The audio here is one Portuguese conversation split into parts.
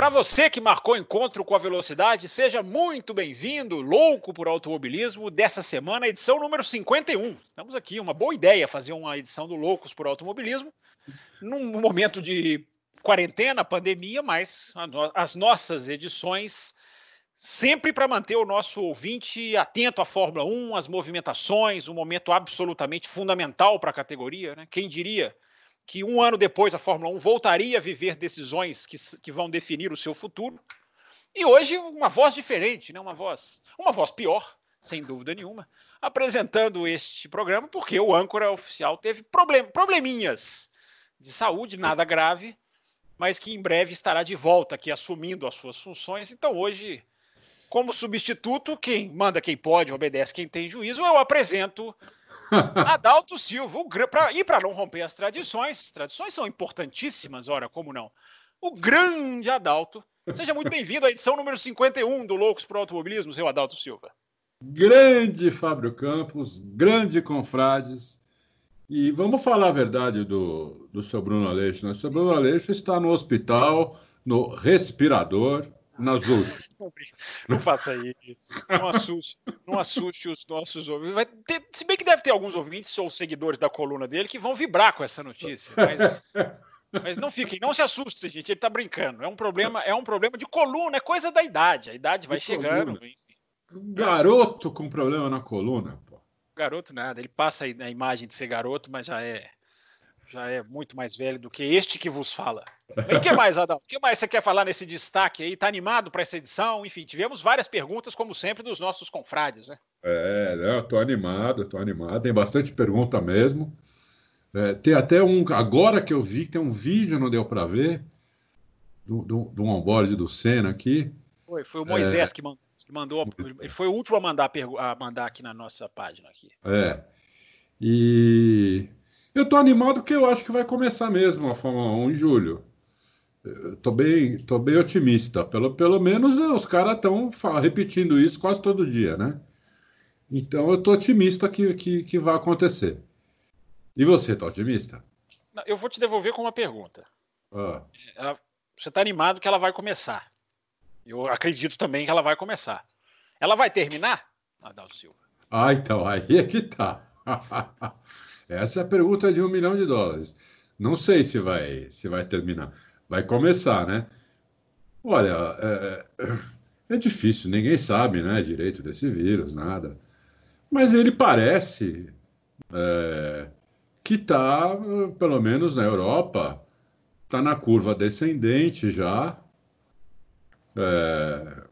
Para você que marcou encontro com a velocidade, seja muito bem-vindo, louco por automobilismo, dessa semana, edição número 51. Estamos aqui, uma boa ideia fazer uma edição do Loucos por Automobilismo, num momento de quarentena, pandemia, mas as nossas edições sempre para manter o nosso ouvinte atento à Fórmula 1, às movimentações, um momento absolutamente fundamental para a categoria. Né? Quem diria que um ano depois a Fórmula 1 voltaria a viver decisões que, que vão definir o seu futuro. E hoje uma voz diferente, né? uma voz, uma voz pior, sem dúvida nenhuma, apresentando este programa, porque o âncora oficial teve problem, probleminhas de saúde, nada grave, mas que em breve estará de volta aqui assumindo as suas funções. Então hoje, como substituto, quem manda quem pode, obedece quem tem juízo, eu apresento Adalto Silva, pra, e para não romper as tradições, tradições são importantíssimas, ora, como não? O grande Adalto. Seja muito bem-vindo à edição número 51 do Loucos para o Automobilismo, seu Adalto Silva. Grande Fábio Campos, grande Confrades. E vamos falar a verdade do, do seu Bruno Aleixo. Né? O seu Bruno Aleixo está no hospital, no respirador, nas últimas. Não faça isso. Não assuste, não assuste os nossos ouvintes. Ter, se bem que deve ter alguns ouvintes ou seguidores da coluna dele que vão vibrar com essa notícia. Mas, mas não fiquem, não se assustem, gente. Ele está brincando. É um problema, é um problema de coluna, é coisa da idade. A idade vai de chegando. Um garoto com problema na coluna, pô. Garoto nada. Ele passa a imagem de ser garoto, mas já é já é muito mais velho do que este que vos fala. E o que mais, Adão? O que mais você quer falar nesse destaque aí? Tá animado para essa edição? Enfim, tivemos várias perguntas, como sempre, dos nossos confrades, né? É, eu tô animado, tô animado. Tem bastante pergunta mesmo. É, tem até um. Agora que eu vi que tem um vídeo, não deu para ver, do, do, do onboard do Senna aqui. Foi, foi o Moisés é, que mandou. Que mandou ele foi o último a mandar, a mandar aqui na nossa página. Aqui. É. E eu tô animado porque eu acho que vai começar mesmo a Fórmula 1 em julho. Eu tô bem, tô bem otimista. Pelo, pelo menos eh, os caras estão repetindo isso quase todo dia, né? Então eu tô otimista que, que, que vai acontecer. E você, tá otimista? Eu vou te devolver com uma pergunta. Ah. Ela, você tá animado que ela vai começar. Eu acredito também que ela vai começar. Ela vai terminar, Adalto Silva? Ah, então, aí é que tá. Essa é a pergunta de um milhão de dólares. Não sei se vai, se vai terminar. Vai começar, né? Olha, é, é difícil, ninguém sabe, né, direito desse vírus, nada. Mas ele parece é, que está, pelo menos na Europa, está na curva descendente já. É,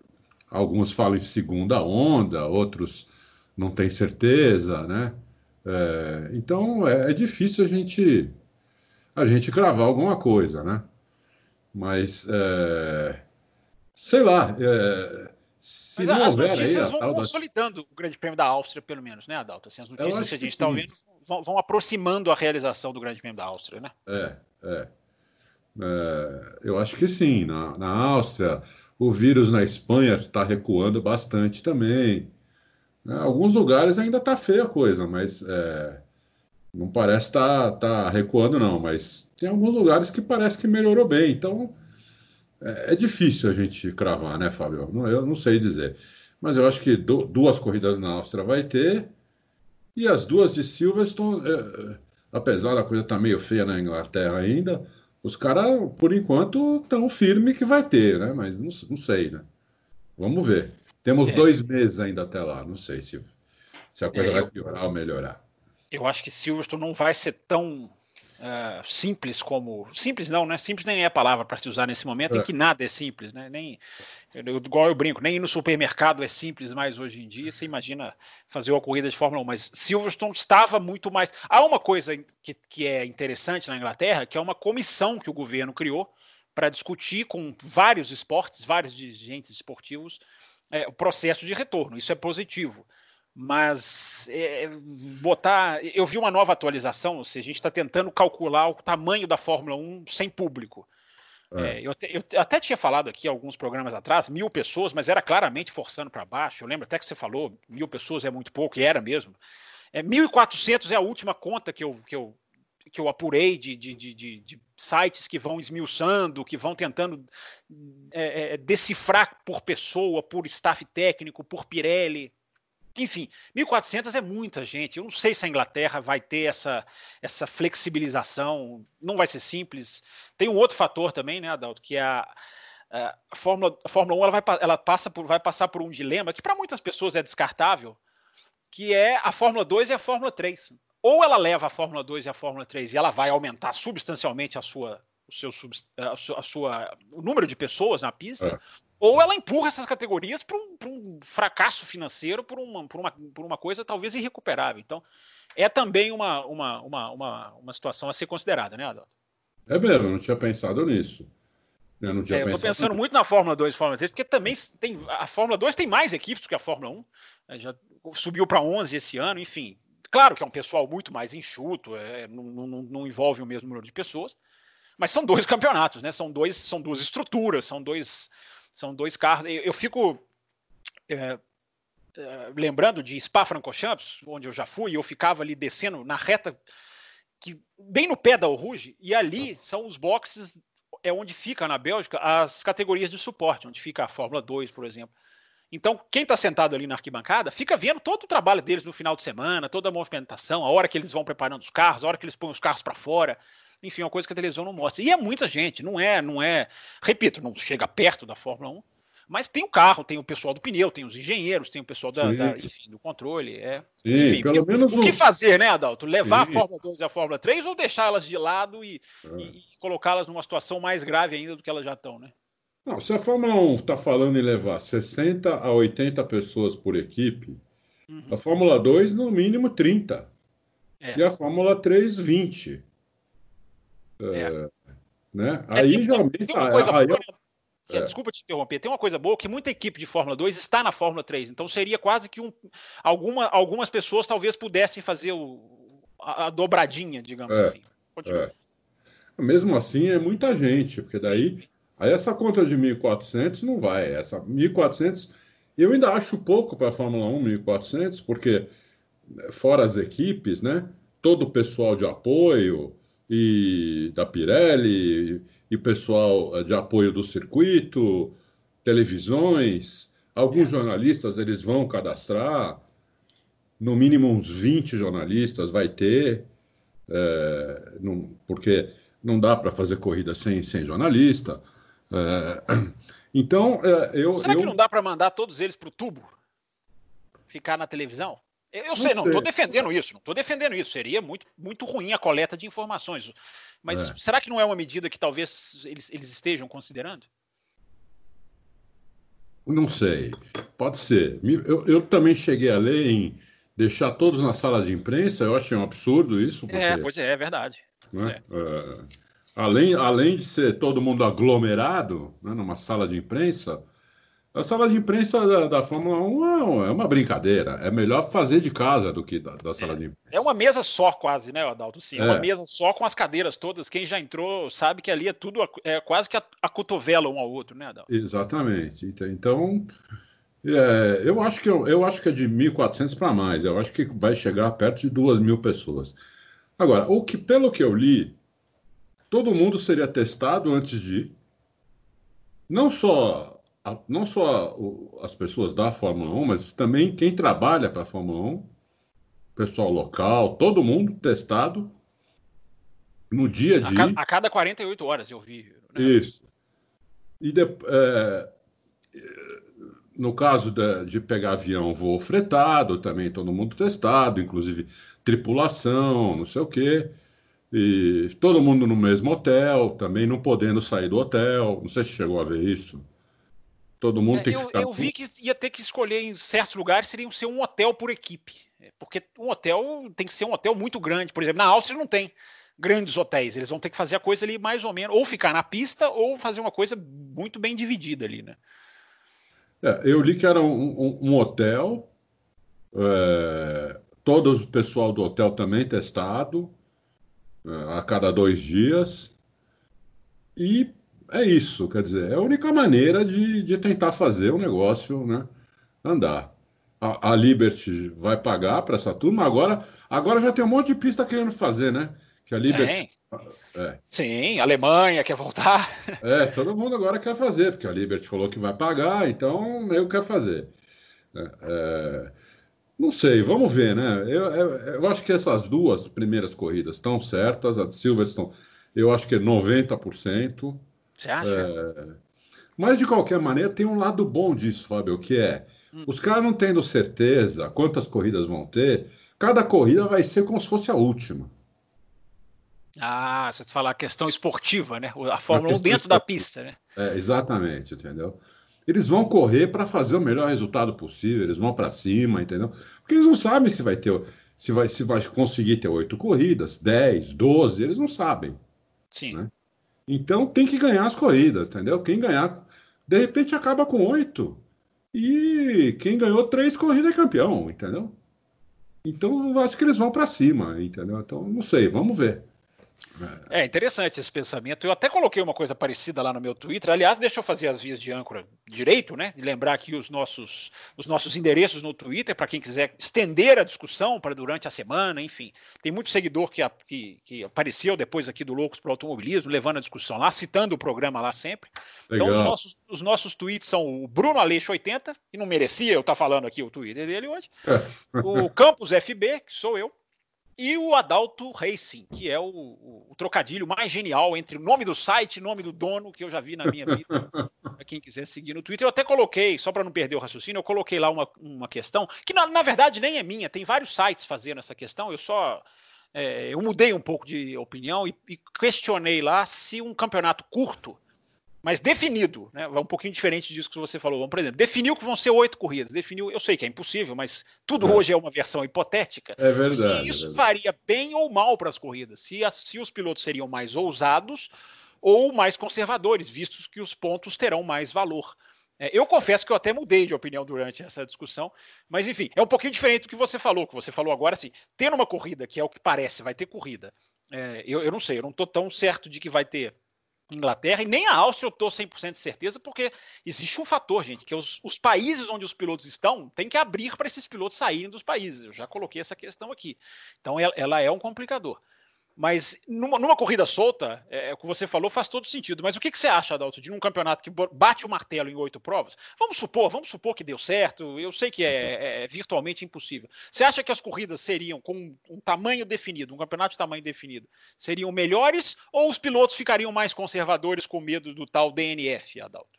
alguns falam em segunda onda, outros não têm certeza, né? É, então é, é, difícil a gente a gente cravar alguma coisa, né? Mas é, sei lá, é, se Mas não as houver notícias aí, vão consolidando das... o Grande Prêmio da Áustria, pelo menos, né, Adalto? Assim, as notícias que a gente está ouvindo vão, vão, aproximando a realização do Grande Prêmio da Áustria, né? É, é. é eu acho que sim. Na, na Áustria, o vírus na Espanha está recuando bastante também. Né? Alguns lugares ainda está feia a coisa, mas é, não parece estar tá, tá recuando, não. Mas tem alguns lugares que parece que melhorou bem. Então é, é difícil a gente cravar, né, Fábio? Eu, eu não sei dizer. Mas eu acho que do, duas corridas na Áustria vai ter. E as duas de Silverstone, é apesar da coisa estar tá meio feia na Inglaterra ainda, os caras, por enquanto, estão firme que vai ter, né? Mas não, não sei, né? Vamos ver. Temos é. dois meses ainda até lá. Não sei se, se a coisa é, vai piorar ou melhorar. Eu acho que Silverstone não vai ser tão uh, simples como. Simples não, né? Simples nem é a palavra para se usar nesse momento, é. em que nada é simples, né? Nem, igual eu brinco, nem ir no supermercado é simples mais hoje em dia. Você imagina fazer uma corrida de Fórmula 1, mas Silverstone estava muito mais. Há uma coisa que, que é interessante na Inglaterra, que é uma comissão que o governo criou para discutir com vários esportes, vários dirigentes esportivos, é, o processo de retorno. Isso é positivo. Mas é, botar. Eu vi uma nova atualização, ou seja, a gente está tentando calcular o tamanho da Fórmula 1 sem público. É. É, eu, eu, até tinha falado aqui alguns programas atrás, mil pessoas, mas era claramente forçando para baixo. Eu lembro até que você falou, mil pessoas é muito pouco, e era mesmo. É, 1.400 é a última conta que eu, que eu, que eu apurei de, de, de, de sites que vão esmiuçando, que vão tentando é, é, decifrar por pessoa, por staff técnico, por Pirelli. Enfim, 1.400 é muita gente. Eu não sei se a Inglaterra vai ter essa, essa flexibilização. Não vai ser simples. Tem um outro fator também, né, Adalto, que é a, a Fórmula, a Fórmula 1 ela vai, ela passa por, vai passar por um dilema que para muitas pessoas é descartável, que é a Fórmula 2 e a Fórmula 3. Ou ela leva a Fórmula 2 e a Fórmula 3 e ela vai aumentar substancialmente a sua, o, seu, a sua, a sua o número de pessoas na pista, é. ou ela empurra essas categorias para um, um, fracasso financeiro, por uma, por, uma, por uma coisa talvez irrecuperável. Então, é também uma, uma, uma, uma, uma situação a ser considerada, né, Adalto? É mesmo, eu não tinha pensado nisso. Eu não tinha é, pensado. pensando muito na Fórmula 2 e Fórmula 3, porque também tem. A Fórmula 2 tem mais equipes que a Fórmula 1. Né, já subiu para 11 esse ano, enfim. Claro que é um pessoal muito mais enxuto, é, não, não, não, envolve o mesmo número de pessoas, mas são dois campeonatos, né? São, dois, são duas estruturas, são dois, são dois carros. Eu, eu fico é, é, lembrando de Spa-Francorchamps, onde eu já fui, e eu ficava ali descendo na reta que bem no pé da Rouge, e ali são os boxes é onde fica na Bélgica as categorias de suporte, onde fica a Fórmula 2, por exemplo. Então, quem está sentado ali na arquibancada fica vendo todo o trabalho deles no final de semana, toda a movimentação, a hora que eles vão preparando os carros, a hora que eles põem os carros para fora. Enfim, uma coisa que a televisão não mostra. E é muita gente, não é, não é. Repito, não chega perto da Fórmula 1, mas tem o carro, tem o pessoal do pneu, tem os engenheiros, tem o pessoal da, da enfim, do controle. É, Sim, enfim, pelo porque, menos o que fazer, né, Adalto? Levar Sim. a Fórmula 2 e a Fórmula 3 ou deixá-las de lado e, é. e, e colocá-las numa situação mais grave ainda do que elas já estão, né? Não, se a Fórmula 1 está falando em levar 60 a 80 pessoas por equipe, uhum. a Fórmula 2, no mínimo 30. É. E a Fórmula 3, 20. É. É, né? É, aí já aumenta. Aí, boa, né? Desculpa te interromper, tem uma coisa boa que muita equipe de Fórmula 2 está na Fórmula 3, então seria quase que um. Alguma, algumas pessoas talvez pudessem fazer o, a, a dobradinha, digamos é, assim. É. Mesmo assim, é muita gente, porque daí Aí essa conta de 1.400 não vai. Essa 1.400, eu ainda acho pouco para a Fórmula 1, 1.400, porque fora as equipes, né? Todo o pessoal de apoio e da Pirelli e pessoal de apoio do circuito, televisões, alguns jornalistas eles vão cadastrar, no mínimo uns 20 jornalistas vai ter, é, não, porque não dá para fazer corrida sem, sem jornalista. É, então, é, eu. Será eu... que não dá para mandar todos eles para o tubo? Ficar na televisão? Eu, eu sei, não estou defendendo isso, não estou defendendo isso. Seria muito, muito ruim a coleta de informações. Mas é. será que não é uma medida que talvez eles, eles estejam considerando? Não sei. Pode ser. Eu, eu também cheguei a ler em deixar todos na sala de imprensa. Eu achei um absurdo isso. Porque, é, pois é, é verdade. Né? É. É, além, além de ser todo mundo aglomerado né, numa sala de imprensa, a sala de imprensa da, da Fórmula 1 é, é uma brincadeira. É melhor fazer de casa do que da, da sala de imprensa. É uma mesa só, quase, né, Adalto? Sim, é uma mesa só com as cadeiras todas. Quem já entrou sabe que ali é tudo é quase que a, a cotovela um ao outro, né, Adalto? Exatamente. Então, é, eu, acho que eu, eu acho que é de 1.400 para mais. Eu acho que vai chegar perto de 2 mil pessoas. Agora, o que, pelo que eu li, todo mundo seria testado antes de ir. Não só, não só as pessoas da Fórmula 1, mas também quem trabalha para a Fórmula 1, pessoal local, todo mundo testado no dia a. Cada, a cada 48 horas eu vi. Né? Isso. E de, é, no caso de, de, pegar avião, voo fretado, também todo mundo testado, inclusive tripulação, não sei o quê. E todo mundo no mesmo hotel, também não podendo sair do hotel. Não sei se chegou a ver isso. Todo mundo é, tem que eu, ficar. Eu vi que ia ter que escolher em certos lugares, seria ser um hotel por equipe. É, porque um hotel tem que ser um hotel muito grande. Por exemplo, na Áustria não tem grandes hotéis. Eles vão ter que fazer a coisa ali mais ou menos, ou ficar na pista, ou fazer uma coisa muito bem dividida ali, né? É, eu li que era um, um, um hotel É, todo o pessoal do hotel também testado a cada dois dias. E é isso, quer dizer, é a única maneira de, de tentar fazer o negócio né, andar. A, a Liberty vai pagar para essa turma, agora, agora já tem um monte de pista querendo fazer, né? Que a Liberty. É. Sim, a Alemanha quer voltar. É, todo mundo agora quer fazer, porque a Liberty falou que vai pagar, então eu quero fazer. É, é, não sei, vamos ver, né? Eu, eu, eu, acho que essas duas primeiras corridas estão certas, a de Silverstone, eu acho que é 90%. Você acha? É, mas, de qualquer maneira, tem um lado bom disso, Fábio, que é hum. os caras não tendo certeza quantas corridas vão ter, cada corrida vai ser como se fosse a última. Ah, você fala a questão esportiva, né? A Fórmula 1 dentro esportiva. da pista, né? É, exatamente, entendeu? Eles vão correr para fazer o melhor resultado possível, eles vão para cima, entendeu? Porque eles não sabem se vai ter, se vai, se vai conseguir ter oito corridas, dez, doze, eles não sabem. Sim. Né? Então tem que ganhar as corridas, entendeu? Quem ganhar, de repente acaba com oito. E quem ganhou três corridas é campeão, entendeu? Então eu acho que eles vão para cima, entendeu? Então não sei, vamos ver. É interessante esse pensamento. Eu até coloquei uma coisa parecida lá no meu Twitter. Aliás, deixa eu fazer as vias de âncora direito, né? De lembrar aqui os nossos, os nossos endereços no Twitter para quem quiser estender a discussão para durante a semana, enfim. Tem muito seguidor que, que, que apareceu depois aqui do Loucos para o Automobilismo, levando a discussão lá, citando o programa lá sempre. Legal. Então, os nossos, os nossos tweets são o Bruno Aleixo 80, e não merecia eu estar tá falando aqui o Twitter dele hoje. o Campos FB, que sou eu e o Adalto Racing, que é o, o, o, trocadilho mais genial entre o nome do site e nome do dono que eu já vi na minha vida. para quem quiser seguir no Twitter, eu até coloquei, só para não perder o raciocínio, eu coloquei lá uma, uma questão, que na, na verdade nem é minha, tem vários sites fazendo essa questão, eu só. É, eu mudei um pouco de opinião e, e questionei lá se um campeonato curto mas definido, né? É um pouquinho diferente disso que você falou. Por exemplo, definiu que vão ser oito corridas, definiu, eu sei que é impossível, mas tudo é. hoje é uma versão hipotética. É verdade. Se isso é verdade. faria bem ou mal para as corridas, se, as, se os pilotos seriam mais ousados ou mais conservadores, vistos que os pontos terão mais valor. É, eu confesso que eu até mudei de opinião durante essa discussão, mas enfim, é um pouquinho diferente do que você falou, que você falou agora assim, tendo uma corrida, que é o que parece, vai ter corrida. É, eu, eu não sei, eu não estou tão certo de que vai ter Inglaterra e nem a Áustria eu estou 100% de certeza, porque existe um fator, gente, que os, os países onde os pilotos estão tem que abrir para esses pilotos saírem dos países. Eu já coloquei essa questão aqui. Então ela, ela é um complicador. Mas numa, numa corrida solta, é, é, o que você falou faz todo sentido. Mas o que, que você acha, Adalto, de um campeonato que bate o martelo em oito provas? Vamos supor, vamos supor que deu certo. Eu sei que é, é, é virtualmente impossível. Você acha que as corridas seriam com um tamanho definido, um campeonato de tamanho definido, seriam melhores ou os pilotos ficariam mais conservadores com medo do tal DNF, Adalto?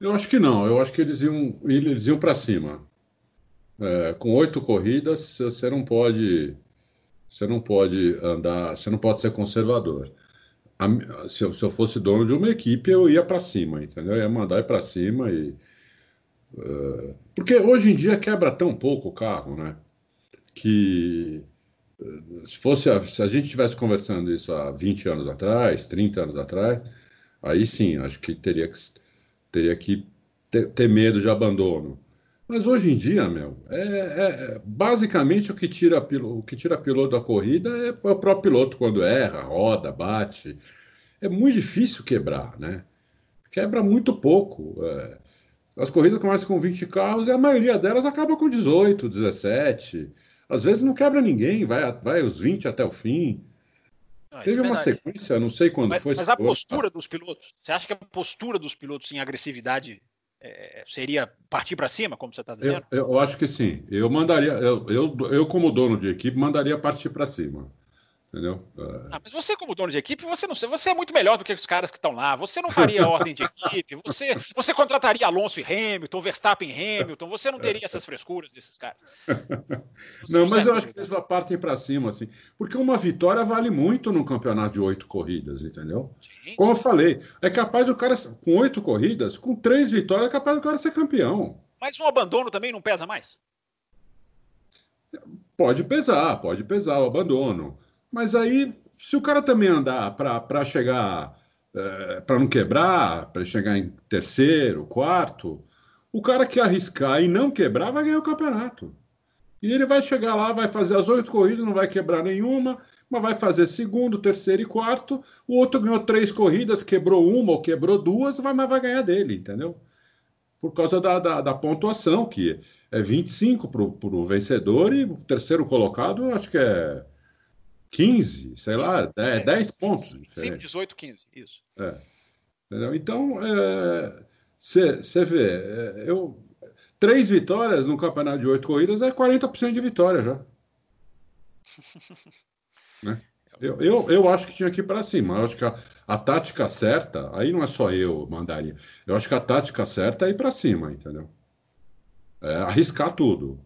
Eu acho que não. Eu acho que eles iam, eles iam para cima. É, com oito corridas, você não pode você não pode andar, você não pode ser conservador. A, se, eu, se, eu, fosse dono de uma equipe, eu ia para cima, entendeu? Eu ia mandar para cima e. Uh, porque hoje em dia quebra tão pouco o carro, né? Que uh, se fosse a, se a gente estivesse conversando isso há 20 anos atrás, 30 anos atrás, aí sim, acho que teria que, teria que ter, ter medo de abandono. Mas hoje em dia, meu, é, é basicamente o que tira o que tira piloto da corrida é, é o próprio piloto quando erra, roda, bate. É muito difícil quebrar, né? Quebra muito pouco. É. As corridas começam com 20 carros e a maioria delas acaba com 18, 17. Às vezes não quebra ninguém, vai, vai os 20 até o fim. Não, Teve é uma sequência, não sei quando mas, foi. Mas a postura dos pilotos, você acha que a postura dos pilotos em agressividade é, seria partir para cima, como você está dizendo? Eu, eu, acho que sim. Eu mandaria, eu, eu, eu como dono de equipe, mandaria partir para cima. Entendeu? É. Ah, mas você, como dono de equipe, você não você é muito melhor do que os caras que estão lá. Você não faria ordem de equipe, você, você contrataria Alonso e Hamilton, Verstappen e Hamilton, você não teria essas frescuras desses caras. Você não, mas eu acho que eles partem para cima, assim. Porque uma vitória vale muito num campeonato de oito corridas, entendeu? Sim, como eu falei, é capaz o cara, com oito corridas, com três vitórias, é capaz do cara ser campeão. Mas um abandono também não pesa mais? Pode pesar, pode pesar o abandono. Mas aí, se o cara também andar para chegar, é, para não quebrar, para chegar em terceiro, quarto, o cara que arriscar e não quebrar vai ganhar o campeonato. E ele vai chegar lá, vai fazer as oito corridas, não vai quebrar nenhuma, mas vai fazer segundo, terceiro e quarto. O outro ganhou três corridas, quebrou uma ou quebrou duas, mas vai ganhar dele, entendeu? Por causa da, da, da pontuação, que é 25 para o vencedor e o terceiro colocado, acho que é 15, sei 15, lá, 10, é, 10 pontos. 5, 18, 15, isso. É. Entendeu? Então, você é, vê, é, eu, três vitórias no campeonato de oito corridas é 40% de vitória já. né? eu, eu, eu acho que tinha que ir para cima. Eu acho que a, a, tática certa, aí não é só eu, mandaria. Eu acho que a tática certa é ir para cima, entendeu? É, arriscar tudo.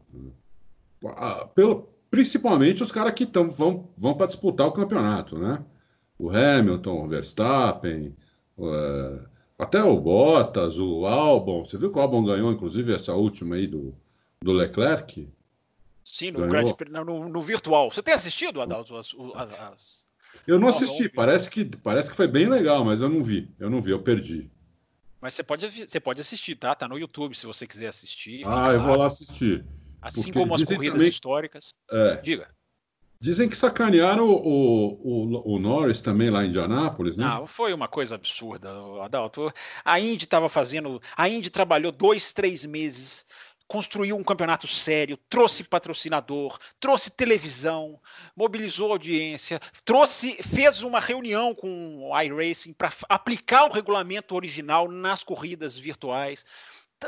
Pelo, principalmente os caras que tão, vão, vão para disputar o campeonato, né? O Hamilton, o Verstappen, é, até o Bottas, o Albon. Você viu que o Albon ganhou, inclusive, essa última aí do, do Leclerc? Sim, no, grande, no, no, virtual. Você tem assistido, Adalto? As, as, as... Eu não assisti, parece que, parece que foi bem legal, mas eu não vi. Eu não vi, eu perdi. Mas você pode, você pode assistir, tá? Tá no YouTube se você quiser assistir. Ah, eu lá. vou lá assistir. Assim como as corridas também... históricas. É. Diga. Dizem que sacanearam o, o, o, Norris também lá em Indianápolis, né? Não, foi uma coisa absurda, Adalto. A Indy estava fazendo. A Indy trabalhou dois, três meses, construiu um campeonato sério, trouxe patrocinador, trouxe televisão, mobilizou audiência, trouxe, fez uma reunião com o iRacing para aplicar o regulamento original nas corridas virtuais.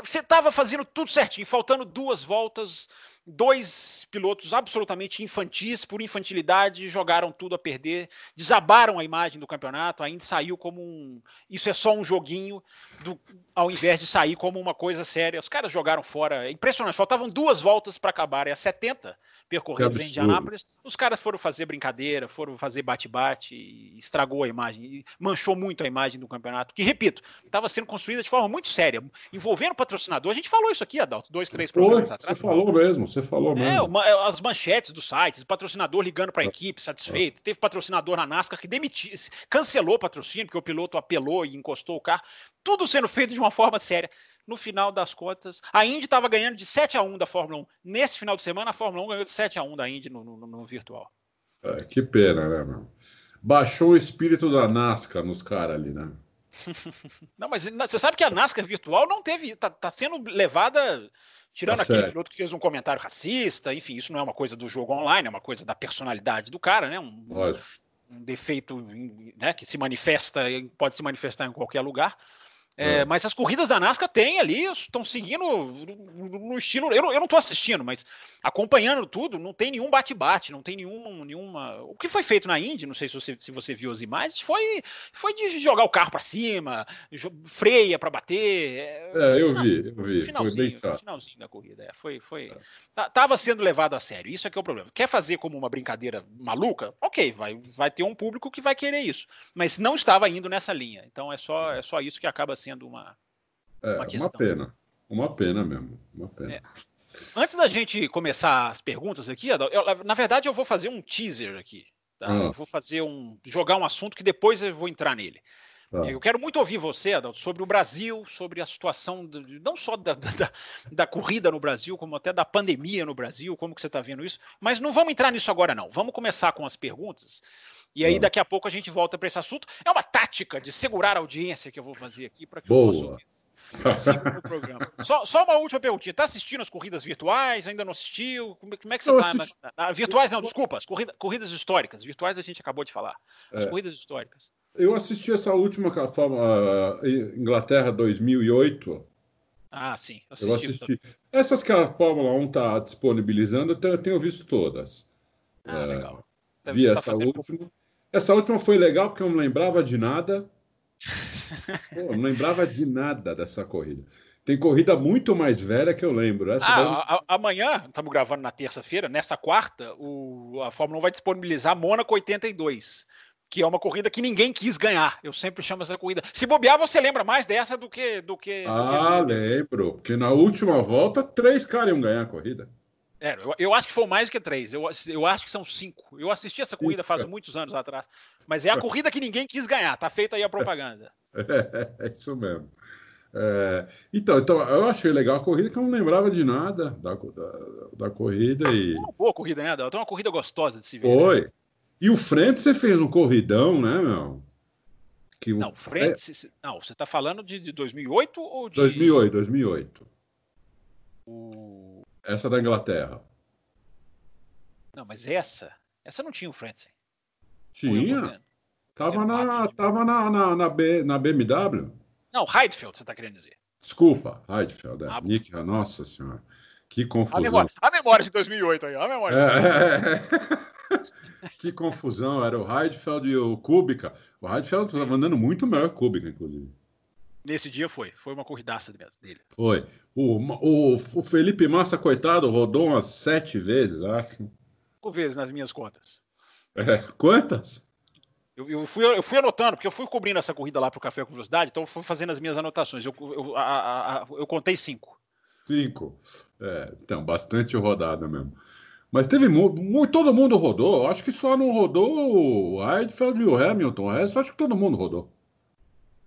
Você estava fazendo tudo certinho, faltando duas voltas, dois pilotos absolutamente infantis, por infantilidade, jogaram tudo a perder, desabaram a imagem do campeonato, ainda saiu como um. Isso é só um joguinho, do, ao invés de sair como uma coisa séria. Os caras jogaram fora. É impressionante, faltavam duas voltas para acabar, é 70 percorridos em Indianápolis. Os caras foram fazer brincadeira, foram fazer bate-bate, estragou a imagem, manchou muito a imagem do campeonato, que, repito, estava sendo construída de forma muito séria, envolvendo patrocinador. A gente falou isso aqui, Adalto, dois, três programas atrás. Você falou mesmo, você falou é, mesmo. É, as manchetes dos sites, patrocinador ligando para a equipe, satisfeito. Teve patrocinador na NASCAR que demitiu, cancelou o patrocínio, porque o piloto apelou e encostou o carro. Tudo sendo feito de uma forma séria no final das contas, a Indy estava ganhando de 7 a 1 da Fórmula 1. Nesse final de semana, a Fórmula 1 ganhou de 7 a 1 da Indy no, no, no virtual. É, que pena, né, meu? Baixou o espírito da NASCAR nos caras ali, né? não, mas você sabe que a NASCAR virtual não teve. tá, tá sendo levada. Tirando tá aquele piloto que fez um comentário racista, enfim, isso não é uma coisa do jogo online, é uma coisa da personalidade do cara, né? Um, um defeito né, que se manifesta, pode se manifestar em qualquer lugar. É, é. Mas as corridas da NASCAR tem ali, estão seguindo no estilo. Eu, eu não estou assistindo, mas acompanhando tudo, não tem nenhum bate-bate, não tem nenhum, nenhuma. O que foi feito na Indy, não sei se você, se você viu as imagens, foi, foi de jogar o carro para cima, freia para bater. É, é eu vi, eu vi. Finalzinho, foi bem finalzinho da corrida. É, foi, foi. É. Tava sendo levado a sério. Isso é que é o problema. Quer fazer como uma brincadeira maluca? Ok, vai, vai ter um público que vai querer isso. Mas não estava indo nessa linha. Então é só, é só isso que acaba sendo uma, é, uma questão. Uma pena. Uma pena mesmo. Uma pena. É. Antes da gente começar as perguntas aqui, eu, na verdade eu vou fazer um teaser aqui. Tá? Ah. Vou fazer um. jogar um assunto que depois eu vou entrar nele. Ah. Eu quero muito ouvir você, Adalto, sobre o Brasil, sobre a situação, de, não só da, da, da, corrida no Brasil, como até da pandemia no Brasil, como que você está vendo isso. Mas não vamos entrar nisso agora, não. Vamos começar com as perguntas. E aí, daqui a pouco, a gente volta para esse assunto. É uma tática de segurar a audiência que eu vou fazer aqui para que Boa. os nossos. Só, só, uma última perguntinha. Está assistindo as corridas virtuais? Ainda não assistiu? Como, como é que você está? Assisti... Virtuais não, desculpa. As corrida, corridas históricas. Virtuais a gente acabou de falar. As é. corridas históricas. Eu assisti essa última uh, Inglaterra 2008. Ah, sim. Assisti, eu assisti. Essas que a Fórmula 1 está disponibilizando, eu tenho visto todas. Ah, é, legal. vi tá essa última. Essa última foi legal porque eu não lembrava de nada. Pô, não lembrava de nada dessa corrida. Tem corrida muito mais velha que eu lembro. Essa ah, a, a, amanhã, estamos gravando na terça-feira, nessa quarta, o, a Fórmula 1 vai disponibilizar Mônaco 82, que é uma corrida que ninguém quis ganhar. Eu sempre chamo essa corrida. Se bobear, você lembra mais dessa do que. Do que ah, do que... lembro. Porque na última volta, três caras iam ganhar a corrida. É, eu, eu, acho que foi mais que três. Eu, eu acho que são cinco. Eu assisti essa corrida faz muitos anos atrás. Mas é a corrida que ninguém quis ganhar. Tá feita aí a propaganda. É, é isso mesmo. É, então, então, eu achei legal a corrida, que eu não lembrava de nada da, da, da corrida. E... Uma boa corrida, né, Adel? Uma corrida gostosa de se ver. Foi. Né? E o Frente, você fez um corridão, né, meu? Que não, o Frente, não, você está falando de, de 2008 ou de... 2008, 2008. O... Essa da Inglaterra. Não, mas essa, essa não tinha o Frentzen. Tinha. Tava na, tava na, na, na, B, na BMW. Não, Heidfeld, você está querendo dizer. Desculpa, Heidfeld. É. Ah, Nick, nossa senhora. Que confusão. A memória, a memória de 2008 aí, a memória. É, que confusão. Era o Heidfeld e o Kubica. O Heidfeld estava andando muito melhor que o Kubica, inclusive. Nesse dia foi. Foi uma corridaça dele. Foi. O, o, o Felipe Massa, coitado, rodou umas sete vezes, acho. Cinco vezes nas minhas contas. É, quantas? Eu, eu, fui, eu fui anotando, porque eu fui cobrindo essa corrida lá para o Café com Velocidade, então eu fui fazendo as minhas anotações. Eu, eu, a, a, eu contei cinco. Cinco. É, então, bastante rodada mesmo. Mas teve muito, todo mundo rodou. Acho que só não rodou o Heidfeld e o Hamilton. O resto, acho que todo mundo rodou.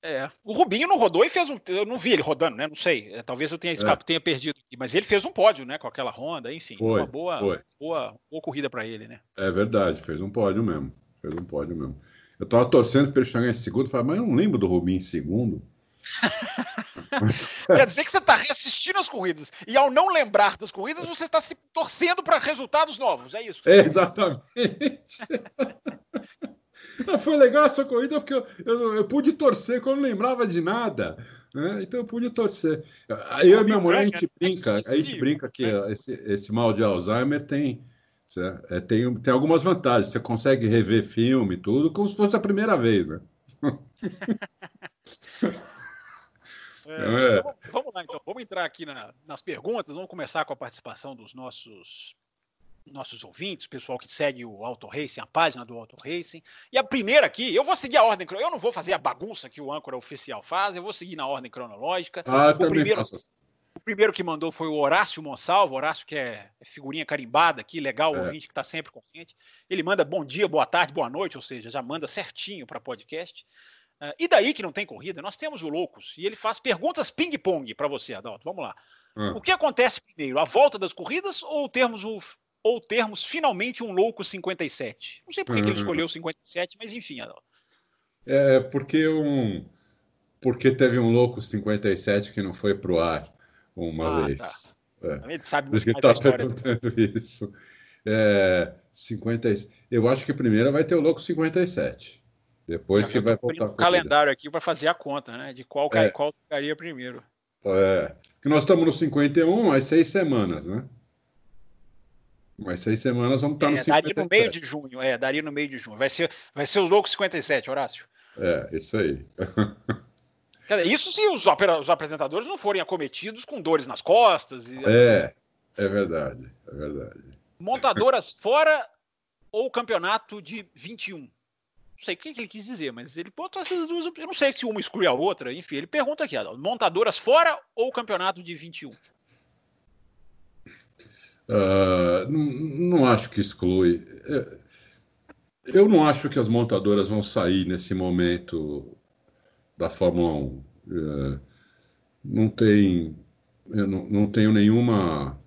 É, o Rubinho não rodou e fez um. Eu não vi ele rodando, né? Não sei. É, talvez eu tenha, é. tenha perdido mas ele fez um pódio, né? Com aquela Honda, enfim. Foi, uma boa, foi. boa, boa corrida para ele, né? É verdade, fez um pódio mesmo. Fez um pódio mesmo. Eu tava torcendo para ele chegar em segundo, falei, mas eu não lembro do Rubinho em segundo. Quer dizer que você está reassistindo as corridas e ao não lembrar das corridas, você está se torcendo para resultados novos, é isso? É, exatamente. Foi legal essa corrida porque eu, eu, eu pude torcer quando não lembrava de nada. Né? Então eu pude torcer. Eu e minha mulher, a gente brinca, a gente brinca que né? esse, esse mal de Alzheimer tem, é, tem, tem algumas vantagens. Você consegue rever filme e tudo como se fosse a primeira vez, né? É, é. Vamos, vamos, lá, então. Vamos entrar aqui na, nas perguntas. Vamos começar com a participação dos nossos nossos ouvintes, pessoal que segue o Auto Racing, a página do Auto Racing. E a primeira aqui, eu vou seguir a ordem, eu não vou fazer a bagunça que o âncora oficial faz, eu vou seguir na ordem cronológica. Ah, o primeiro, faço. Assim. o primeiro que mandou foi o Horácio Monsalvo, Horácio que é, é figurinha carimbada aqui, legal, é. ouvinte que está sempre consciente. Ele manda bom dia, boa tarde, boa noite, ou seja, já manda certinho para podcast. Uh, e daí que não tem corrida, nós temos o Loucos e ele faz perguntas ping-pong para você, Adalto. Vamos lá. Hum. O que acontece primeiro, a volta das corridas ou termos, o, ou termos finalmente um Louco 57? Não sei por que, ele uhum. escolheu 57, mas enfim. É porque um porque teve um Louco 57 que não foi pro ar uma ah, vez. Tá. É. Ele sabe muito mais tá perguntando isso. É, 50, eu acho que primeiro vai ter o Louco 57. Depois que vai voltar o calendário aqui para fazer a conta, né? De qual, é. qual ficaria primeiro. É. Que nós estamos no 51, mais seis semanas, né? Mais seis semanas vamos estar é, no 57. Daria no meio de junho, é, daria no meio de junho. Vai ser, vai ser os loucos 57, Horácio. É, isso aí. isso se os, os, apresentadores não forem acometidos com dores nas costas. E... É, é verdade, é verdade. Montadoras fora ou campeonato de 21? Não sei o que ele quis dizer, mas ele botou essas duas. Eu não sei se uma exclui a outra. Enfim, ele pergunta aqui: montadoras fora ou campeonato de 21? Uh, não, não, acho que exclui. É, eu não acho que as montadoras vão sair nesse momento da Fórmula 1. É, não tem. Eu não, não tenho nenhuma.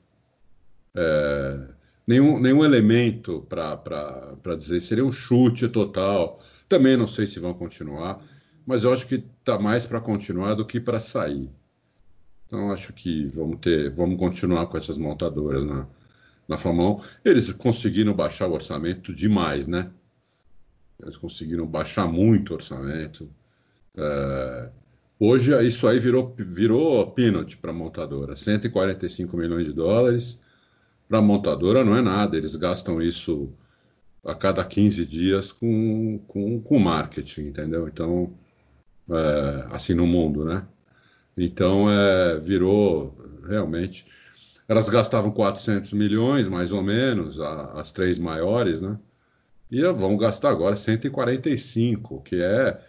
É, nenhum, nenhum elemento para dizer. Seria um chute total. Também não sei se vão continuar, mas eu acho que está mais para continuar do que para sair. Então acho que vamos ter, vamos continuar com essas montadoras na, na Fórmula 1. Eles conseguiram baixar o orçamento demais, né? Eles conseguiram baixar muito o orçamento. É, hoje isso aí virou, virou peanut para a montadora. 145 milhões de dólares para a montadora não é nada, eles gastam isso a cada 15 dias com, com, com marketing, entendeu? Então, é, assim no mundo, né? Então, é, virou realmente. Elas gastavam 400 milhões, mais ou menos, a, as três maiores, né? E vão gastar agora 145, que é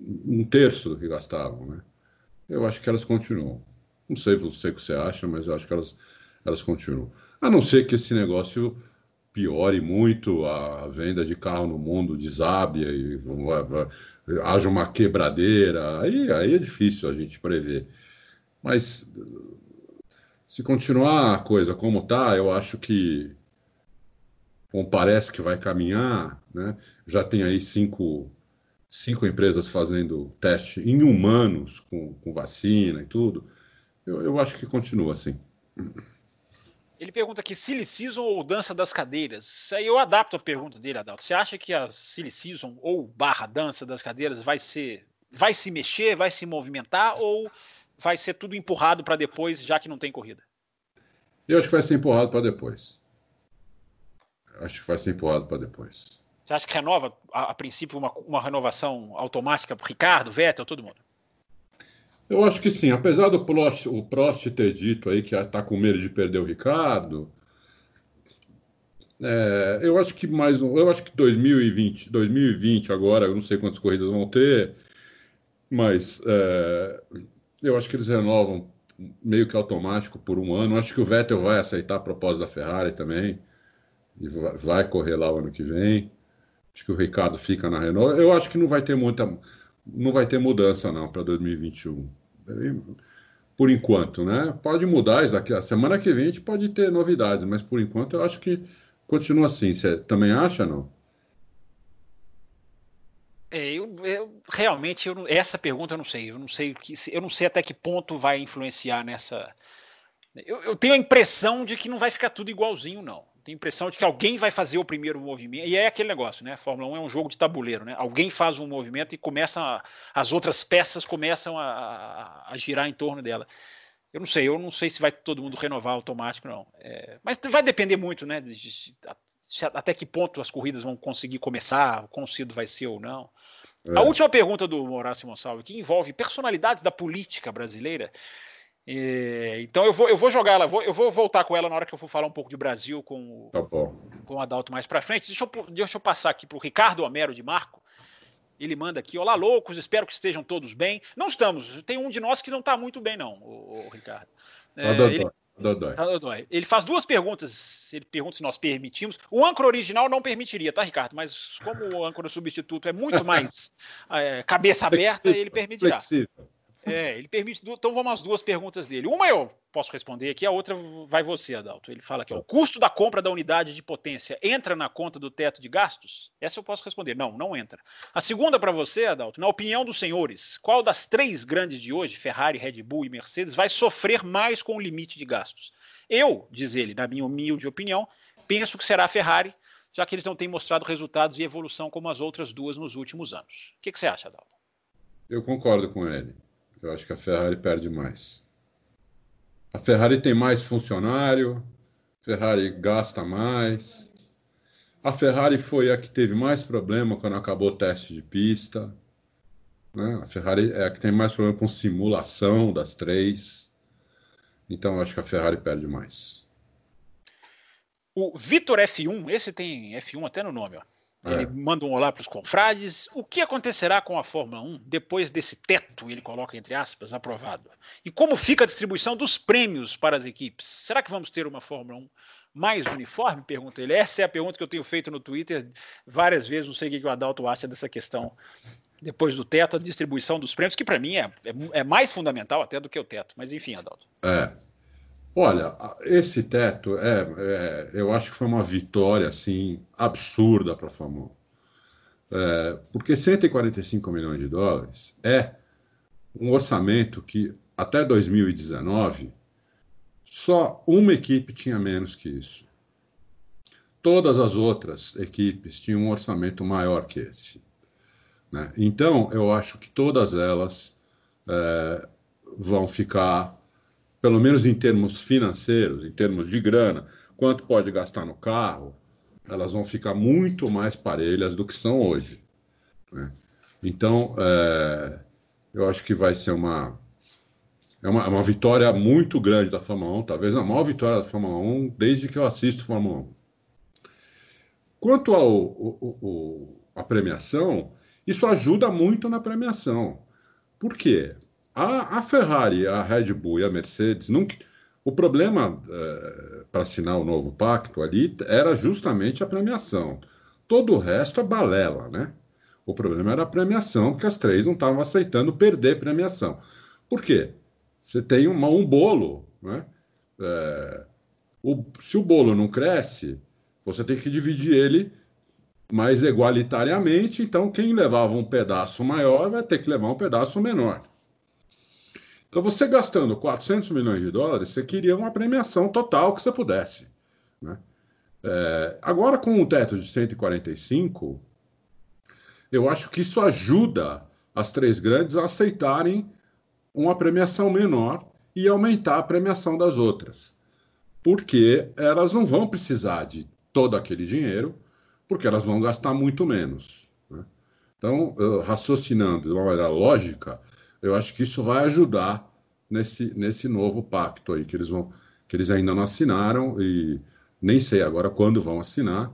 um terço do que gastavam, né? Eu acho que elas continuam. Não sei, não sei o que você acha, mas eu acho que elas, elas continuam. A não ser que esse negócio piore muito a venda de carro no mundo, desabe e haja uma quebradeira, aí, aí é difícil a gente prever. Mas se continuar a coisa como está, eu acho que, como parece que vai caminhar, né? já tem aí cinco, cinco empresas fazendo teste em humanos com, com vacina e tudo, eu, eu acho que continua assim. Ele pergunta aqui, Silly Season ou Dança das Cadeiras? Aí eu adapto a pergunta dele, Adalto. Você acha que a Silly Season ou barra Dança das Cadeiras vai ser, vai se mexer, vai se movimentar ou vai ser tudo empurrado para depois, já que não tem corrida? Eu acho que vai ser empurrado para depois. Acho que vai ser empurrado para depois. Você acha que renova, a, a princípio, uma, uma renovação automática para Ricardo, Vettel, todo mundo? Eu acho que sim, apesar do Prost, o Prost ter dito aí que está com medo de perder o Ricardo, é, eu acho que mais um, eu acho que 2020, 2020 agora, eu não sei quantas corridas vão ter, mas é, eu acho que eles renovam meio que automático por um ano. Acho que o Vettel vai aceitar a proposta da Ferrari também e vai correr lá o ano que vem. Acho que o Ricardo fica na Renault. Eu acho que não vai ter muita não vai ter mudança não para 2021. Por enquanto, né? Pode mudar, daqui a semana que vem a gente pode ter novidades, mas por enquanto eu acho que continua assim. Você também acha, não? É, eu, eu, realmente eu essa pergunta eu não sei. Eu não sei que eu não sei até que ponto vai influenciar nessa. Eu, eu tenho a impressão de que não vai ficar tudo igualzinho, não tem a impressão de que alguém vai fazer o primeiro movimento. E é aquele negócio, né? A Fórmula 1 é um jogo de tabuleiro, né? Alguém faz um movimento e começa a, as outras peças começam a, a, a, girar em torno dela. Eu não sei, eu não sei se vai todo mundo renovar automático, não. É, mas vai depender muito, né? De, de, até que ponto as corridas vão conseguir começar, quão cedo vai ser ou não. É. A última pergunta do Horácio Monsalve, que envolve personalidades da política brasileira. E, então eu vou, eu vou jogar ela, vou, eu vou voltar com ela na hora que eu for falar um pouco de Brasil com, tá com o Adalto mais para frente. Deixa eu, deixa eu passar aqui para o Ricardo Homero de Marco. Ele manda aqui: Olá, loucos, espero que estejam todos bem. Não estamos, tem um de nós que não está muito bem, não, o, o Ricardo. É, ele, Dodói. Tá, Dodói. Ele faz duas perguntas. Ele pergunta se nós permitimos. O âncora original não permitiria, tá, Ricardo? Mas como o âncora substituto é muito mais é, cabeça aberta, ele permitirá. Flexível. É, ele permite. Então vamos às duas perguntas dele. Uma eu posso responder aqui, a outra vai você, Adalto. Ele fala que o custo da compra da unidade de potência entra na conta do teto de gastos? Essa eu posso responder. Não, não entra. A segunda para você, Adalto, na opinião dos senhores, qual das três grandes de hoje, Ferrari, Red Bull e Mercedes, vai sofrer mais com o limite de gastos? Eu, diz ele, na minha humilde opinião, penso que será a Ferrari, já que eles não têm mostrado resultados e evolução como as outras duas nos últimos anos. O que, que você acha, Adalto? Eu concordo com ele. Eu acho que a Ferrari perde mais. A Ferrari tem mais funcionário, a Ferrari gasta mais. A Ferrari foi a que teve mais problema quando acabou o teste de pista. Né? A Ferrari é a que tem mais problema com simulação das três. Então, eu acho que a Ferrari perde mais. O Vitor F1, esse tem F1 até no nome, ó. Ele é. manda um olá para os confrades. O que acontecerá com a Fórmula 1 depois desse teto, ele coloca entre aspas, aprovado? E como fica a distribuição dos prêmios para as equipes? Será que vamos ter uma Fórmula 1 mais uniforme? Pergunta ele. Essa é a pergunta que eu tenho feito no Twitter várias vezes. Não sei o que o Adalto acha dessa questão. Depois do teto, a distribuição dos prêmios, que para mim é, é, é mais fundamental até do que o teto. Mas enfim, Adalto. É. Olha, esse teto, é, é, eu acho que foi uma vitória assim absurda para a 1. É, porque 145 milhões de dólares é um orçamento que até 2019 só uma equipe tinha menos que isso. Todas as outras equipes tinham um orçamento maior que esse. Né? Então, eu acho que todas elas é, vão ficar pelo menos em termos financeiros, em termos de grana, quanto pode gastar no carro, elas vão ficar muito mais parelhas do que são hoje. Né? Então, é, eu acho que vai ser uma, é uma, uma, vitória muito grande da Fórmula 1, talvez a maior vitória da Fórmula 1 desde que eu assisto Fórmula 1. Quanto ao, o, o, a premiação, isso ajuda muito na premiação. Por quê? A, a Ferrari, a Red Bull e a Mercedes, não, O problema é, para assinar o novo pacto ali era justamente a premiação. Todo o resto é balela, né? O problema era a premiação, porque as três não estavam aceitando perder premiação. Por quê? Você tem uma, um bolo, né? É, o, se o bolo não cresce, você tem que dividir ele mais igualitariamente. Então, quem levava um pedaço maior vai ter que levar um pedaço menor. Então, você gastando 400 milhões de dólares, você queria uma premiação total que você pudesse. Né? É, agora, com o teto de 145, eu acho que isso ajuda as três grandes a aceitarem uma premiação menor e aumentar a premiação das outras. Porque elas não vão precisar de todo aquele dinheiro, porque elas vão gastar muito menos. Né? Então, raciocinando de uma maneira lógica, eu acho que isso vai ajudar nesse, nesse novo pacto aí que eles vão que eles ainda não assinaram e nem sei agora quando vão assinar,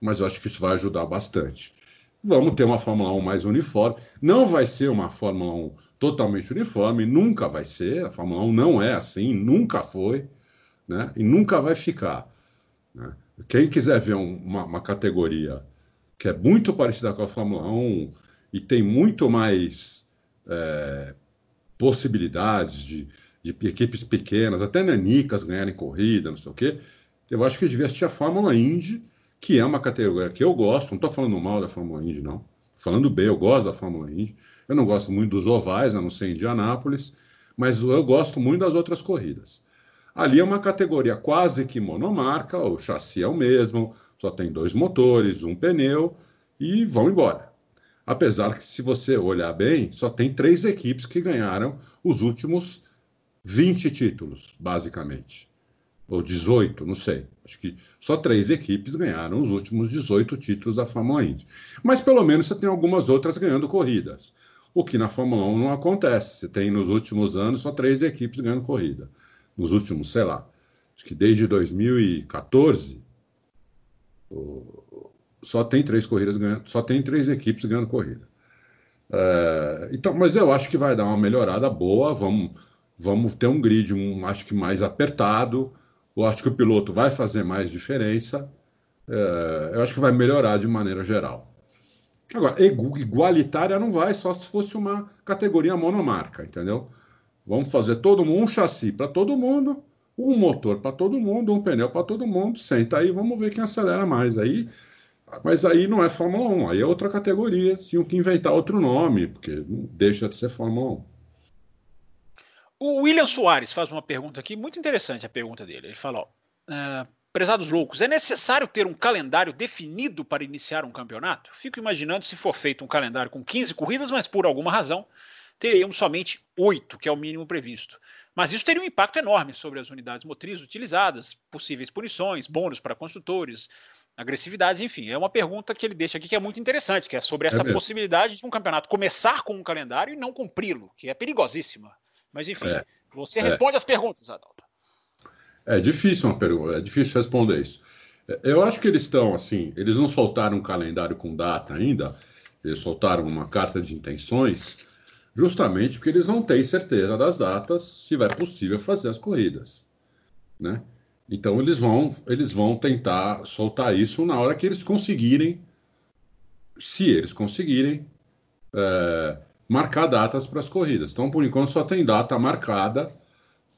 mas eu acho que isso vai ajudar bastante. Vamos ter uma Fórmula 1 mais uniforme. Não vai ser uma Fórmula 1 totalmente uniforme, nunca vai ser. A Fórmula 1 não é assim, nunca foi, né? E nunca vai ficar. Né? Quem quiser ver um, uma, uma, categoria que é muito parecida com a Fórmula 1 e tem muito mais é, possibilidades de, de, equipes pequenas, até nanicas ganharem corrida, não sei o quê, eu acho que devia assistir a Fórmula Indy, que é uma categoria que eu gosto, não estou falando mal da Fórmula Indy, não. Falando bem, eu gosto da Fórmula Indy. Eu não gosto muito dos ovais, a não ser Indianápolis, mas eu gosto muito das outras corridas. Ali é uma categoria quase que monomarca, o chassi é o mesmo, só tem dois motores, um pneu e vão embora. Apesar que, se você olhar bem, só tem três equipes que ganharam os últimos 20 títulos, basicamente. Ou 18, não sei. Acho que só três equipes ganharam os últimos 18 títulos da Fórmula Indy. Mas pelo menos você tem algumas outras ganhando corridas. O que na Fórmula 1 não acontece. Você tem nos últimos anos só três equipes ganhando corrida nos últimos, sei lá, acho que desde 2014, só tem três corridas ganhando, só tem três equipes ganhando corrida. É, então, mas eu acho que vai dar uma melhorada boa. Vamos, vamos ter um grid, um, acho que mais apertado. Eu acho que o piloto vai fazer mais diferença. É, eu acho que vai melhorar de maneira geral. Agora, igualitária não vai, só se fosse uma categoria monomarca, entendeu? Vamos fazer todo mundo, um chassi para todo mundo, um motor para todo mundo, um pneu para todo mundo. Senta aí, vamos ver quem acelera mais. Aí, mas aí não é Fórmula 1, aí é outra categoria. Tinham que inventar outro nome, porque deixa de ser Fórmula 1. O William Soares faz uma pergunta aqui, muito interessante a pergunta dele. Ele fala: ó, uh, prezados loucos, é necessário ter um calendário definido para iniciar um campeonato? Fico imaginando se for feito um calendário com 15 corridas, mas por alguma razão teríamos somente oito, que é o mínimo previsto. Mas isso teria um impacto enorme sobre as unidades motrizes utilizadas, possíveis punições, bônus para construtores, agressividades, enfim. É uma pergunta que ele deixa aqui que é muito interessante, que é sobre é essa é possibilidade de um campeonato começar com um calendário e não cumpri-lo, que é perigosíssima. Mas enfim, é, você é. responde as perguntas, Adalto. É difícil uma pergunta, é difícil responder isso. É, eu acho que eles estão assim, eles não soltaram um calendário com data ainda, eles soltaram uma carta de intenções justamente porque eles não têm certeza das datas se vai possível fazer as corridas, né? Então eles vão eles vão tentar soltar isso na hora que eles conseguirem, se eles conseguirem é, marcar datas para as corridas. Então por enquanto só tem data marcada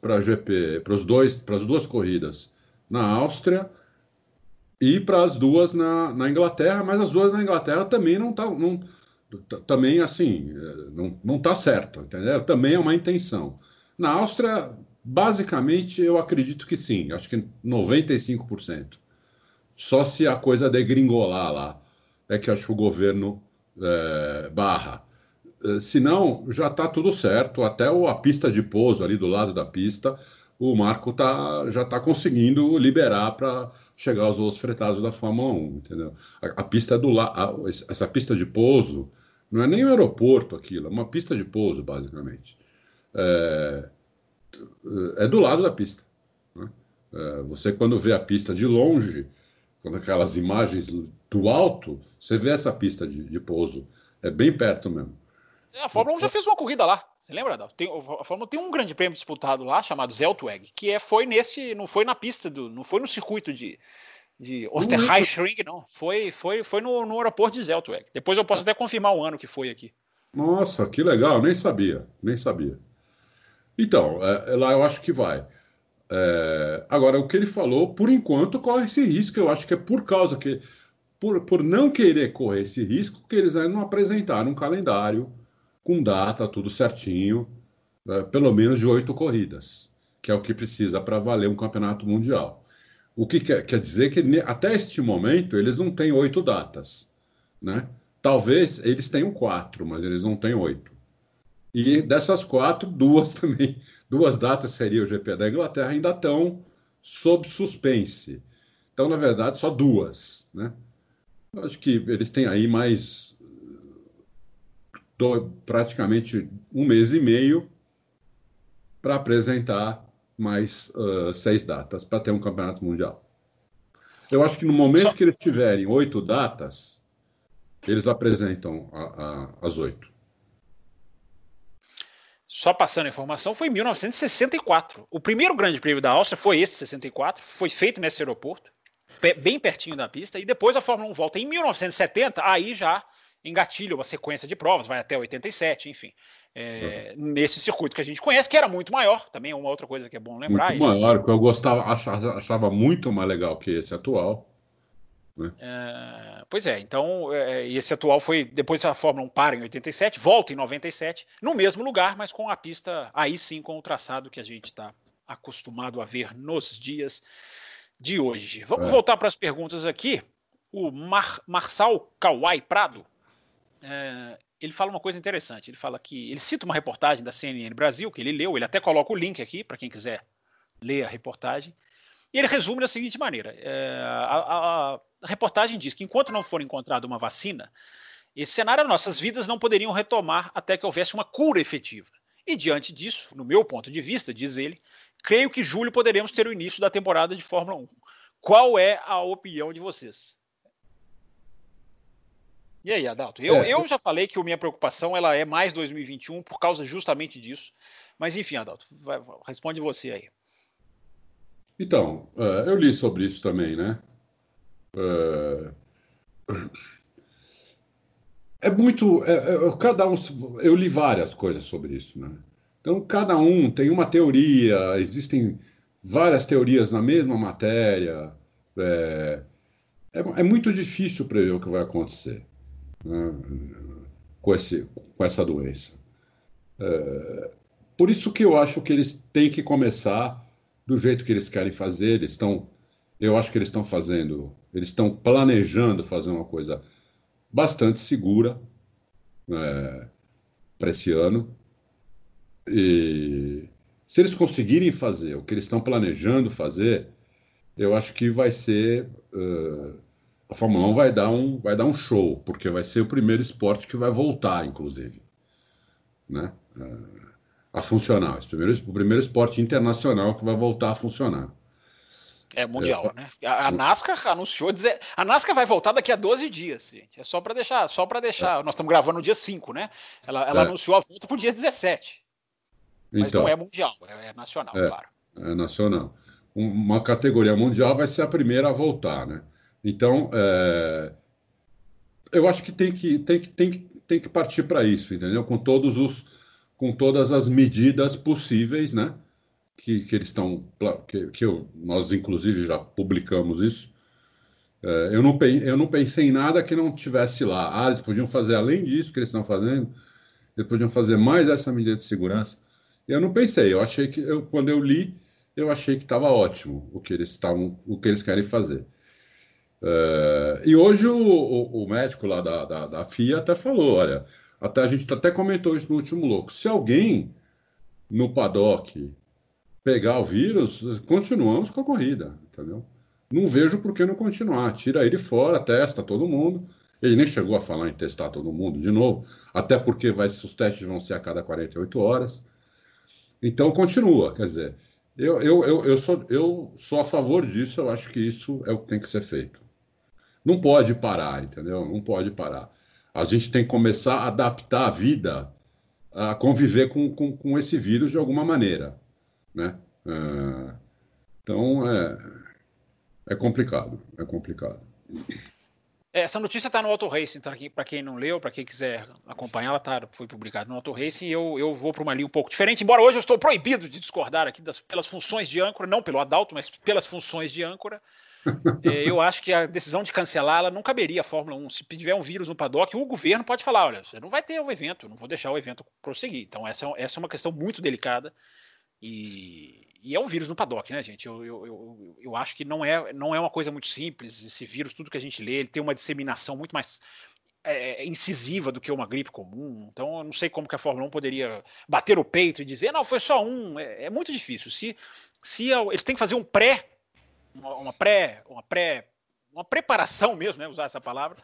para GP, para os dois, para as duas corridas na Áustria e para as duas na, na Inglaterra, mas as duas na Inglaterra também não tá, não, também assim, não, não tá certo, entendeu? Também é uma intenção. Na Áustria, basicamente, eu acredito que sim, acho que 95%. Só se a coisa degringolar lá, é que acho que o governo é, barra. É, se não, já está tudo certo, até a pista de pouso ali do lado da pista, o Marco tá, já está conseguindo liberar para chegar aos voos fretados da Fórmula 1, entendeu? A, a pista do lado, essa pista de pouso não é nem um aeroporto aquilo, é uma pista de pouso, basicamente. É, é do lado da pista. Né? É, você, quando vê a pista de longe, com aquelas imagens do alto, você vê essa pista de, de pouso. É bem perto mesmo. A Fórmula 1 já fez uma corrida lá. Você lembra? Tem, a Fórmula tem um grande prêmio disputado lá chamado Zeltweg, que é, foi nesse, não foi na pista do, não foi no circuito de, de Osterreichring, não. Foi, foi, foi no, no aeroporto de Zeltweg. Depois eu posso até confirmar o ano que foi aqui. Nossa, que legal, nem sabia, nem sabia. Então, é, lá eu acho que vai. É, agora, o que ele falou, por enquanto, corre esse risco. Eu acho que é por causa que, por, por não querer correr esse risco, que eles ainda não apresentaram um calendário com data, tudo certinho, é, pelo menos de oito corridas, que é o que precisa para valer um campeonato mundial. O que quer, quer dizer que até este momento eles não têm oito datas, né? Talvez eles tenham quatro, mas eles não têm oito. E dessas quatro, duas também, duas datas seria o GP da Inglaterra, ainda estão sob suspense. Então, na verdade, só duas, né? Eu acho que eles têm aí mais do, praticamente um mês e meio para apresentar mais uh, seis datas para ter um campeonato mundial. Eu acho que no momento que eles tiverem oito datas, eles apresentam a, a, as oito. Só passando a informação, foi em 1964. O primeiro grande prêmio da Áustria foi esse, 64, foi feito nesse aeroporto, bem pertinho da pista, e depois a Fórmula 1 volta em 1970, aí já engatilha uma sequência de provas, vai até 87, enfim. É, uhum. Nesse circuito que a gente conhece, que era muito maior, também é uma outra coisa que é bom lembrar. Muito maior, que eu gostava, achava, achava, muito mais legal que esse atual. Né? É, pois é, então é, esse atual foi. Depois a Fórmula 1 para em 87, volta em 97, no mesmo lugar, mas com a pista, aí sim com o traçado que a gente está acostumado a ver nos dias de hoje. Vamos é. voltar para as perguntas aqui. O Mar, Marçal Kawai Prado é, ele fala uma coisa interessante. Ele fala que ele cita uma reportagem da CNN Brasil que ele leu. Ele até coloca o link aqui para quem quiser ler a reportagem. E ele resume da seguinte maneira: é, a, a, a, reportagem diz que enquanto não for encontrada uma vacina, esse cenário nossas vidas não poderiam retomar até que houvesse uma cura efetiva. E diante disso, no meu ponto de vista, diz ele, creio que julho poderemos ter o início da temporada de Fórmula 1. Qual é a opinião de vocês? E aí, Adalto? Eu, é, eu já falei que a minha preocupação ela é mais 2021 por causa justamente disso. Mas enfim, Adalto, vai, responde você aí. Então, uh, eu li sobre isso também, né? Uh, é muito. É, é, cada um. Eu li várias coisas sobre isso, né? Então, cada um tem uma teoria, existem várias teorias na mesma matéria. É, é, é muito difícil prever o que vai acontecer né, com, esse, com essa doença. É, por isso que eu acho que eles têm que começar do jeito que eles querem fazer. Eles estão, eu acho que eles estão fazendo, eles estão planejando fazer uma coisa bastante segura é, para esse ano. E se eles conseguirem fazer o que eles estão planejando fazer, eu acho que vai ser uh, a Fórmula 1 vai dar um, vai dar um show, porque vai ser o primeiro esporte que vai voltar, inclusive, né? a funcionar. O primeiro, o primeiro esporte internacional que vai voltar a funcionar. É mundial, é, né? A, a, NASCAR anunciou dizer, a NASCAR vai voltar daqui a 12 dias, gente. É só para deixar, só para deixar. É. Nós estamos gravando no dia 5, né? Ela, ela é. anunciou a volta para o dia 17. Mas então, não é mundial, é, é nacional, é, claro. É nacional. Uma categoria mundial vai ser a primeira a voltar, né? Então, é, eu acho que tem que, tem que, tem que, tem que partir para isso, entendeu? Com todos os, com todas as medidas possíveis, né? Que, que eles estão, que, que eu, nós inclusive já publicamos isso. É, eu, não, eu não pensei em nada que não tivesse lá. Ah, eles podiam fazer além disso que eles estão fazendo, eles podiam fazer mais essa medida de segurança. Eu não pensei. Eu achei que, eu, quando eu li, eu achei que estava ótimo o que eles estavam, o que eles querem fazer. É, e hoje o, o, o, médico lá da, da, da, FIA até falou, olha, até, a gente até comentou isso no último louco. Se alguém no paddock pegar o vírus, continuamos com a corrida, entendeu? Não vejo por que não continuar. Tira ele fora, testa todo mundo. Ele nem chegou a falar em testar todo mundo de novo, até porque vai, os testes vão ser a cada 48 horas. Então continua, quer dizer, eu, eu, eu, eu, sou, eu sou a favor disso, eu acho que isso é o que tem que ser feito. Não pode parar, entendeu? Não pode parar. A gente tem que começar a adaptar a vida a conviver com, com, com, esse vírus de alguma maneira. Né? Uh, então, é, é complicado, é complicado. É, essa notícia está no Auto Racing, então para quem não leu, para quem quiser acompanhar, ela tá, foi publicada no Auto Racing. Eu, eu vou para uma linha um pouco diferente, embora hoje eu estou proibido de discordar aqui das, pelas funções de âncora, não pelo Adalto, mas pelas funções de âncora. é, eu acho que a decisão de cancelar ela não caberia à Fórmula 1. Se tiver um vírus no paddock, o governo pode falar: olha, você não vai ter o evento, não vou deixar o evento prosseguir. Então, essa, essa é uma questão muito delicada. E, e é um vírus no paddock, né, gente? Eu, eu, eu, eu, acho que não é, não é uma coisa muito simples. Esse vírus, tudo que a gente lê, ele tem uma disseminação muito mais é, é incisiva do que uma gripe comum. Então, eu não sei como que a Fórmula 1 poderia bater o peito e dizer, não, foi só um. É, é muito difícil. Se, se eles têm que fazer um pré, uma, uma pré, uma pré, uma preparação mesmo, né, usar essa palavra,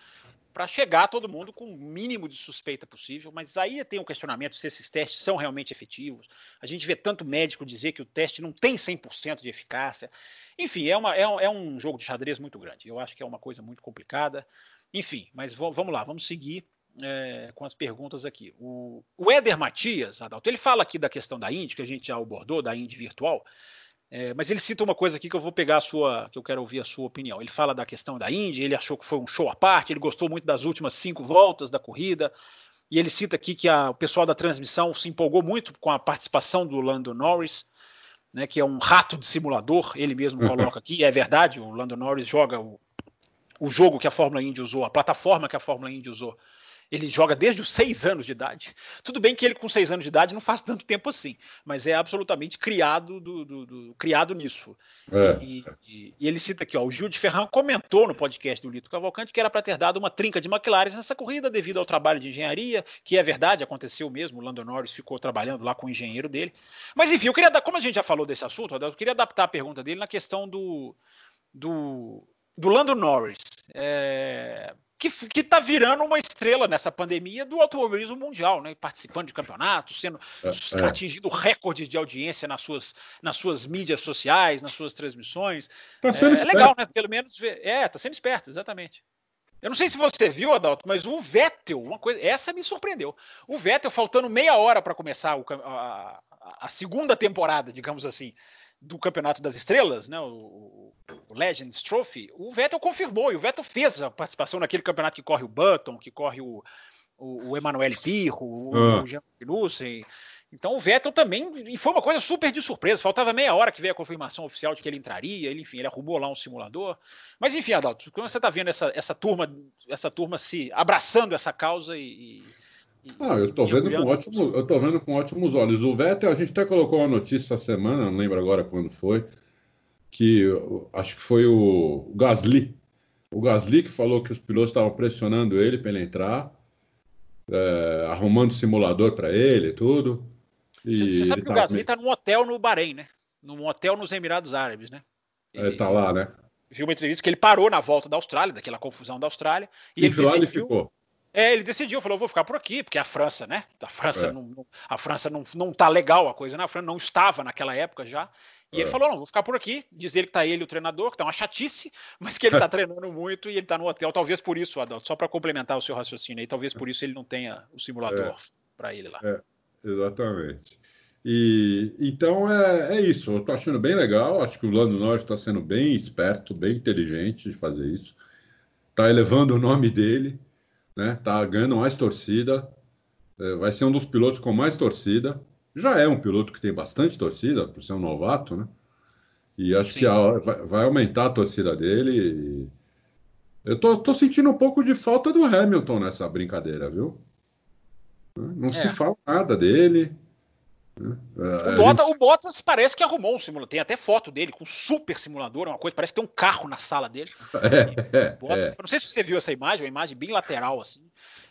para chegar todo mundo com o mínimo de suspeita possível, mas aí tem um questionamento se esses testes são realmente efetivos. A gente vê tanto médico dizer que o teste não tem 100% de eficácia. Enfim, é, uma, é, um, é um jogo de xadrez muito grande. Eu acho que é uma coisa muito complicada. Enfim, mas vamos lá, vamos seguir é, com as perguntas aqui. O, o Éder Matias, Adalto, ele fala aqui da questão da Indy, que a gente já abordou, da Indy virtual. É, mas ele cita uma coisa aqui que eu vou pegar a sua, que eu quero ouvir a sua opinião. Ele fala da questão da Indy, ele achou que foi um show à parte, ele gostou muito das últimas cinco voltas da corrida, e ele cita aqui que a, o pessoal da transmissão se empolgou muito com a participação do Lando Norris, né, que é um rato de simulador, ele mesmo coloca aqui, é verdade, o Lando Norris joga o, o jogo que a Fórmula Indy usou, a plataforma que a Fórmula Indy usou ele joga desde os seis anos de idade. Tudo bem que ele, com seis anos de idade, não faz tanto tempo assim, mas é absolutamente criado, do, do, do criado nisso. É. E, e, e, ele cita aqui: ó, o Gil de Ferran comentou no podcast do Lito Cavalcante que era para ter dado uma trinca de McLaren nessa corrida devido ao trabalho de engenharia, que é verdade, aconteceu mesmo. O Lando Norris ficou trabalhando lá com o engenheiro dele. Mas enfim, eu queria dar, como a gente já falou desse assunto, eu queria adaptar a pergunta dele na questão do, do, do Lando Norris. É, que está virando uma estrela nessa pandemia do automobilismo mundial, né? participando de campeonatos, sendo é, é. atingindo recordes de audiência nas suas, nas suas mídias sociais, nas suas transmissões. Tá sendo é, é legal, né? Pelo menos ver. É, tá sendo esperto, exatamente. Eu não sei se você viu, Adalto, mas o Vettel, uma coisa, essa me surpreendeu. O Vettel, faltando meia hora para começar o, a, a segunda temporada, digamos assim, do Campeonato das Estrelas, né, o, o, Legends Trophy, o Vettel confirmou, e o Vettel fez a participação naquele campeonato que corre o Button, que corre o, o, o Emanuele Pirro, o, ah. o Jean Magnussen. Então o Vettel também, e foi uma coisa super de surpresa, faltava meia hora que veio a confirmação oficial de que ele entraria, ele, enfim, ele arrumou lá um simulador. Mas enfim, Adalto, como você está vendo essa, essa turma, essa turma se abraçando essa causa e, ah, eu estou vendo com ótimo, eu tô vendo com ótimos olhos. O Vettel, a gente até colocou uma notícia essa semana, não lembro agora quando foi, que acho que foi o Gasly. O Gasly que falou que os pilotos estavam pressionando ele para ele entrar, é, arrumando simulador para ele e tudo. E você, sabe que o Gasly está num hotel no Bahrein, né? Num hotel nos Emirados Árabes, né? Ele está lá, né? Viu uma entrevista que ele parou na volta da Austrália, daquela confusão da Austrália. E, e ele decidiu, ele ficou. É, ele decidiu, falou, vou ficar por aqui, porque a França, né? A França, é. não, a França não, não tá legal a coisa na França, não estava naquela época já. E é. ele falou, não, vou ficar por aqui. Diz ele que tá ele o treinador, que tá uma chatice, mas que ele tá treinando muito e ele tá no hotel. Talvez por isso, Adalto, só para complementar o seu raciocínio aí, talvez por isso ele não tenha o simulador é. para ele lá. É, exatamente. E então é, é isso. Eu tô achando bem legal. Acho que o Lando Norris está sendo bem esperto, bem inteligente de fazer isso. Tá elevando o nome dele né? Tá ganhando mais torcida, é, vai ser um dos pilotos com mais torcida. Já é um piloto que tem bastante torcida, por ser um novato, né? E acho Sim. que a, vai, vai, aumentar a torcida dele. Eu tô, tô, sentindo um pouco de falta do Hamilton nessa brincadeira, viu? Não é. se fala nada dele. Né? O, Bota, gente... o, Bottas parece que arrumou um simulador. Tem até foto dele com um super simulador, uma coisa, parece que tem um carro na sala dele. É, é, Bottas, é. Não sei se você viu essa imagem, uma imagem bem lateral, assim.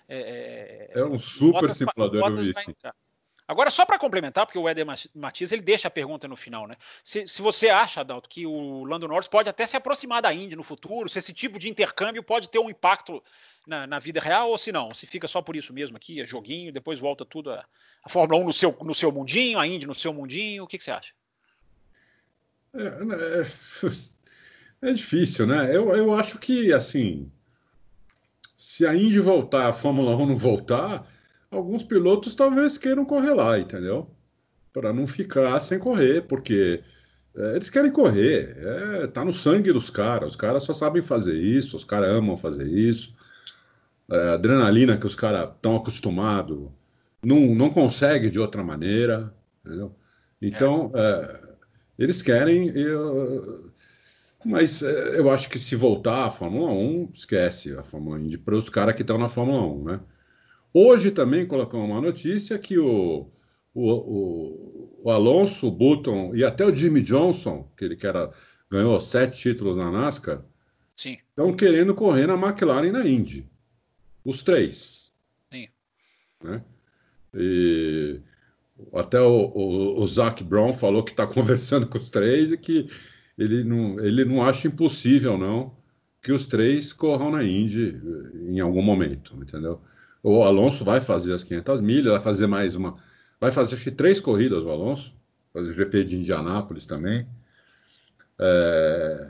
É, é, é um super Bottas, simulador, eu vi Agora, só para complementar, porque o Éder Matias ele deixa a pergunta no final, né? Se, se você acha, Adalto, que o Lando Norris pode até se aproximar da Indy no futuro, se esse tipo de intercâmbio pode ter um impacto na, na, vida real, ou se não, se fica só por isso mesmo aqui, é joguinho, depois volta tudo a, a Fórmula 1 no seu, no seu mundinho, a Indy no seu mundinho, o que, que você acha? É, é, é, difícil, né? Eu, eu acho que, assim, se a Indy voltar, a Fórmula 1 não voltar, alguns pilotos talvez queiram correr lá, entendeu? Para não ficar sem correr, porque é, eles querem correr, é, tá no sangue dos caras, os caras só sabem fazer isso, os caras amam fazer isso. É, adrenalina que os caras estão acostumados, não, não consegue de outra maneira, entendeu? Então, é. eles querem, eu, mas é, eu acho que se voltar à Fórmula 1, esquece a Fórmula Indy para os caras que estão na Fórmula 1, né? Hoje também colocou uma notícia que o, o, o, o, Alonso, o Button e até o Jimmy Johnson, que ele que era, ganhou sete títulos na NASCAR, Sim. estão querendo correr na McLaren na Indy. Os três. Sim. Né? E até o, o, o Zac Brown falou que está conversando com os três e que ele não, ele não acha impossível, não, que os três corram na Indy em algum momento, entendeu? O Alonso vai fazer as 500 milhas, vai fazer mais uma. Vai fazer acho que três corridas o Alonso, fazer o GP de Indianápolis também. É...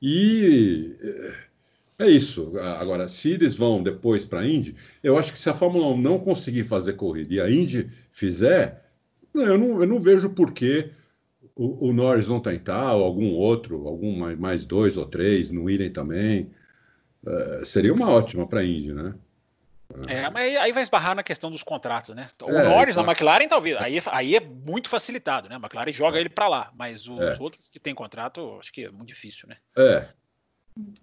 E é isso. Agora, se eles vão depois para a Indy, eu acho que se a Fórmula 1 não conseguir fazer corrida e a Indy fizer, eu não, eu não vejo por que o, o Norris não tentar, ou algum outro, algum mais, mais dois ou três não irem também. É, seria uma ótima para a Indy, né? É, mas aí vai esbarrar na questão dos contratos, né? O é, Norris na McLaren, talvez, aí, aí é muito facilitado, né? A McLaren joga é. ele para lá, mas os é. outros que têm contrato, acho que é muito difícil, né? É.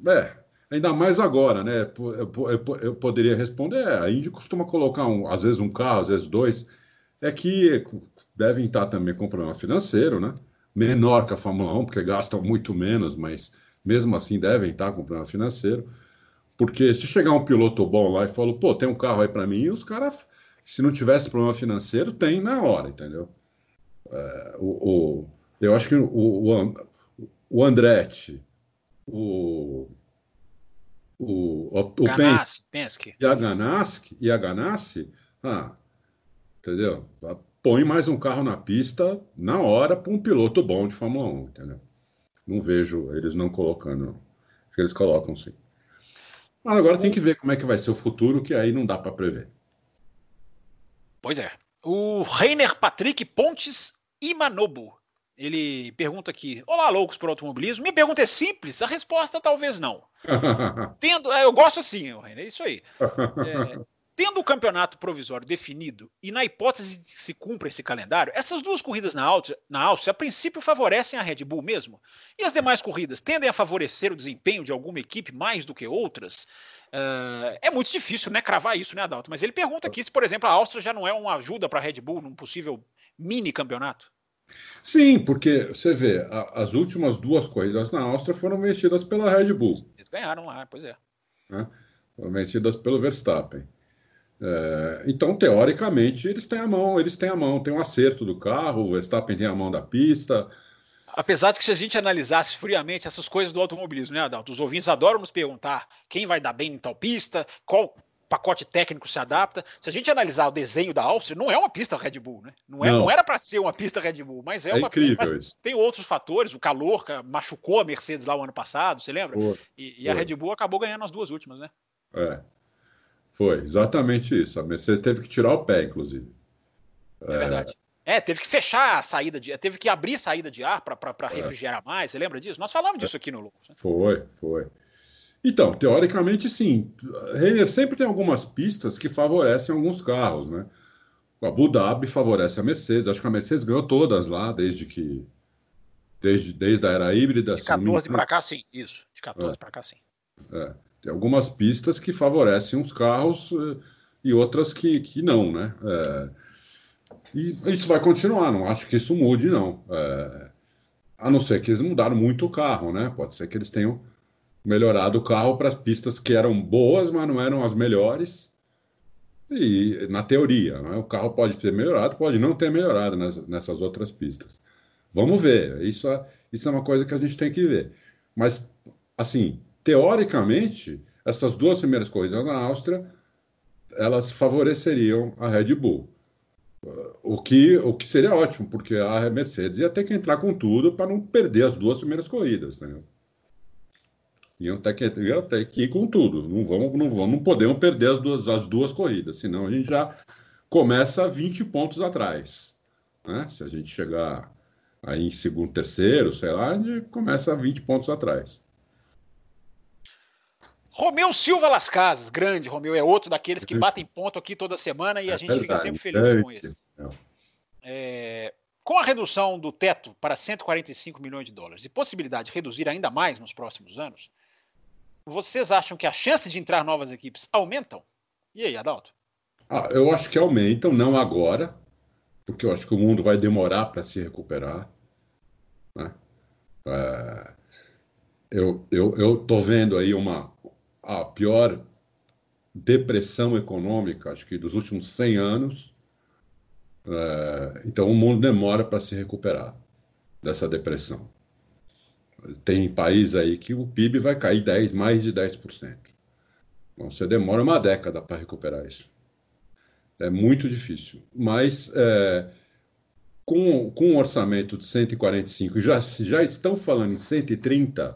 É. Ainda mais agora, né? Eu poderia responder, é, a Indy costuma colocar, um, às vezes, um carro, às vezes dois, é que devem estar também com problema financeiro, né? Menor que a Fórmula 1, porque gastam muito menos, mas mesmo assim devem estar com problema financeiro. Porque se chegar um piloto bom lá e falar, pô, tem um carro aí para mim, os caras, se não tivesse problema financeiro, tem na hora, entendeu? É, o, o, eu acho que o, o, o Andretti, o, o, o, Ganassi, Penske, e a Ganassi, e a Ganassi ah, entendeu? Põe mais um carro na pista na hora para um piloto bom de Fórmula 1, entendeu? Não vejo eles não colocando. Acho que eles colocam sim. Mas agora tem que ver como é que vai ser o futuro, que aí não dá para prever. Pois é. O Reiner Patrick Pontes Imanobo. Ele pergunta aqui: Olá, loucos por automobilismo. Minha pergunta é simples, a resposta talvez não. Tendo, é, eu gosto assim, Reiner, é isso aí. É, Tendo o campeonato provisório definido e na hipótese de que se cumpra esse calendário, essas duas corridas na Áustria, na Áustria, a princípio, favorecem a Red Bull mesmo? E as demais corridas tendem a favorecer o desempenho de alguma equipe mais do que outras? Uh, é muito difícil, né, cravar isso, né, Adalto? Mas ele pergunta aqui se, por exemplo, a Áustria já não é uma ajuda para a Red Bull num possível mini campeonato. Sim, porque você vê, a, as últimas duas corridas na Áustria foram vencidas pela Red Bull. Eles ganharam lá, pois é. Né? Foram vencidas pelo Verstappen. É, então, teoricamente, eles têm a mão, eles têm a mão, tem um acerto do carro, o Verstappen tem a mão da pista. Apesar de que se a gente analisasse friamente essas coisas do automobilismo, né, Adalto? Os ouvintes adoram nos perguntar quem vai dar bem em tal pista, qual pacote técnico se adapta. Se a gente analisar o desenho da Áustria, não é uma pista Red Bull, né? Não, é, não. não era para ser uma pista Red Bull, mas é, é uma incrível pista. Mas tem outros fatores, o calor machucou a Mercedes lá o ano passado, você lembra? e, e a Red Bull acabou ganhando as duas últimas, né? É. Foi, exatamente isso. A Mercedes teve que tirar o pé, inclusive. É, é verdade. É, teve que fechar a saída de teve que abrir a saída de ar para é. refrigerar mais. Você lembra disso? Nós falamos disso aqui no Lucas. Né? Foi, foi. Então, teoricamente, sim. Renner sempre tem algumas pistas que favorecem alguns carros, né? O Abu Dhabi favorece a Mercedes. Acho que a Mercedes ganhou todas lá, desde que. Desde, desde a era híbrida. De 14 para cá, sim. Isso. De 14 é. para cá, sim. É. Tem algumas pistas que favorecem os carros eh, e outras que, que não, né? É, e isso vai continuar, não acho que isso mude, não. É, a não ser que eles mudaram muito o carro, né? Pode ser que eles tenham melhorado o carro para as pistas que eram boas, mas não eram as melhores. E na teoria, né? o carro pode ter melhorado, pode não ter melhorado nessas, nessas outras pistas. Vamos ver. Isso é, isso é uma coisa que a gente tem que ver. Mas, assim, teoricamente, essas duas primeiras corridas na Áustria, elas favoreceriam a Red Bull. O que, o que seria ótimo, porque a Mercedes ia ter que entrar com tudo para não perder as duas primeiras corridas. Né? Iam ter que, iam ter que ir com tudo. Não vamos, não vamos, não podemos perder as duas, as duas corridas, senão a gente já começa 20 pontos atrás. Né? Se a gente chegar aí em segundo, terceiro, sei lá, a gente começa 20 pontos atrás. Romeu Silva Las Casas, grande Romeu, é outro daqueles que batem ponto aqui toda semana e a é gente verdade, fica sempre feliz é com isso. É, com a redução do teto para 145 milhões de dólares e possibilidade de reduzir ainda mais nos próximos anos, vocês acham que a chance de entrar novas equipes aumentam? E aí, Adalto? Ah, eu acho que aumentam, não agora, porque eu acho que o mundo vai demorar para se recuperar. Né? É, eu estou vendo aí uma, a pior depressão econômica, acho que dos últimos 100 anos. É, então, o mundo demora para se recuperar dessa depressão. Tem país aí que o PIB vai cair 10, mais de 10%. Então, você demora uma década para recuperar isso. É muito difícil. Mas é, com, com um orçamento de 145, já, já estão falando em 130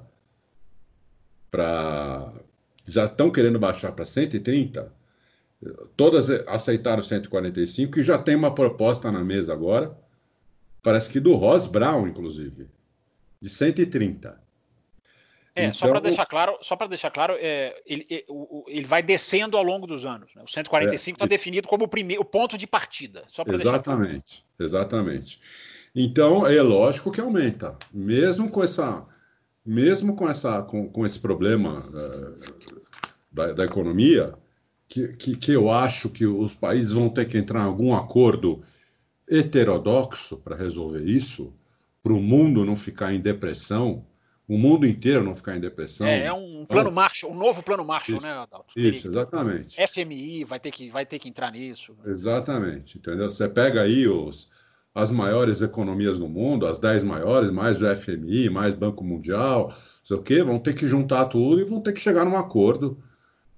para já estão querendo baixar para 130, todas aceitaram 145 e já tem uma proposta na mesa agora, parece que do Ross Brown, inclusive, de 130. É, então, só para deixar claro, só para deixar claro, é, ele, ele, vai descendo ao longo dos anos. Né? O 145 está é, definido como o primeiro o ponto de partida. Só exatamente, claro. exatamente. Então é lógico que aumenta, mesmo com essa mesmo com, essa, com, com esse problema uh, da, da, economia, que, que, que, eu acho que os países vão ter que entrar em algum acordo heterodoxo para resolver isso, para o mundo não ficar em depressão, o mundo inteiro não ficar em depressão. É, é um plano então, Marshall, um novo plano Marshall, isso, né, Adalto? Isso, exatamente. FMI vai ter, que, vai ter que entrar nisso. Exatamente, entendeu? Você pega aí os, as maiores economias do mundo, as 10 maiores, mais o FMI, mais Banco Mundial, sei o quê, vão ter que juntar tudo e vão ter que chegar num acordo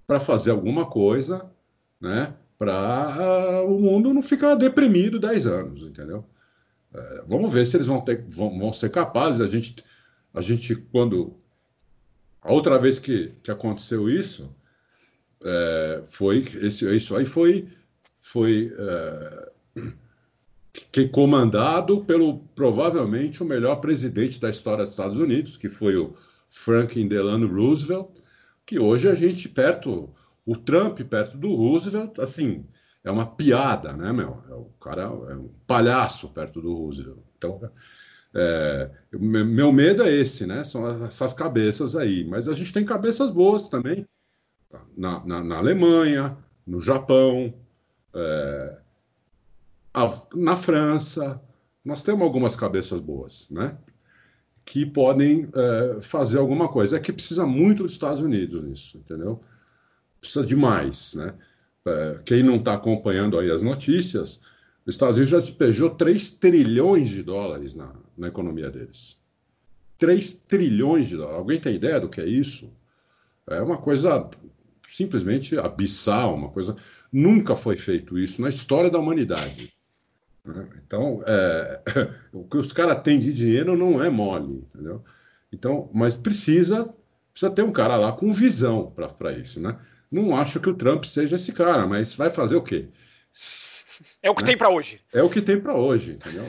para fazer alguma coisa, né? Para uh, o mundo não ficar deprimido 10 anos, entendeu? Uh, vamos ver se eles vão, ter, vão, vão ser capazes. A gente, a gente, quando. A outra vez que, que aconteceu isso, é, foi. Esse, isso aí foi. foi é, que comandado pelo provavelmente o melhor presidente da história dos Estados Unidos, que foi o Franklin Delano Roosevelt, que hoje a gente perto, o Trump perto do Roosevelt, assim, é uma piada, né, meu? É, o cara é um palhaço perto do Roosevelt. Então, é, meu medo é esse, né? São essas cabeças aí. Mas a gente tem cabeças boas também na, na, na Alemanha, no Japão. É, na França, nós temos algumas cabeças boas, né? Que podem é, fazer alguma coisa. É que precisa muito dos Estados Unidos nisso, entendeu? Precisa demais, né? É, quem não está acompanhando aí as notícias, os Estados Unidos já despejou 3 trilhões de dólares na, na economia deles. 3 trilhões de dólares. Alguém tem ideia do que é isso? É uma coisa simplesmente abissal, uma coisa. Nunca foi feito isso na história da humanidade. Né? Então, é, o que os caras têm de dinheiro não é mole, entendeu? Então, mas precisa, precisa ter um cara lá com visão para isso, né? Não acho que o Trump seja esse cara, mas vai fazer o quê? É o que né? tem para hoje. É o que tem para hoje, entendeu?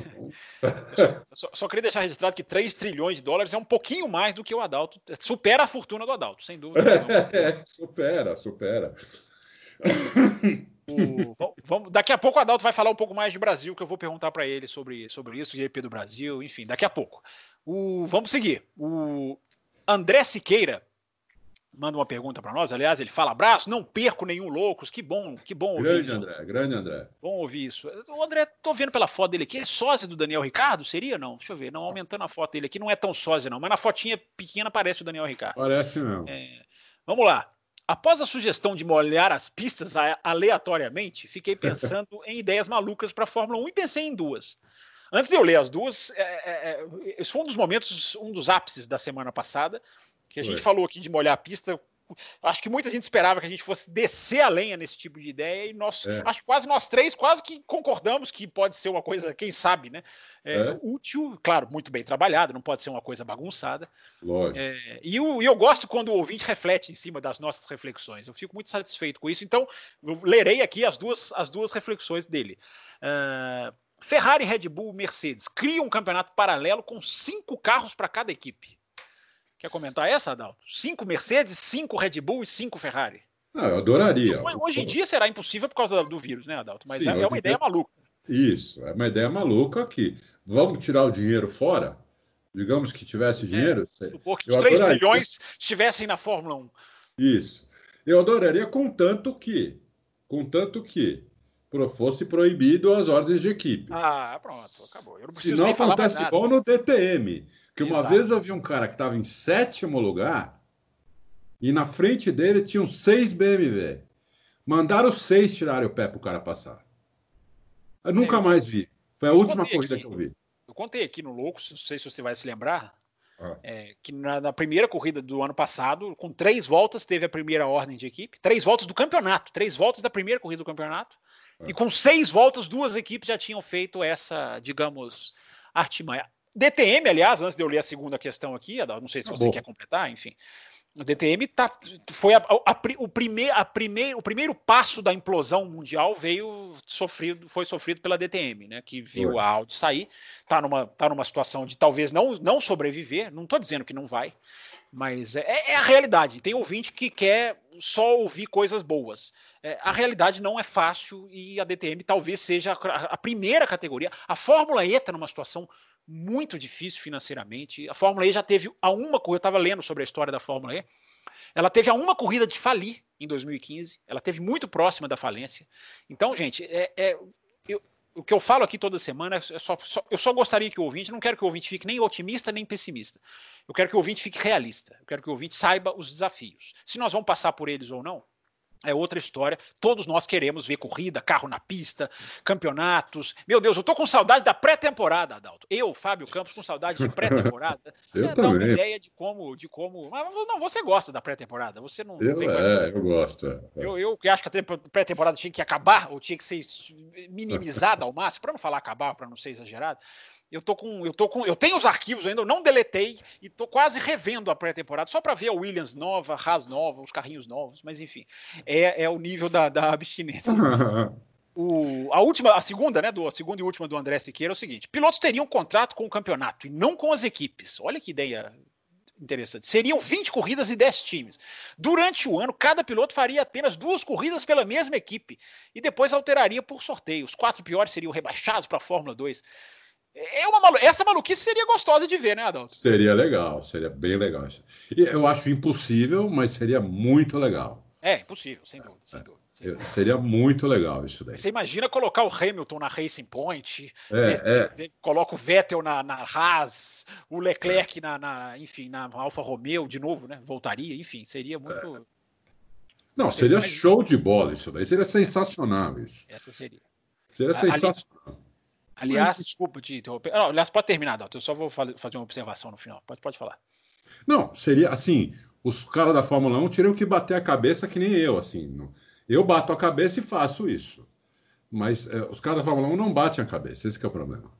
só, só, queria deixar registrado que 3 trilhões de dólares é um pouquinho mais do que o Adalto. Supera a fortuna do Adalto, sem dúvida. É, supera, supera. O, vamos, daqui a pouco o Adalto vai falar um pouco mais de Brasil, que eu vou perguntar para ele sobre, sobre isso, GP do Brasil, enfim, daqui a pouco. O, vamos seguir. O André Siqueira manda uma pergunta para nós. Aliás, ele fala: abraço, não perco nenhum loucos. Que bom, que bom ouvir grande isso. André, grande André. Bom ouvir isso. O André, tô vendo pela foto dele aqui, é sósia do Daniel Ricardo? Seria? Não, deixa eu ver. Não, aumentando a foto dele aqui, não é tão sósia, não, mas na fotinha pequena parece o Daniel Ricardo. Parece não. É, vamos lá. Após a sugestão de molhar as pistas aleatoriamente, fiquei pensando em ideias malucas para a Fórmula 1 e pensei em duas. Antes de eu ler as duas, é, é, é, esse foi um dos momentos, um dos ápices da semana passada, que a gente falou aqui de molhar a pista acho que muita gente esperava que a gente fosse descer a lenha nesse tipo de ideia e nós, é. acho que quase nós três quase que concordamos que pode ser uma coisa, quem sabe, né? É, é. Útil, claro, muito bem trabalhada, não pode ser uma coisa bagunçada. Lógico. É, e, eu, eu gosto quando o ouvinte reflete em cima das nossas reflexões. Eu fico muito satisfeito com isso. Então, eu lerei aqui as duas, as duas reflexões dele. Uh, Ferrari, Red Bull, Mercedes criam um campeonato paralelo com cinco carros para cada equipe. Quer comentar essa, Adalto? Cinco Mercedes, cinco Red Bull e cinco Ferrari. Não, eu adoraria. Hoje em dia será impossível por causa do vírus, né, Adalto? Mas Sim, é, é uma ideia dia... maluca. Isso, é uma ideia maluca que vamos tirar o dinheiro fora. Digamos que tivesse é, dinheiro. É, supor que os 3 adoraria. trilhões estivessem na Fórmula 1. Isso. Eu adoraria, contanto que, contanto que fosse proibido as ordens de equipe. Ah, pronto, acabou. Eu não Se não acontece igual no DTM, que uma Exato. vez eu vi um cara que estava em sétimo lugar e na frente dele tinham seis BMW. Mandaram seis tirarem o pé para o cara passar. Eu é, nunca mais vi. Foi a última corrida aqui, que eu vi. Eu contei aqui no Loucos, não sei se você vai se lembrar, ah. é, que na, na, primeira corrida do ano passado, com três voltas, teve a primeira ordem de equipe, três voltas do campeonato, três voltas da primeira corrida do campeonato. E com seis voltas, duas equipes já tinham feito essa, digamos, artimanha. DTM, aliás, antes de eu ler a segunda questão aqui, não sei se tá você quer completar, enfim. O DTM tá, foi a, a, o, primeir, a primeir, o primeiro passo da implosão mundial veio sofrido, foi sofrido pela DTM, né? Que viu a Audi sair, tá numa, tá numa situação de talvez não, não sobreviver. Não estou dizendo que não vai, mas é, é, a realidade. Tem ouvinte que quer só ouvir coisas boas. É, a realidade não é fácil e a DTM talvez seja a, a primeira categoria. A Fórmula E está numa situação muito difícil financeiramente. A Fórmula E já teve a uma corrida, eu estava lendo sobre a história da Fórmula E. Ela teve a uma corrida de falir em 2015. Ela teve muito próxima da falência. Então, gente, é, é eu, o que eu falo aqui toda semana é só, só, eu só gostaria que o ouvinte, não quero que o ouvinte fique nem otimista nem pessimista. Eu quero que o ouvinte fique realista. Eu quero que o ouvinte saiba os desafios. Se nós vamos passar por eles ou não, é outra história. Todos nós queremos ver corrida, carro na pista, campeonatos. Meu Deus, eu tô com saudade da pré-temporada, Adalto. Eu, Fábio Campos, com saudade de pré-temporada. eu é, também. Dá uma ideia de como, de como. Mas não, você gosta da pré-temporada? Você não, eu. É, eu gosto. Eu, eu acho que a pré-temporada tinha que acabar ou tinha que ser minimizada ao máximo, para não falar acabar, para não ser exagerado. Eu tô com, eu tô com, eu tenho os arquivos ainda, eu não deletei e tô quase revendo a pré-temporada só para ver a Williams nova, a Haas nova, os carrinhos novos, mas enfim, é, é o nível da, da abstinência. o, a última, a segunda, né, do, a segunda e última do André Siqueira é o seguinte: pilotos teriam contrato com o campeonato e não com as equipes. Olha que ideia interessante. Seriam 20 corridas e 10 times. Durante o ano, cada piloto faria apenas duas corridas pela mesma equipe e depois alteraria por sorteio. Os quatro piores seriam rebaixados para a Fórmula 2. É uma malu... Essa maluquice seria gostosa de ver, né, Adalto? Seria legal, seria bem legal. Eu acho impossível, mas seria muito legal. É, impossível, sem dúvida, sem dúvida. Sem dúvida. Seria muito legal isso daí. Você imagina colocar o Hamilton na Racing Point, é, é. coloca o Vettel na, na Haas, o Leclerc na, na, enfim, na Alfa Romeo de novo, né? Voltaria, enfim, seria muito. É. Não, seria show de bola isso daí. Seria sensacional isso. Essa seria. Seria sensacional. Aliás, Mas... desculpa te interromper. Não, aliás, pode terminar, Dalton. Eu só vou fazer uma observação no final. Pode, pode falar. Não, seria assim: os caras da Fórmula 1 teriam que bater a cabeça que nem eu. assim. Eu bato a cabeça e faço isso. Mas é, os caras da Fórmula 1 não batem a cabeça, esse é o problema.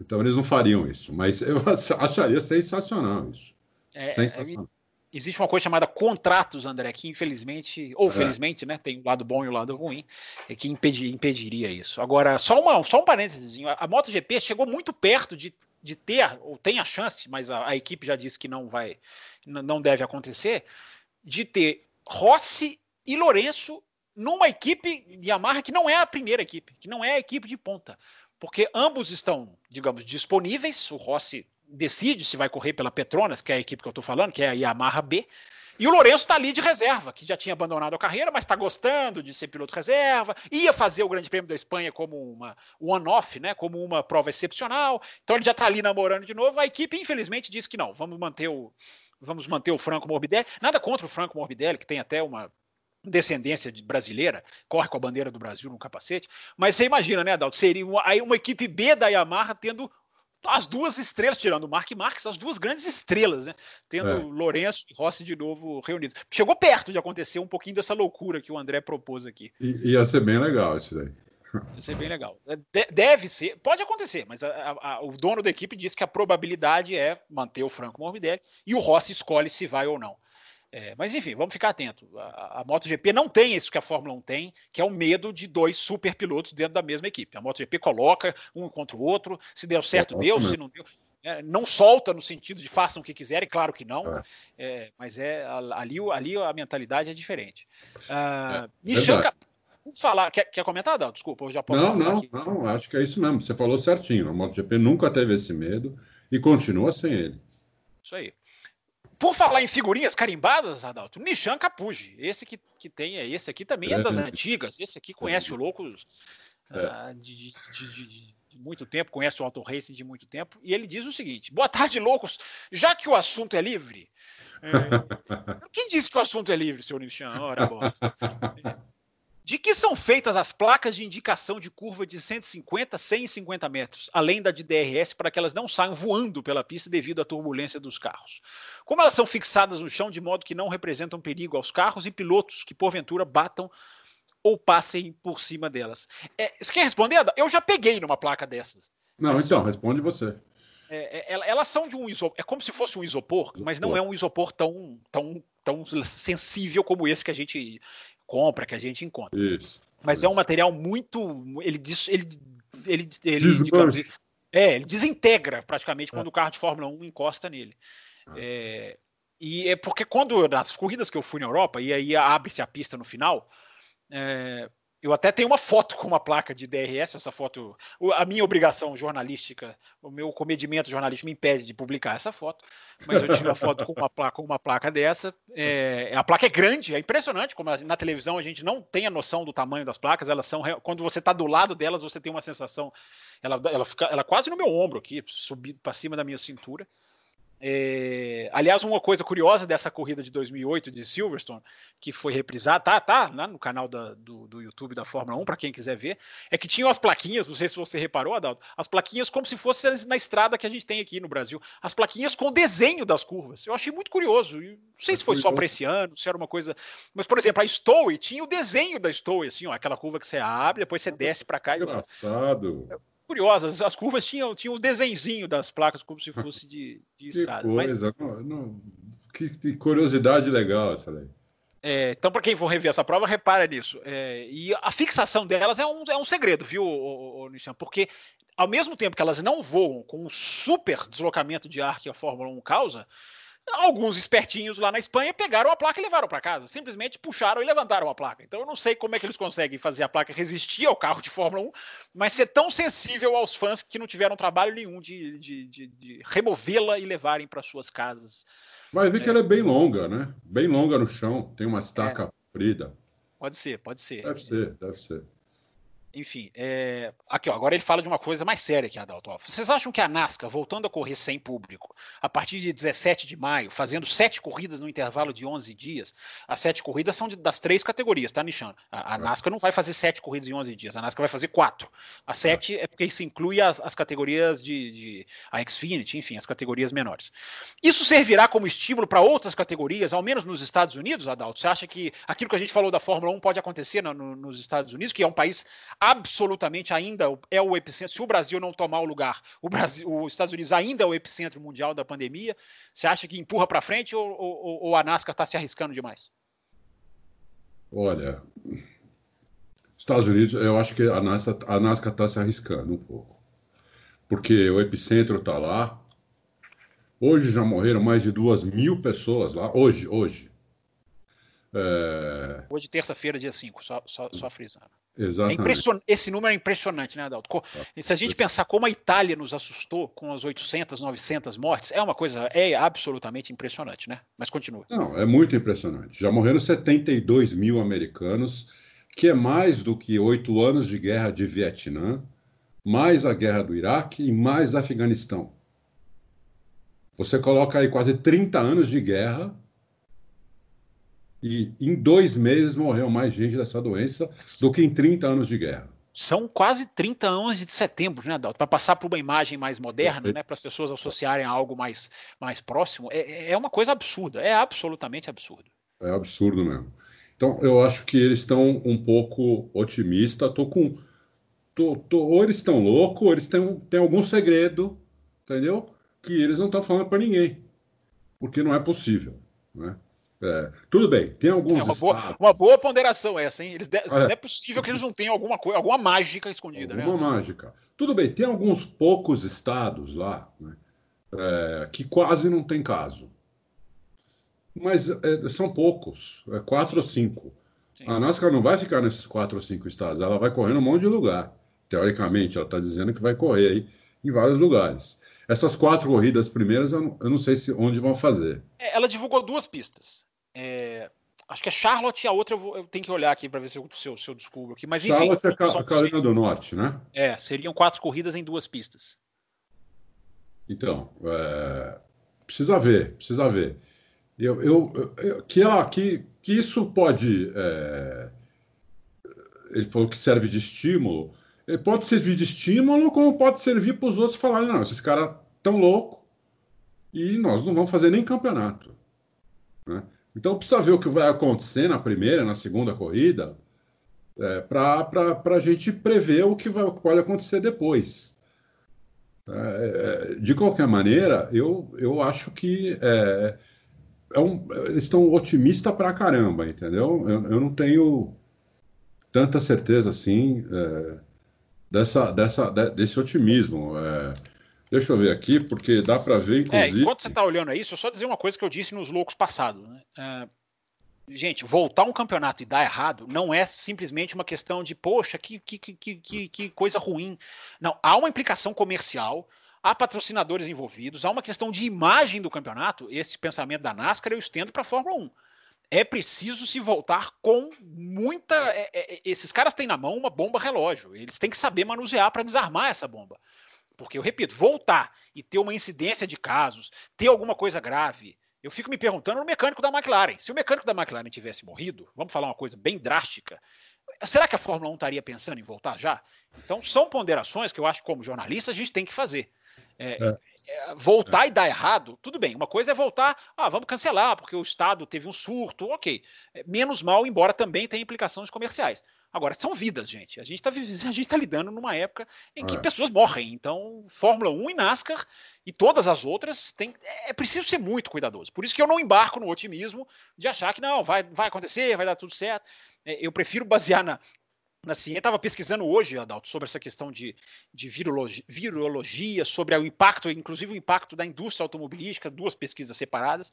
Então eles não fariam isso. Mas eu acharia sensacional isso. É, sensacional existe uma coisa chamada contratos, André, que infelizmente, ou é. felizmente, né, tem o um lado bom e o um lado ruim, é que impedir, impediria isso. Agora, só, uma, só um parênteses, a MotoGP chegou muito perto de, de ter, ou tem a chance, mas a, a equipe já disse que não vai, não deve acontecer, de ter Rossi e Lourenço numa equipe de Yamaha que não é a primeira equipe, que não é a equipe de ponta. Porque ambos estão, digamos, disponíveis. O Rossi decide se vai correr pela Petronas, que é a equipe que eu estou falando, que é a Yamaha B. E o Lourenço está ali de reserva, que já tinha abandonado a carreira, mas está gostando de ser piloto reserva, ia fazer o Grande Prêmio da Espanha como uma one-off, né, como uma prova excepcional. Então ele já está ali namorando de novo. A equipe, infelizmente, disse que não, vamos manter o, vamos manter o Franco Morbidelli. Nada contra o Franco Morbidelli, que tem até uma descendência de brasileira, corre com a bandeira do Brasil no capacete. Mas você imagina, né, Adalto? Seria uma, uma equipe B da Yamaha tendo as duas estrelas, tirando o Mark Marques, as duas grandes estrelas, né? Tendo é. Lourenço e Rossi de novo reunidos. Chegou perto de acontecer um pouquinho dessa loucura que o André propôs aqui. I, ia ser bem legal isso daí. Ia ser bem legal. De, deve ser, pode acontecer, mas a, a, a, o dono da equipe disse que a probabilidade é manter o Franco Morbidelli e o Rossi escolhe se vai ou não. É, mas enfim, vamos ficar atento. A, a, MotoGP não tem isso que a Fórmula 1 tem, que é o medo de dois super pilotos dentro da mesma equipe. A MotoGP coloca um contra o outro, se deu certo, deu, se não deu. É, não solta no sentido de façam o que quiserem, claro que não, é. É, mas é ali, ali a mentalidade é diferente. Uh, Mishanka, falar, quer, quer comentar, Dal? Desculpa, eu já posso Não, não, aqui. não, acho que é isso mesmo. Você falou certinho. A MotoGP nunca teve esse medo e continua sem ele. Isso aí. Por falar em figurinhas carimbadas, Adalto, Nishan Capuji, esse que, que tem é esse aqui também é, das antigas, esse aqui conhece o louco é. uh, de, de, de, de, muito tempo, conhece o Auto Racing de muito tempo, e ele diz o seguinte: boa tarde, loucos, já que o assunto é livre. É, quem disse que o assunto é livre, senhor Nishan? Ora, bosta. De que são feitas as placas de indicação de curva de 150, 150 metros, além da de DRS, para que elas não saiam voando pela pista devido à turbulência dos carros? Como elas são fixadas no chão de modo que não representam perigo aos carros e pilotos que porventura batam ou passem por cima delas? É, você quer responder? Eu já peguei numa placa dessas. Não, mas, então, responde você. É, é, elas são de um isopor, é como se fosse um isopor, isopor, mas não é um isopor tão, tão, tão sensível como esse que a gente compra, que a gente encontra. Isso. Mas isso. é um material muito. Ele diz. Ele, ele, ele, digamos, é, ele desintegra praticamente é. quando o carro de Fórmula 1 encosta nele. É. é, e é porque quando nas corridas que eu fui na Europa, e aí abre-se a pista no final, é, eu até tenho uma foto com uma placa de DRS, essa foto, a minha obrigação jornalística, o meu comedimento jornalístico me impede de publicar essa foto, mas eu tive uma foto com uma placa, uma placa dessa. É, a placa é grande, é impressionante, como na televisão a gente não tem a noção do tamanho das placas, elas são, quando você está do lado delas, você tem uma sensação, ela, ela fica, ela quase no meu ombro aqui, subindo para cima da minha cintura. É, aliás, uma coisa curiosa dessa corrida de 2008 de Silverstone, que foi reprisada, tá, tá lá no canal da, do, do YouTube da Fórmula 1, para quem quiser ver, é que tinham as plaquinhas, não sei se você reparou, Adalto, as plaquinhas como se fossem na estrada que a gente tem aqui no Brasil, as plaquinhas com desenho das curvas. Eu achei muito curioso. Não sei se foi só para esse ano, se era uma coisa. Mas, por exemplo, a Stowe tinha o desenho da Stowe, assim, ó, aquela curva que você abre, depois você desce para cá. Engraçado. E curiosas. As curvas tinham, tinham o desenhozinho das placas como se fosse de, de que estrada. Coisa, mas... não, que, que, curiosidade legal essa daí. É, então, para quem for rever essa prova, repara nisso. É, e a fixação delas é um, é um segredo, viu, o, Nishan? Porque ao mesmo tempo que elas não voam com o super deslocamento de ar que a Fórmula 1 causa, Alguns espertinhos lá na Espanha pegaram a placa e levaram para casa. Simplesmente puxaram e levantaram a placa. Então eu não sei como é que eles conseguem fazer a placa resistir ao carro de Fórmula 1, mas ser tão sensível aos fãs que não tiveram trabalho nenhum de, de, de, de removê-la e levarem para suas casas. Vai ver é. que ela é bem longa, né? Bem longa no chão, tem uma estaca é. comprida. Pode ser, pode ser. Deve ser, deve ser. Enfim, é... aqui ó, agora ele fala de uma coisa mais séria aqui, Adalto. Vocês acham que a NASCAR, voltando a correr sem público, a partir de 17 de maio, fazendo sete corridas no intervalo de 11 dias, as sete corridas são de, das três categorias, tá, Nishan? A, a é. NASCAR não vai fazer sete corridas em 11 dias, a NASCAR vai fazer quatro. A sete é, é porque isso inclui as, as categorias de, de a Xfinity, enfim, as categorias menores. Isso servirá como estímulo para outras categorias, ao menos nos Estados Unidos, Adalto? Você acha que aquilo que a gente falou da Fórmula 1 pode acontecer no, no, nos Estados Unidos, que é um país absolutamente ainda é o epicentro. Se o Brasil não tomar o lugar, o Brasil, os Estados Unidos ainda é o epicentro mundial da pandemia. Você acha que empurra para frente ou, ou, ou, a NASCAR está se arriscando demais? Olha, Estados Unidos, eu acho que a NASCAR está se arriscando um pouco, porque o epicentro está lá. Hoje já morreram mais de duas mil pessoas lá. Hoje, hoje. É... Hoje, terça-feira, dia 5, só, só, só frisando. É Exatamente. É Esse número é impressionante, né, Adalto? E se a gente pensar como a Itália nos assustou com as 800, 900 mortes, é uma coisa, é absolutamente impressionante, né? Mas continua. Não, é muito impressionante. Já morreram 72 mil americanos, que é mais do que oito anos de guerra de Vietnã, mais a guerra do Iraque e mais Afeganistão. Você coloca aí quase 30 anos de guerra e em dois meses morreu mais gente dessa doença do que em 30 anos de guerra. São quase 30 anos de setembro, né, Dalton? Para passar para uma imagem mais moderna, né, para as pessoas associarem a algo mais, mais próximo, é, é uma coisa absurda, é absolutamente absurdo. É absurdo mesmo. Então, eu acho que eles estão um pouco otimistas. Tô com. Tô, tô, ou eles estão loucos, ou eles têm, têm algum segredo, entendeu? Que eles não estão falando para ninguém. Porque não é possível. Né? É, tudo bem, tem alguns. É uma, boa, uma boa ponderação essa, hein? Eles de... é. Não é possível que eles não tenham alguma coisa, alguma mágica escondida, né? alguma né? mágica. Tudo bem, tem alguns poucos estados lá né, é, que quase não tem caso. Mas é, são poucos, é quatro ou cinco. Sim. A NASCAR não vai ficar nesses quatro ou cinco estados, ela vai correr num monte de lugar. Teoricamente, ela está dizendo que vai correr aí em vários lugares. Essas quatro corridas primeiras, eu não, eu não sei se onde vão fazer. É, ela divulgou duas pistas. É, acho que é Charlotte e a outra eu, vou, eu tenho que olhar aqui para ver se eu, se, eu, se eu descubro aqui. Mas, enfim, Charlotte é a Carolina do Norte, né? É, seriam quatro corridas em duas pistas. Então, é, precisa ver, precisa ver. Eu, eu, eu, que, ela, que, que isso pode. É, ele falou que serve de estímulo. Ele pode servir de estímulo, como pode servir para os outros falarem: não, esses caras tão loucos e nós não vamos fazer nem campeonato. Né? Então precisa ver o que vai acontecer na primeira, na segunda corrida, é, para a gente prever o que, vai, pode acontecer depois. É, é, de qualquer maneira, eu, eu acho que é, é um, eles estão otimistas pra caramba, entendeu? Eu, eu, não tenho tanta certeza assim é, dessa, dessa, desse otimismo. É, Deixa eu ver aqui, porque dá para ver, é, inclusive. É, enquanto você está olhando isso, eu só dizer uma coisa que eu disse nos loucos passados. Né? É, gente, voltar um campeonato e dar errado não é simplesmente uma questão de, poxa, que, que, que, que, que coisa ruim. Não, há uma implicação comercial, há patrocinadores envolvidos, há uma questão de imagem do campeonato. Esse pensamento da NASCAR eu estendo para a Fórmula 1 é preciso se voltar com muita. É, é, esses caras têm na mão uma bomba relógio. Eles têm que saber manusear para desarmar essa bomba. Porque, eu repito, voltar e ter uma incidência de casos, ter alguma coisa grave, eu fico me perguntando no mecânico da McLaren. Se o mecânico da McLaren tivesse morrido, vamos falar uma coisa bem drástica, será que a Fórmula 1 estaria pensando em voltar já? Então, são ponderações que eu acho que, como jornalista, a gente tem que fazer. É, é. É, voltar e dar errado, tudo bem. Uma coisa é voltar, ah, vamos cancelar, porque o Estado teve um surto, ok. É, menos mal, embora também tenha implicações comerciais. Agora, são vidas, gente. A gente está tá lidando numa época em que é. pessoas morrem. Então, Fórmula 1 e NASCAR e todas as outras, tem, é preciso ser muito cuidadoso. Por isso que eu não embarco no otimismo de achar que não, vai, vai acontecer, vai dar tudo certo. É, eu prefiro basear na, na ciência. Estava pesquisando hoje, Adalto, sobre essa questão de, de virologia, virologia, sobre o impacto, inclusive o impacto da indústria automobilística, duas pesquisas separadas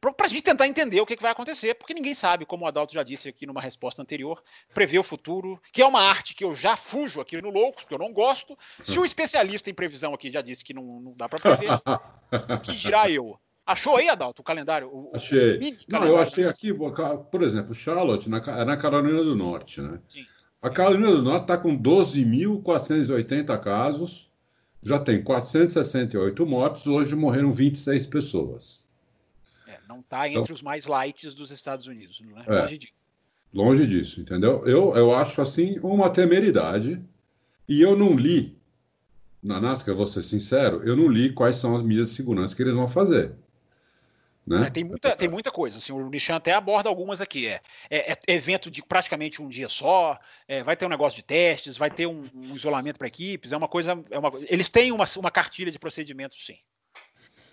para a gente tentar entender o que, que, vai acontecer, porque ninguém sabe, como o Adalto já disse aqui numa resposta anterior, prever o futuro, que é uma arte que eu já fujo aqui no Loucos, porque eu não gosto. Se o especialista em previsão aqui já disse que não, não dá para prever, o que dirá eu? Achou aí, Adalto, o calendário? O, achei. O não, eu achei aqui, por exemplo, Charlotte, na, é na Carolina do Norte, né? Sim. A Carolina do Norte está com 12.480 casos, já tem 468 mortos, hoje morreram 26 pessoas. Não está entre os mais lights dos Estados Unidos, não é? é? Longe disso. Longe disso, entendeu? Eu, eu acho assim uma temeridade. E eu não li, na NASCAR, vou ser sincero, eu não li quais são as medidas de segurança que eles vão fazer. Né? É, tem, muita, tem muita coisa. Assim, o Nishan até aborda algumas aqui. É, é, é evento de praticamente um dia só, é, vai ter um negócio de testes, vai ter um, um isolamento para equipes. É uma coisa. É uma, eles têm uma, uma cartilha de procedimentos, sim.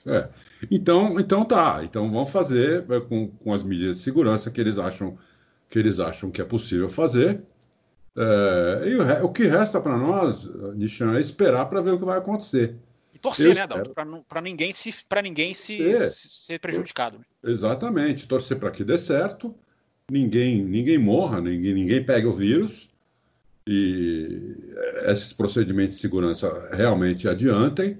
É. Então, então tá. Então vamos fazer é, com, com as medidas de segurança que eles acham que eles acham que é possível fazer. É, e o, o, que resta para nós, Nishan, é esperar para ver o que vai acontecer. E torcer, Eu né, Dalton? Para ninguém, se, ninguém se, ser, se, ser prejudicado. Exatamente. Torcer para que dê certo, ninguém, ninguém morra, ninguém, ninguém pegue o vírus e esses procedimentos de segurança realmente adiantem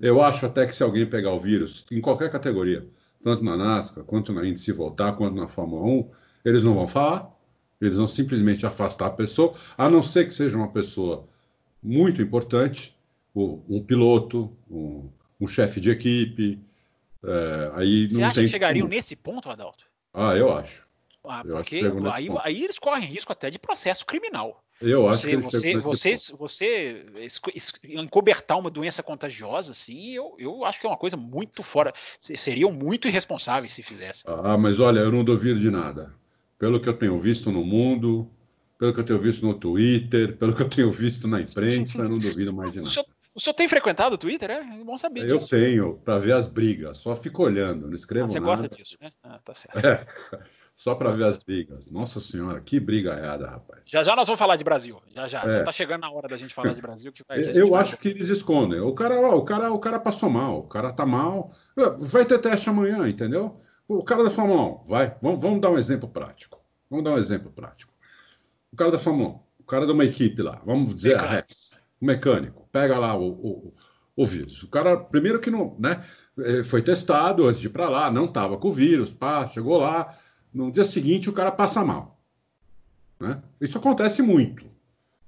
eu acho até que se alguém pegar o vírus, em qualquer categoria, tanto na NASCAR, quanto na Indy voltar, quanto na Fórmula 1, eles não vão falar, eles vão simplesmente afastar a pessoa, a não ser que seja uma pessoa muito importante, um piloto, um, um chefe de equipe. É, aí Você não acha que chegariam como... nesse ponto, Adalto? Ah, eu acho. Ah, porque aí, aí, eles correm risco até de processo criminal. Eu acho você, que você, você, você, você encobertar uma doença contagiosa, assim, eu, eu acho que é uma coisa muito fora. Seriam muito irresponsáveis se fizessem. Ah, mas olha, eu não duvido de nada. Pelo que eu tenho visto no mundo, pelo que eu tenho visto no Twitter, pelo que eu tenho visto na imprensa, eu não duvido mais de nada. O senhor, o senhor tem frequentado o Twitter, é? É bom saber Eu disso. tenho, para ver as brigas. Só fico olhando, não escrevo ah, você nada. Você gosta disso, né? Ah, tá certo. É. Só para ver as brigas. Nossa senhora, que brigaiada, rapaz. Já já nós vamos falar de Brasil. Já já. É. Já tá chegando na hora da gente falar de Brasil. Que vai, que eu vai... acho que eles escondem. O cara, ó, o cara, o cara passou mal. O cara tá mal. Vai ter teste amanhã, entendeu? O cara da Fórmula 1, vai. Vamos, vamos dar um exemplo prático. Vamos dar um exemplo prático. O cara da Fórmula 1, o cara de uma equipe lá, vamos dizer mecânico. a Rex, o mecânico, pega lá o, o, o vírus. O cara, primeiro que não, né? Eh, foi testado antes de ir para lá, não estava com o vírus, pá, chegou lá no dia seguinte o cara passa mal. Né? Isso acontece muito,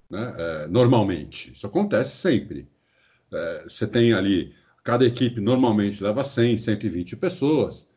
né? É, normalmente. Isso acontece sempre. É, você tem ali, cada equipe normalmente leva 100, 120 pessoas.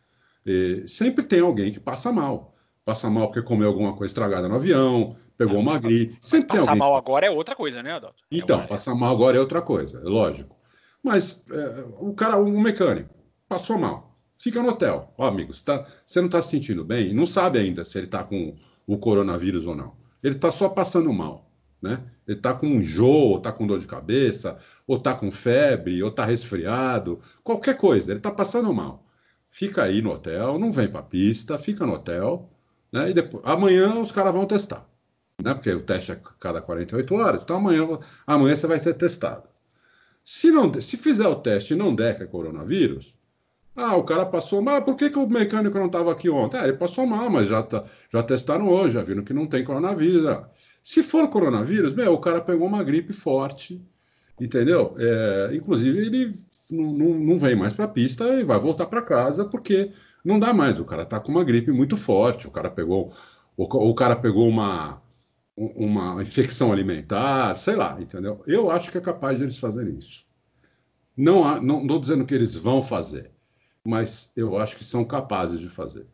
sempre tem alguém que passa mal. Passa mal porque comeu alguma coisa estragada no avião, pegou uma gripe. Sempre passar alguém... mal agora é outra coisa, né, Adalto? Então, é passar mal agora é outra coisa, é lógico. Mas é, o cara, o mecânico, passou mal fica no hotel. Ó, amigos, tá, você não está se sentindo bem, não sabe ainda se ele está com o coronavírus ou não. Ele está só passando mal. Né? Ele está com enjoo, ou está com dor de cabeça, ou está com febre, ou está resfriado, qualquer coisa, ele está passando mal. Fica aí no hotel, não vem para a pista, fica no hotel, né? E depois, amanhã os caras vão testar, né? Porque o teste é cada 48 horas, então amanhã, amanhã você vai ser testado. Se, não, se fizer o teste e não der que é coronavírus, ah, o cara passou mal. Por que, que o mecânico não estava aqui ontem? Ah, ele passou mal, mas já, tá, já testaram hoje, já viram que não tem coronavírus. Ah, se for coronavírus, meu, o cara pegou uma gripe forte, entendeu? É, inclusive, ele não, não, não vem mais para a pista e vai voltar para casa porque não dá mais. O cara está com uma gripe muito forte. O cara pegou, o, o cara pegou uma, uma infecção alimentar, sei lá, entendeu? Eu acho que é capaz de eles fazerem isso. Não estou dizendo que eles vão fazer mas eu acho que são capazes de fazer.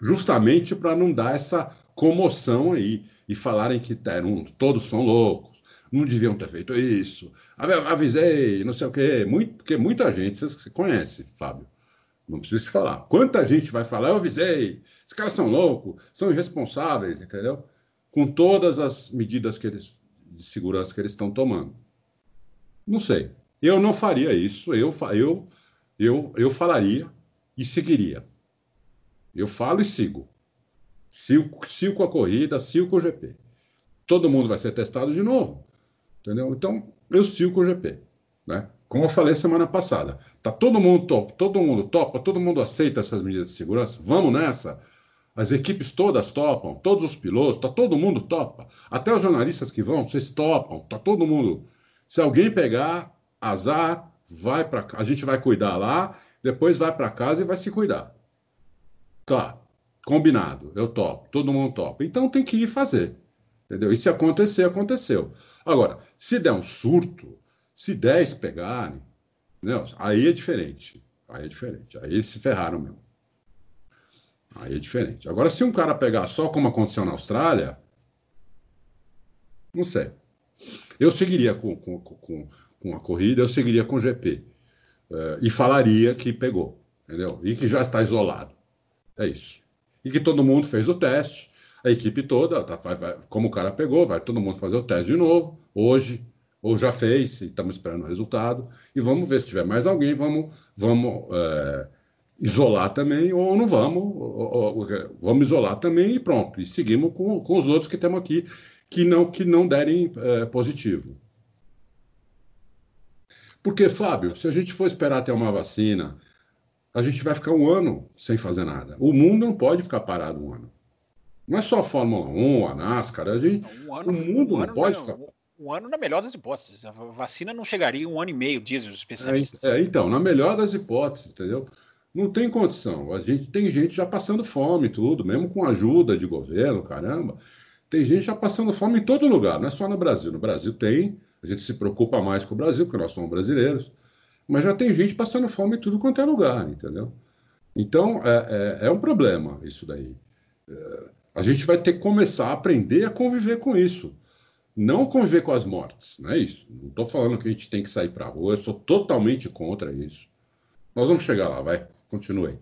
Justamente para não dar essa comoção aí e falarem que eram, todos são loucos, não deviam ter feito isso, avisei, não sei o quê. Muito, porque muita gente, você conhece, Fábio, não preciso te falar. Quanta gente vai falar, eu avisei, esses caras são loucos, são irresponsáveis, entendeu? Com todas as medidas que eles, de segurança que eles estão tomando. Não sei. Eu não faria isso. Eu, eu eu, eu falaria e seguiria. Eu falo e sigo. Sigo, sigo com a corrida, sigo com o GP. Todo mundo vai ser testado de novo. Entendeu? Então, eu sigo com o GP. Né? Como eu falei semana passada, tá todo mundo top, todo mundo topa, todo mundo aceita essas medidas de segurança. Vamos nessa. As equipes todas topam, todos os pilotos, tá todo mundo topa. Até os jornalistas que vão, vocês topam, tá todo mundo. Se alguém pegar, azar, vai para a gente vai cuidar lá, depois vai para casa e vai se cuidar. Tá, combinado, eu topo, todo mundo topa. Então tem que ir fazer, entendeu? E se acontecer, aconteceu. Agora, se der um surto, se 10 pegarem, entendeu? aí é diferente. Aí é diferente. Aí se ferraram mesmo. Aí é diferente. Agora, se um cara pegar só como aconteceu na Austrália, não sei. Eu seguiria com, com, com, com a corrida, eu seguiria com o GP. Uh, e falaria que pegou, entendeu? E que já está isolado. É isso. E que todo mundo fez o teste, a equipe toda, tá, vai, vai, como o cara pegou, vai todo mundo fazer o teste de novo, hoje, ou já fez, e estamos esperando o resultado, e vamos ver se tiver mais alguém, vamos, vamos é, isolar também, ou não vamos, ou, ou, vamos isolar também e pronto, e seguimos com, com os outros que temos aqui, que não, que não derem é, positivo. Porque, Fábio, se a gente for esperar ter uma vacina, a gente vai ficar um ano sem fazer nada. O mundo não pode ficar parado um ano. Não é só a Fórmula 1, a NASCAR, a gente, um ano, o mundo um não pode ficar. Um ano na melhor das hipóteses. A vacina não chegaria um ano e meio, dizem os especialistas. É, é, então, na melhor das hipóteses, entendeu? Não tem condição. A gente tem gente já passando fome tudo, mesmo com ajuda de governo, caramba. Tem gente já passando fome em todo lugar, não é só no Brasil. No Brasil tem, a gente se preocupa mais com o Brasil, porque nós somos brasileiros. Mas já tem gente passando fome em tudo quanto é lugar, entendeu? Então, é, é, é um problema isso daí. É, a gente vai ter que começar a aprender a conviver com isso. Não conviver com as mortes, não é isso. Não estou falando que a gente tem que sair para a rua, eu sou totalmente contra isso. Nós vamos chegar lá, vai, continue.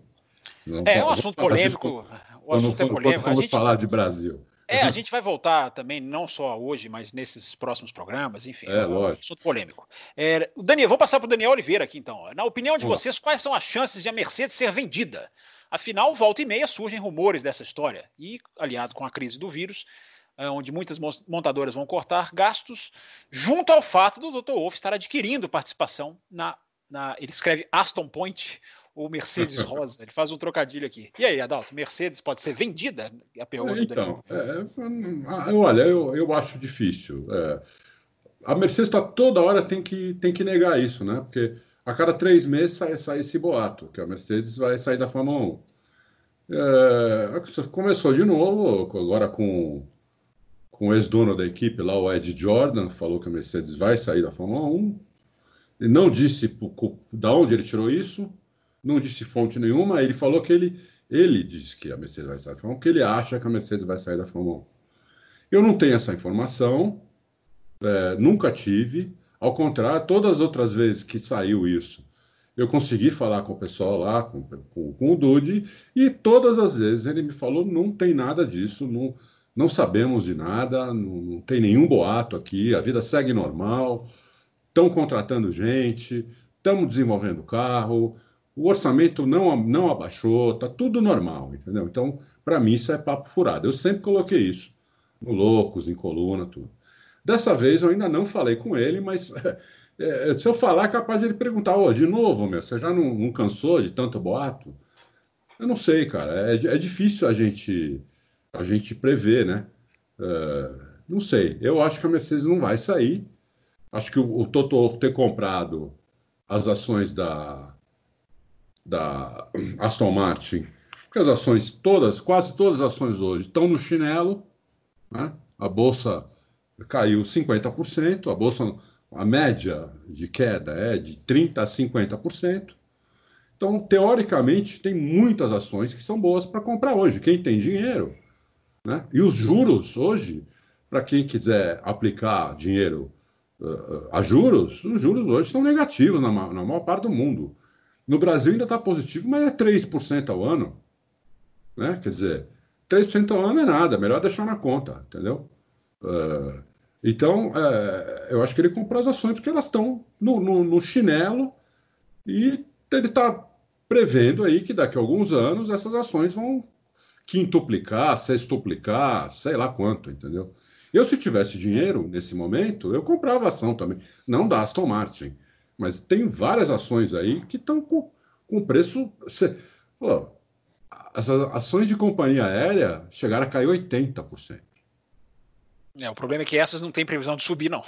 É, é um assunto polêmico. O assunto é polêmico. Vamos gente... falar de Brasil. É, a gente vai voltar também, não só hoje, mas nesses próximos programas, enfim. É, é um assunto polêmico. É, Daniel, vou passar para o Daniel Oliveira aqui, então. Na opinião de vocês, quais são as chances de a Mercedes ser vendida? Afinal, volta e meia surgem rumores dessa história. E, aliado com a crise do vírus, é, onde muitas montadoras vão cortar gastos, junto ao fato do Dr. Wolff estar adquirindo participação na, na. Ele escreve Aston Point, o Mercedes Rosa. Ele faz um trocadilho aqui. E aí, Adalto, Mercedes pode ser vendida? A pergunta então, é, é, olha, eu, eu acho difícil. É, a Mercedes está toda hora tem que, tem que negar isso, né? Porque a cada três meses sai, sai esse boato, que a Mercedes vai sair da Fórmula 1. É, começou de novo, agora com, com o ex-dono da equipe lá, o Ed Jordan, falou que a Mercedes vai sair da Fórmula 1. Ele não disse da onde ele tirou isso, não disse fonte nenhuma, ele falou que ele, ele disse que a Mercedes vai sair da Fórmula 1, que ele acha que a Mercedes vai sair da Fórmula 1. Eu não tenho essa informação, é, nunca tive, ao contrário, todas as outras vezes que saiu isso, eu consegui falar com o pessoal lá, com, com, com o Dude, e todas as vezes ele me falou: não tem nada disso, não, não sabemos de nada, não, não tem nenhum boato aqui, a vida segue normal, estão contratando gente, estamos desenvolvendo carro, o orçamento não, não abaixou, está tudo normal, entendeu? Então, para mim, isso é papo furado. Eu sempre coloquei isso no Loucos, em coluna, tudo. Dessa vez eu ainda não falei com ele, mas é, se eu falar, é capaz de ele perguntar: oh, de novo, meu, você já não, não, cansou de tanto boato? Eu não sei, cara. É, é difícil a gente, a gente prever, né? É, não sei. Eu acho que a Mercedes não vai sair. Acho que o, o Toto ter comprado as ações da, da Aston Martin, porque as ações todas, quase todas as ações hoje estão no chinelo, né? a bolsa caiu 50%, a bolsa, a média de queda é de 30% a 50%. Então, teoricamente, tem muitas ações que são boas para comprar hoje, quem tem dinheiro. Né? E os juros hoje, para quem quiser aplicar dinheiro uh, a juros, os juros hoje são negativos na, na maior parte do mundo. No Brasil ainda está positivo, mas é 3% ao ano. Né? Quer dizer, 3% ao ano é nada, melhor deixar na conta, entendeu? Uh, então, uh, eu acho que ele comprou as ações porque elas estão no, no, no, chinelo e ele está prevendo aí que daqui a alguns anos essas ações vão quintuplicar, sextuplicar, sei lá quanto, entendeu? Eu, se tivesse dinheiro nesse momento, eu comprava ação também, não da Aston Martin, mas tem várias ações aí que estão com, com preço. Cê, pô, as ações de companhia aérea chegaram a cair 80%. É, o problema é que essas não têm previsão de subir, não.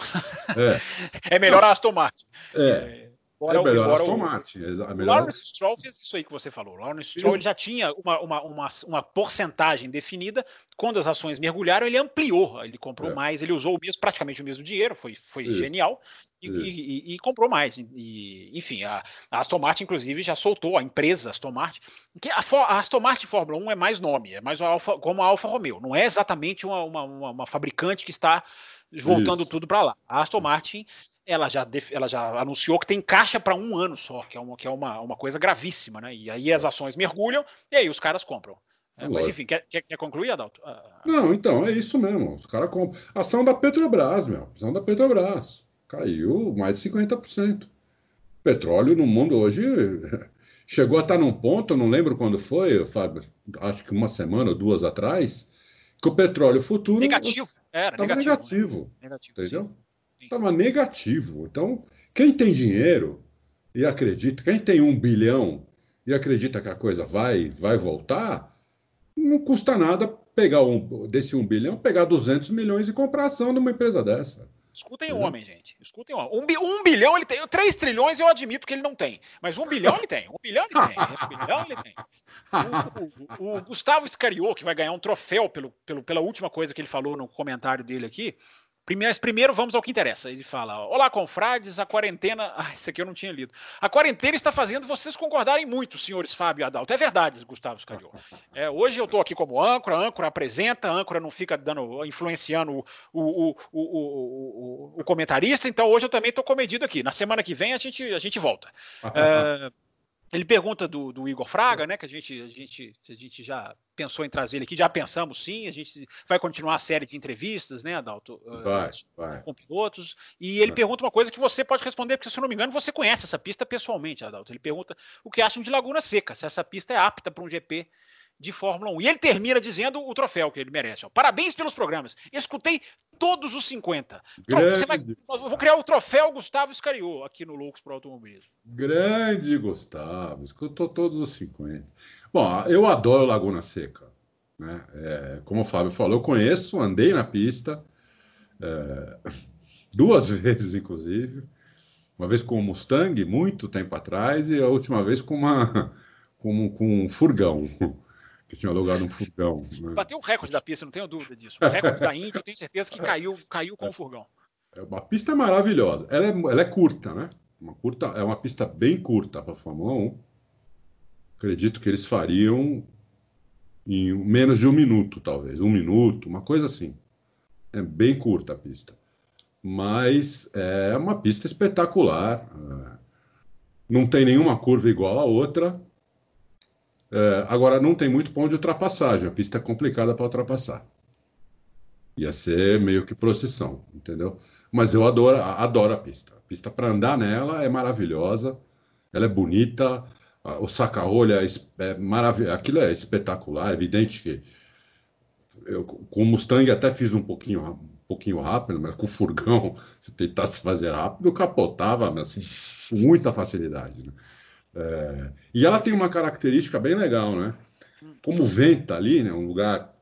É, é melhor a Aston Martin. É. é é melhor Aston Martin. É melhor... Lawrence Stroll fez isso aí que você falou. Lawrence Stroll já tinha uma, uma, uma, uma, porcentagem definida. Quando as ações mergulharam, ele ampliou. Ele comprou é. mais, ele usou o mesmo, praticamente o mesmo dinheiro, foi, foi genial. E, e, e, comprou mais. E, enfim, a, a, Aston Martin, inclusive, já soltou a empresa Aston Martin. Que a, a Aston Martin Fórmula 1 é mais nome, é mais Alfa, como a Alfa Romeo. Não é exatamente uma, uma, uma fabricante que está voltando Isso. tudo para lá. A Aston Martin ela já, ela já anunciou que tem caixa para um ano só, que é, uma, que é uma, uma coisa gravíssima, né? E aí as ações mergulham e aí os caras compram. É, mas enfim, quer, quer, quer concluir, Adalto? Ah. Não, então, é isso mesmo. Os caras compram. Ação da Petrobras, meu. Ação da Petrobras. Caiu mais de 50%. Petróleo no mundo hoje chegou a estar num ponto, não lembro quando foi, Fábio, acho que uma semana ou duas atrás, que o petróleo futuro. Negativo. Era negativo. negativo, né? negativo entendeu? Sim estava negativo. Então, quem tem dinheiro e acredita, quem tem um bilhão e acredita que a coisa vai, vai voltar, não custa nada pegar um, desse um bilhão, pegar 200 milhões e comprar ação de uma empresa dessa. Escutem o homem, gente. Escutem o homem. Um, um, bilhão ele tem. Três trilhões eu admito que ele não tem. Mas um bilhão ele tem. Um bilhão ele tem. Um bilhão ele tem. O, o, o, Gustavo Scariot, que vai ganhar um troféu pelo, pelo, pela última coisa que ele falou no comentário dele aqui, Primeiro, primeiro, vamos ao que interessa. Ele fala: Olá, confrades, a quarentena. Ah, isso aqui eu não tinha lido. A quarentena está fazendo vocês concordarem muito, senhores Fábio e Adalto. É verdade, Gustavo Scariol. É, hoje eu estou aqui como âncora, âncora apresenta, âncora não fica dando, influenciando o, o, o, o comentarista, então hoje eu também estou comedido aqui. Na semana que vem a gente, a gente volta. é, ele pergunta do, do, Igor Fraga, né? Que a gente, a gente, a gente já pensou em trazer ele aqui, já pensamos sim. A gente vai continuar a série de entrevistas, né, Adalto? Vai, uh, vai. Com pilotos. E ele pergunta uma coisa que você pode responder, porque se eu não me engano, você conhece essa pista pessoalmente, Adalto. Ele pergunta o que acham de Laguna Seca, se essa pista é apta para um GP de Fórmula 1. E ele termina dizendo o troféu que ele merece. Ó. Parabéns pelos programas. Escutei todos os 50. Você vai, nós vamos criar o troféu Gustavo Scariô aqui no Loucos para o Automobilismo. Grande Gustavo, escutou todos os 50. Bom, eu adoro Laguna Seca. Né? É, como o Fábio falou, eu conheço, andei na pista é, duas vezes, inclusive. Uma vez com o Mustang, muito tempo atrás, e a última vez com uma com, com um furgão que tinha alugado um furgão. Né? Bateu o recorde da pista, não tenho dúvida disso. O recorde da Índia, eu tenho certeza que caiu, caiu com o furgão. É uma pista maravilhosa. Ela é, ela é curta, né? Uma curta, é uma pista bem curta para a Fórmula 1. Acredito que eles fariam em menos de um minuto, talvez. Um minuto, uma coisa assim. É bem curta a pista. Mas é uma pista espetacular. É. Não tem nenhuma curva igual a outra. É, agora, não tem muito ponto de ultrapassagem, a pista é complicada para ultrapassar. Ia ser meio que procissão, entendeu? Mas eu adoro, adoro a pista. A pista para andar nela é maravilhosa, ela é bonita, o saca-rolha é, é maravilhoso, aquilo é espetacular, é evidente que eu, com o Mustang até fiz um pouquinho, um pouquinho rápido, mas com o furgão, se tentasse fazer rápido, capotava assim, com muita facilidade. Né? É, e ela tem uma característica bem legal, né? Como venta ali, né? Um lugar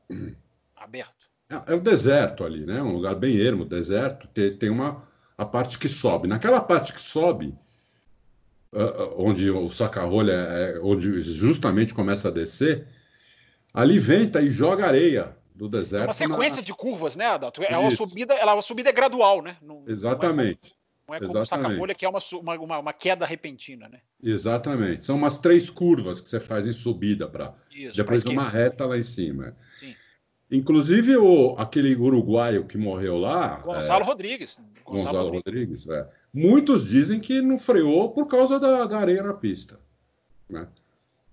aberto. É, é o deserto ali, né? Um lugar bem ermo, deserto. Tem, tem uma a parte que sobe. Naquela parte que sobe, uh, onde o saca-rolha, é, onde justamente começa a descer, ali venta e joga areia do deserto. É uma sequência na... de curvas, né, Adalto? É uma subida, ela é uma subida gradual, né? No, Exatamente. Não é como saca-folha, que é uma, uma, uma, queda repentina, né? Exatamente. São umas três curvas que você faz em subida para depois uma reta lá em cima. Sim. Inclusive o, aquele uruguaio que morreu lá. Gonçalo é, Rodrigues. Gonçalo, Gonçalo Rodrigues. Rodrigues é. Muitos dizem que não freou por causa da, da areia na pista. Né?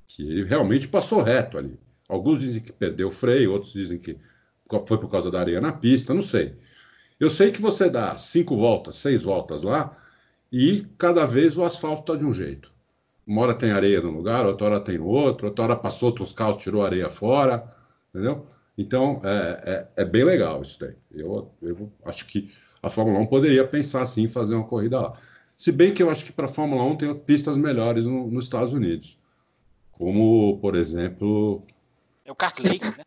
Que ele realmente passou reto ali. Alguns dizem que perdeu o freio, outros dizem que foi por causa da areia na pista, não sei. Eu sei que você dá cinco voltas, seis voltas lá, e cada vez o asfalto está de um jeito. Uma hora tem areia num lugar, outra hora tem no outro, outra hora passou outros carros, tirou areia fora, entendeu? Então, é, é, é bem legal isso daí. Eu, eu acho que a Fórmula 1 poderia pensar assim em fazer uma corrida lá. Se bem que eu acho que para a Fórmula 1 tem pistas melhores no, nos Estados Unidos. Como, por exemplo. É o Kart Lake, né?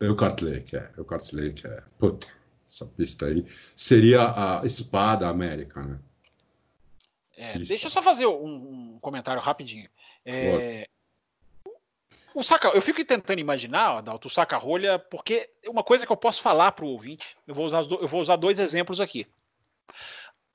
É o Kart Lake, é. É o Kart Lake, é. Puta essa pista aí, seria a espada América, né? É, deixa eu só fazer um, um comentário rapidinho. É, o saca, eu fico tentando imaginar, Adalto, o saca-rolha, porque uma coisa que eu posso falar para o ouvinte, eu vou, usar, eu vou usar dois exemplos aqui.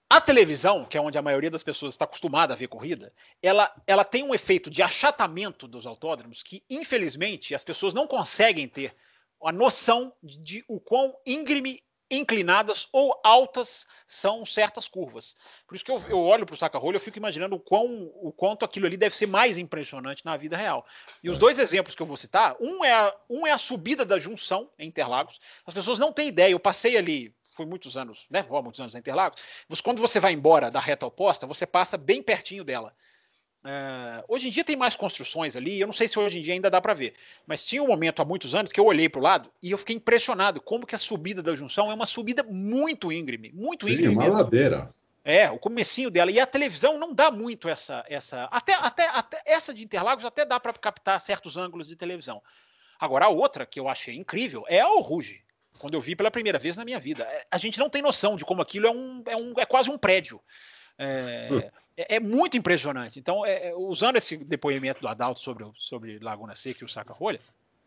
A televisão, que é onde a maioria das pessoas está acostumada a ver corrida, ela, ela tem um efeito de achatamento dos autódromos que, infelizmente, as pessoas não conseguem ter a noção de, de o quão íngreme inclinadas ou altas são certas curvas. Por isso que eu, eu olho para o saca-rolho, eu fico imaginando o, quão, o quanto aquilo ali deve ser mais impressionante na vida real. E os é. dois exemplos que eu vou citar, um é, a, um é a subida da junção em Interlagos. As pessoas não têm ideia, eu passei ali, fui muitos anos, né, vou há muitos anos em Interlagos, quando você vai embora da reta oposta, você passa bem pertinho dela. Uh, hoje em dia tem mais construções ali, eu não sei se hoje em dia ainda dá para ver, mas tinha um momento há muitos anos que eu olhei para o lado e eu fiquei impressionado como que a subida da junção é uma subida muito íngreme, muito Sim, íngreme uma mesmo. ladeira. É, o comecinho dela e a televisão não dá muito essa essa até até, até essa de Interlagos até dá para captar certos ângulos de televisão. Agora a outra que eu achei incrível é a Ruge. Quando eu vi pela primeira vez na minha vida, é, a gente não tem noção de como aquilo é um é, um, é quase um prédio. É, é, é, muito impressionante. Então, é, é, usando esse depoimento do Adalto sobre, sobre Laguna Seca e o Saca-Rolha,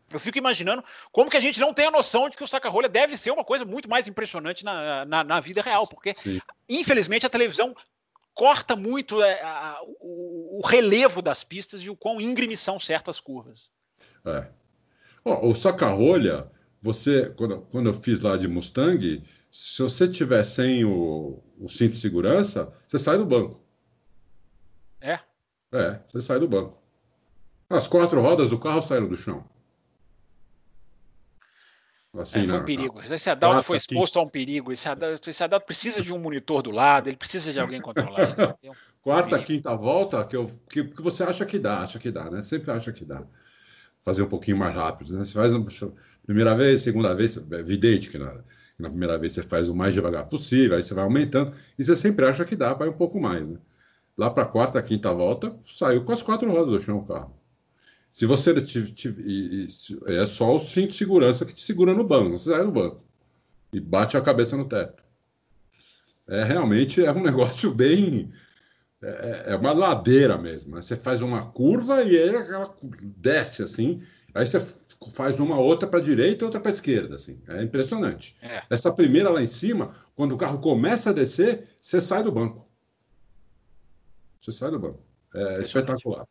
Eu fico imaginando como que a gente não tem a noção de que o saca-rolha deve ser uma coisa muito mais impressionante na, na, na vida real, porque, Sim. infelizmente, a televisão corta muito é, a, o, o, relevo das pistas e o quão íngreme são certas curvas. É. o saca-rolha, você, quando, quando eu fiz lá de Mustang, se você tiver sem o, o cinto de segurança, você sai do banco. É? É, você sai do banco. As quatro rodas do carro saíram do chão. Assim, é, foi um perigo. Esse Adalto foi exposto aqui. a um perigo. Esse Adalto, esse Adalto precisa de um monitor do lado, ele precisa de alguém controlar. Um Quarta, perigo. quinta volta, que, eu, que, que, você acha que dá, acha que dá, né? Sempre acha que dá. Fazer um pouquinho mais rápido. Né? Você faz a primeira vez, segunda vez, é evidente que na, na primeira vez você faz o mais devagar possível, aí você vai aumentando, e você sempre acha que dá, vai um pouco mais. Né? Lá para a quarta, quinta volta, saiu com as quatro rodas do chão o carro. Se você é só o cinto de segurança que te segura no banco, você sai no banco e bate a cabeça no teto. É realmente é um negócio bem é, é uma ladeira mesmo. Você faz uma curva e aí ela desce assim. Aí você faz uma outra para a direita e outra para a esquerda, assim. É impressionante. É. Essa primeira lá em cima, quando o carro começa a descer, você sai do banco. Você sai do banco. É espetacular.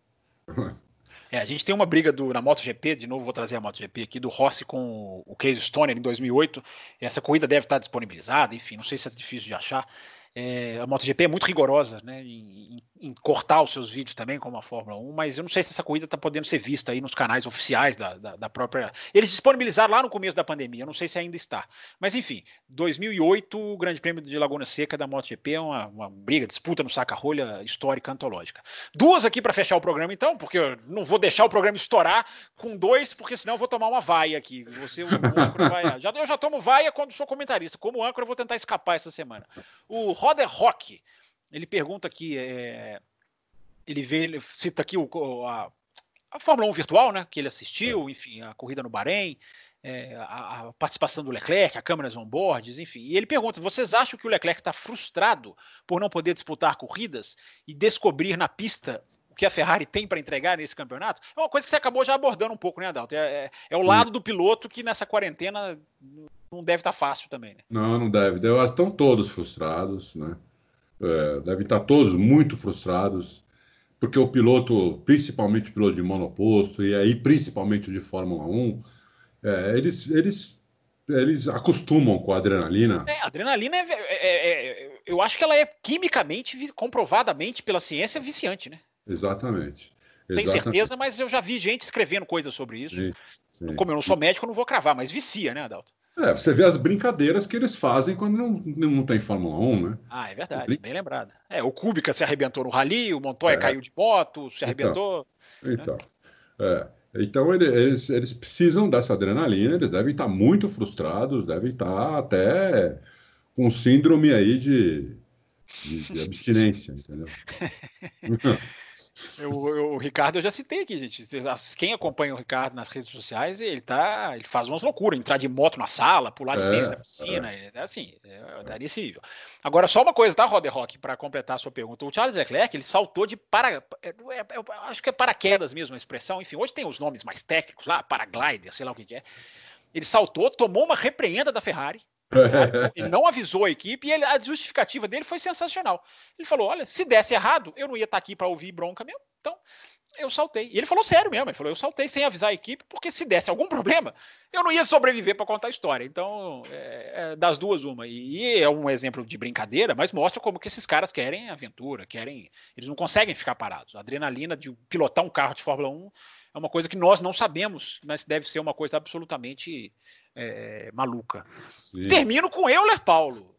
É, a gente tem uma briga do, na MotoGP, de novo vou trazer a MotoGP aqui, do Rossi com o Case Stoner em 2008. Essa corrida deve estar disponibilizada, enfim, não sei se é difícil de achar. É, a MotoGP é muito rigorosa né, em, em, cortar os seus vídeos também, como a Fórmula 1, mas eu não sei se essa corrida está podendo ser vista aí nos canais oficiais da, da, da, própria. Eles disponibilizaram lá no começo da pandemia, eu não sei se ainda está. Mas enfim, 2008, o Grande Prêmio de Laguna Seca da MotoGP é uma, uma briga, disputa no saca-rolha histórica antológica. Duas aqui para fechar o programa, então, porque eu não vou deixar o programa estourar com dois, porque senão eu vou tomar uma vaia aqui. Você, o vai, já, eu já tomo vaia quando sou comentarista. Como âncora, eu vou tentar escapar essa semana. O Roder Rock, ele pergunta aqui, é, ele vê, ele cita aqui o, a, a, Fórmula 1 virtual, né, que ele assistiu, enfim, a corrida no Bahrein, é, a, a, participação do Leclerc, a câmeras on-boards, enfim. E ele pergunta: vocês acham que o Leclerc está frustrado por não poder disputar corridas e descobrir na pista o que a Ferrari tem para entregar nesse campeonato? É uma coisa que você acabou já abordando um pouco, né, Adalto? É, é, é o lado do piloto que nessa quarentena não deve estar tá fácil também, né? Não, não deve. Estão todos frustrados, né? é, devem estar todos muito frustrados, porque o piloto, principalmente o piloto de monoposto, e aí principalmente o de Fórmula 1, é, eles, eles, eles acostumam com a adrenalina. É, a adrenalina, é, é, é, eu acho que ela é quimicamente, comprovadamente pela ciência, viciante, né? Exatamente. Tenho certeza, mas eu já vi gente escrevendo coisas sobre isso. Sim, sim. Como eu não sou médico, eu não vou cravar, mas vicia, né, Adalto? É, você vê as brincadeiras que eles fazem quando não, não tem Fórmula 1, né? Ah, é verdade, bem lembrado. É, o Kubica se arrebentou no Rally, o Montoya é. caiu de moto, se então, arrebentou. Então, né? então, é, então eles, eles precisam dessa adrenalina, eles devem estar muito frustrados, devem estar até com síndrome aí de, de, de abstinência, entendeu? Eu, eu, o Ricardo eu já citei aqui, gente. Quem acompanha o Ricardo nas redes sociais, ele tá. Ele faz umas loucuras, entrar de moto na sala, pular de é, tênis na piscina. É. é assim, é, daria esse nível. Agora, só uma coisa, tá, Roder Rock, para completar a sua pergunta. O Charles Leclerc, ele saltou de para. É, é, acho que é paraquedas mesmo a expressão. Enfim, hoje tem os nomes mais técnicos lá, paraglider, sei lá o que é. Ele saltou, tomou uma repreenda da Ferrari ele não avisou a equipe e ele, a justificativa dele foi sensacional. Ele falou: olha, se desse errado, eu não ia estar aqui para ouvir bronca mesmo. Então, eu saltei. E ele falou sério mesmo. Ele falou: eu saltei sem avisar a equipe, porque se desse algum problema, eu não ia sobreviver para contar a história. Então, é, é, das duas, uma. E é um exemplo de brincadeira, mas mostra como que esses caras querem aventura, querem. Eles não conseguem ficar parados. A adrenalina de pilotar um carro de Fórmula 1 é uma coisa que nós não sabemos, mas deve ser uma coisa absolutamente é, maluca. Sim. Termino com Euler Paulo.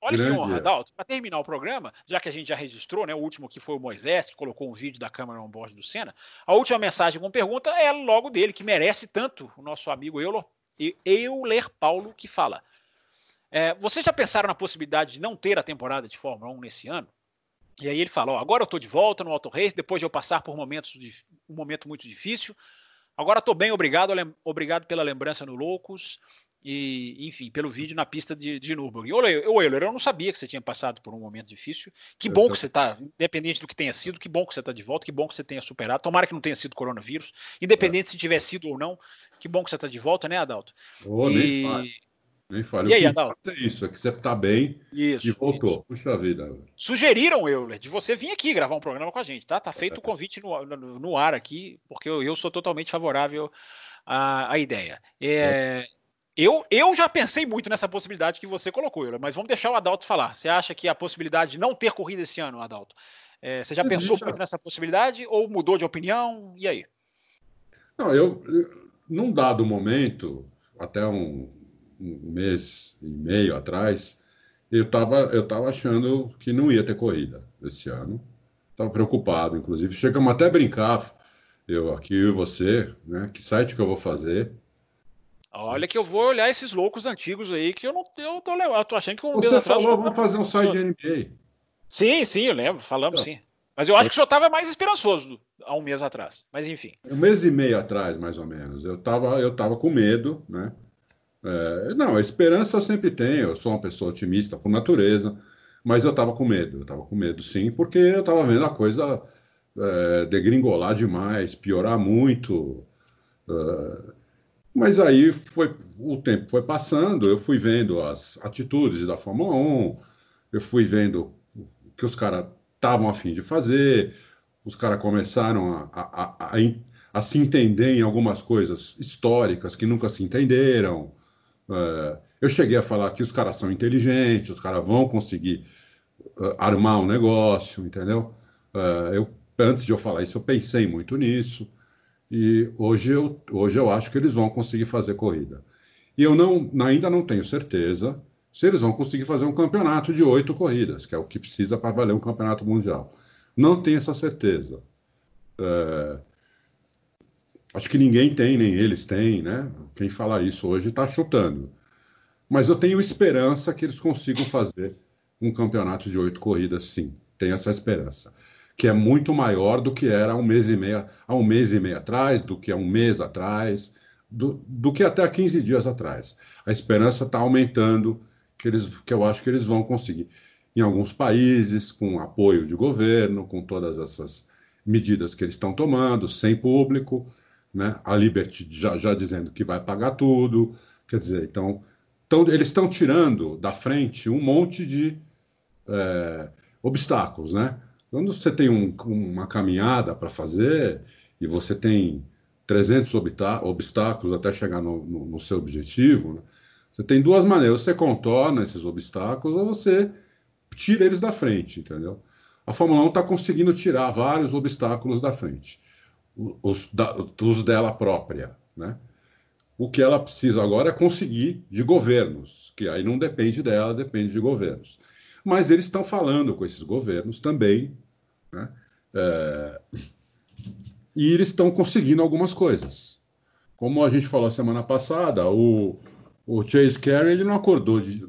Olha Grande. que honra, Dalton. Para terminar o programa, já que a gente já registrou, né, o último que foi o Moisés, que colocou um vídeo da câmera on board do Senna, a última mensagem com pergunta é logo dele, que merece tanto o nosso amigo Euler, Euler Paulo, que fala. É, vocês já pensaram na possibilidade de não ter a temporada de Fórmula 1 nesse ano? E aí ele fala: ó, agora eu estou de volta no Auto Race, depois de eu passar por momentos de, um momento muito difícil. Agora estou bem, obrigado, obrigado pela lembrança no Loucos. e, enfim, pelo vídeo na pista de, de Nürburgring. Ô, Euler, eu não sabia que você tinha passado por um momento difícil. Que bom que você está, independente do que tenha sido, que bom que você está de volta, que bom que você tenha superado. Tomara que não tenha sido coronavírus, independente é. se tiver sido ou não. Que bom que você está de volta, né, Adalto? Oh, e... Nem fale. E aí, Adalto? É isso, é que você está bem isso, e voltou. Isso. Puxa vida. Sugeriram, Euler, de você vir aqui gravar um programa com a gente, tá? Tá feito o convite no, no, no ar aqui, porque eu, eu sou totalmente favorável à, à ideia. É, eu, eu já pensei muito nessa possibilidade que você colocou, mas vamos deixar o Adalto falar. Você acha que a possibilidade de não ter corrida esse ano, Adalto? É, você já Existe, pensou muito nessa possibilidade ou mudou de opinião? E aí? Não, eu, num dado momento, até um, um mês e meio atrás, eu estava eu tava achando que não ia ter corrida esse ano. Estava preocupado, inclusive. Chegamos até a brincar, eu aqui e você, né? Que site que eu vou fazer? Olha que eu vou olhar esses loucos antigos aí que eu não eu tô, eu tô achando que um Você falou, vamos fazer um site de NBA. Sim, sim, eu lembro, falamos então, sim. Mas eu acho que o senhor estava mais esperançoso há um mês atrás. Mas enfim. Um mês e meio atrás, mais ou menos. Eu estava eu tava com medo, né? É, não, a esperança eu sempre tenho. Eu sou uma pessoa otimista por natureza, mas eu estava com medo. Eu estava com medo, sim, porque eu estava vendo a coisa é, degringolar demais, piorar muito. É, mas aí foi o tempo foi passando, eu fui vendo as atitudes da Fórmula 1, eu fui vendo o que os caras estavam afim de fazer, os caras começaram a, a, a, a, se entender em algumas coisas históricas que nunca se entenderam. É, eu cheguei a falar que os caras são inteligentes, os caras vão conseguir uh, armar um negócio, entendeu? Uh, eu, antes de eu falar isso, eu pensei muito nisso. E hoje eu, hoje eu acho que eles vão conseguir fazer corrida. E eu não, ainda não tenho certeza se eles vão conseguir fazer um campeonato de oito corridas, que é o que precisa para valer um campeonato mundial. Não tenho essa certeza. É, acho que ninguém tem, nem eles têm, né? Quem fala isso hoje está chutando. Mas eu tenho esperança que eles consigam fazer um campeonato de oito corridas, sim. Tenho essa esperança que é muito maior do que era um mês e meio, há um mês e meio atrás, do que há um mês atrás, do, do que até há 15 dias atrás. A esperança está aumentando, que, eles, que eu acho que eles vão conseguir. Em alguns países, com apoio de governo, com todas essas medidas que eles estão tomando, sem público, né? a Liberty já, já dizendo que vai pagar tudo. Quer dizer, então, eles estão tirando da frente um monte de é, obstáculos, né? Quando você tem um, uma caminhada para fazer e você tem 300 obstáculos até chegar no, no, no seu objetivo, né? você tem duas maneiras: você contorna esses obstáculos ou você tira eles da frente, entendeu? A Fórmula 1 está conseguindo tirar vários obstáculos da frente, os, os dela própria, né? O que ela precisa agora é conseguir de governos, que aí não depende dela, depende de governos. Mas eles estão falando com esses governos também né? É... E eles estão conseguindo algumas coisas. Como a gente falou semana passada, o, o Chase Carey ele não acordou de,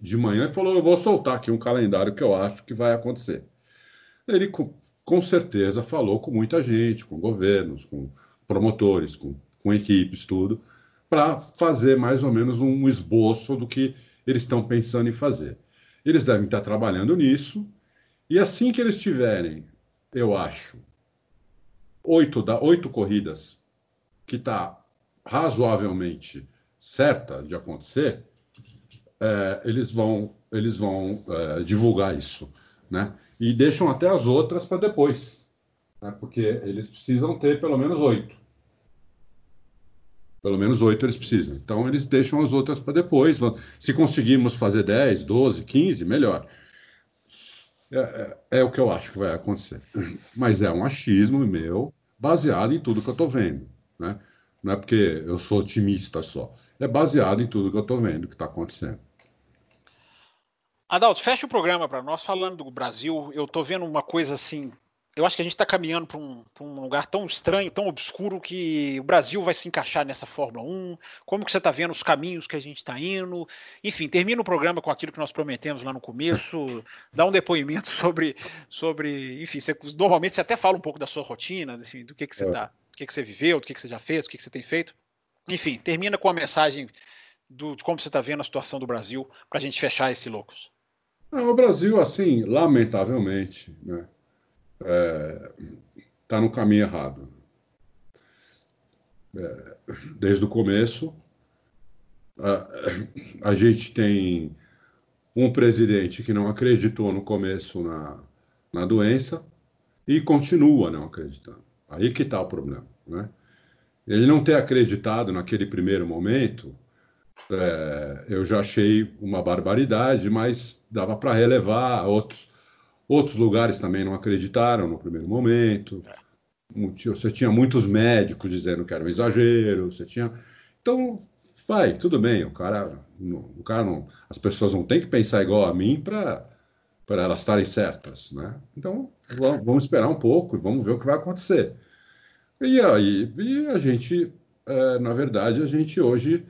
de manhã e falou: Eu vou soltar aqui um calendário que eu acho que vai acontecer. Ele com, certeza falou com muita gente, com governos, com promotores, com, com equipes, tudo, para fazer mais ou menos um esboço do que eles estão pensando em fazer. Eles devem estar trabalhando nisso e assim que eles tiverem, eu acho, oito, da, oito corridas que está razoavelmente certa de acontecer, é, eles vão, eles vão é, divulgar isso. Né? E deixam até as outras para depois, né? porque eles precisam ter pelo menos oito. Pelo menos oito eles precisam. Então, eles deixam as outras para depois. Se conseguirmos fazer 10, 12, 15, melhor. É, é, é, o que eu acho que vai acontecer. Mas é um achismo meu, baseado em tudo que eu estou vendo. Né? Não é porque eu sou otimista só. É baseado em tudo que eu estou vendo que está acontecendo. Adalto, fecha o programa para nós falando do Brasil. Eu estou vendo uma coisa assim eu acho que a gente está caminhando para um, um, lugar tão estranho, tão obscuro, que o Brasil vai se encaixar nessa Fórmula 1. Como que você está vendo os caminhos que a gente está indo? Enfim, termina o programa com aquilo que nós prometemos lá no começo, dá um depoimento sobre, sobre enfim, você, normalmente você até fala um pouco da sua rotina, assim, do que, que você é. tá, do que, que você viveu, do que, que você já fez, o que, que você tem feito. Enfim, termina com a mensagem do, de como você está vendo a situação do Brasil para a gente fechar esse loucos? Não, o Brasil, assim, lamentavelmente, né, é, está no caminho errado. É, desde o começo, a, a, gente tem um presidente que não acreditou no começo na, na doença e continua não acreditando. Aí que está o problema, né? Ele não ter acreditado naquele primeiro momento, é, eu já achei uma barbaridade, mas dava para relevar. Outros, outros lugares também não acreditaram no primeiro momento. Você tinha muitos médicos dizendo que era um exagero. Você tinha. Então, vai, tudo bem. O cara, o cara não, as pessoas não têm que pensar igual a mim para para elas estarem certas, né? Então, vamos esperar um pouco e vamos ver o que vai acontecer. E aí, e a gente, é, na verdade, a gente hoje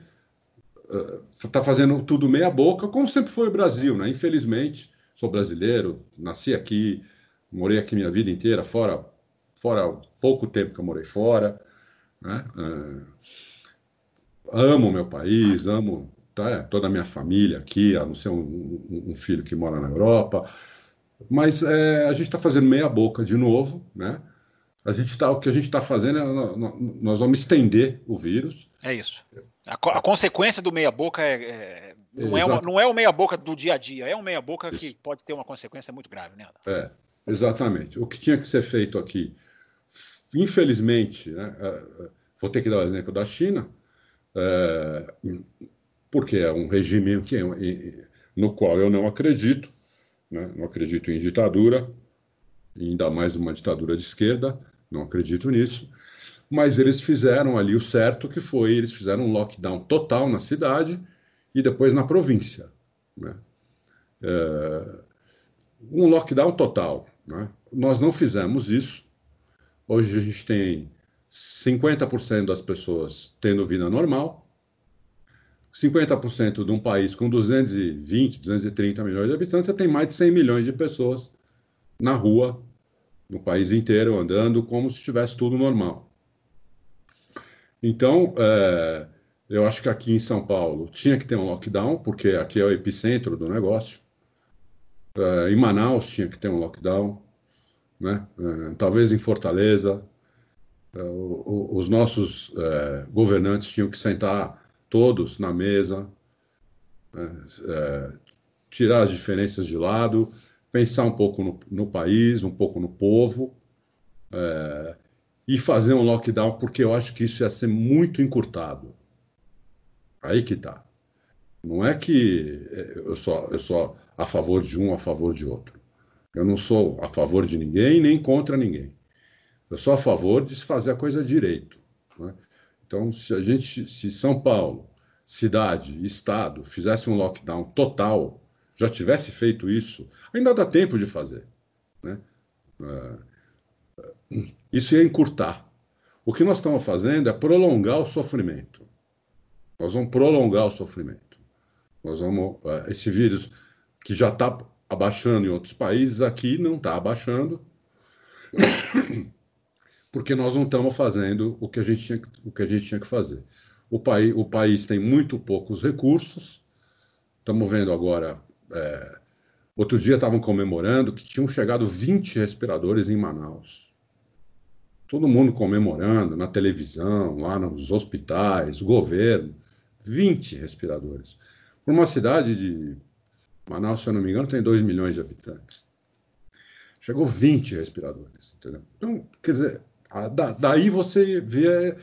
está é, fazendo tudo meia boca, como sempre foi o Brasil, né? Infelizmente, sou brasileiro, nasci aqui, morei aqui minha vida inteira, fora, fora pouco tempo que eu morei fora, né? É, amo meu país, amo tá, toda a minha família aqui, a não ser um, um, um filho que mora na Europa, mas é, a gente está fazendo meia boca de novo, né? A gente tá, o que a gente está fazendo é nós vamos estender o vírus. É isso. A, a consequência do meia-boca é, é, não, é uma, não é o meia-boca do dia a dia, é um meia-boca que pode ter uma consequência muito grave, né? É, exatamente. O que tinha que ser feito aqui, infelizmente, né, é, é, vou ter que dar o exemplo da China, é, porque é um regime que, no qual eu não acredito, né, não acredito em ditadura, ainda mais uma ditadura de esquerda, não acredito nisso. Mas eles fizeram ali o certo, que foi eles fizeram um lockdown total na cidade e depois na província. Né? É, um lockdown total. Né? Nós não fizemos isso. Hoje a gente tem 50% das pessoas tendo vida normal, 50% de um país com 220, 230 milhões de habitantes, você tem mais de 100 milhões de pessoas na rua no país inteiro, andando como se estivesse tudo normal. Então, é, eu acho que aqui em São Paulo tinha que ter um lockdown, porque aqui é o epicentro do negócio. É, em Manaus tinha que ter um lockdown, né? É, talvez em Fortaleza. É, o, o, os nossos é, governantes tinham que sentar todos na mesa, é, tirar as diferenças de lado pensar um pouco no, no país, um pouco no povo, é, e fazer um lockdown, porque eu acho que isso ia ser muito encurtado. Aí que tá. Não é que é, eu sou, eu sou a favor de um, a favor de outro. Eu não sou a favor de ninguém, nem contra ninguém. Eu sou a favor de se fazer a coisa direito. Né? Então, se a gente, se São Paulo, cidade, estado, fizesse um lockdown total, já tivesse feito isso, ainda dá tempo de fazer. Né? É, isso ia encurtar. O que nós estamos fazendo é prolongar o sofrimento. Nós vamos prolongar o sofrimento. Nós vamos, é, esse vírus que já está abaixando em outros países, aqui não está abaixando, porque nós não estamos fazendo o que a gente tinha, o que, a gente tinha que fazer. O, país, o país tem muito poucos recursos, estamos vendo agora é, outro dia estavam comemorando que tinham chegado 20 respiradores em Manaus. Todo mundo comemorando na televisão, lá nos hospitais, governo. 20 respiradores. Por uma cidade de. Manaus, se eu não me engano, tem 2 milhões de habitantes. Chegou 20 respiradores. Entendeu? Então, quer dizer, a, da, daí você vê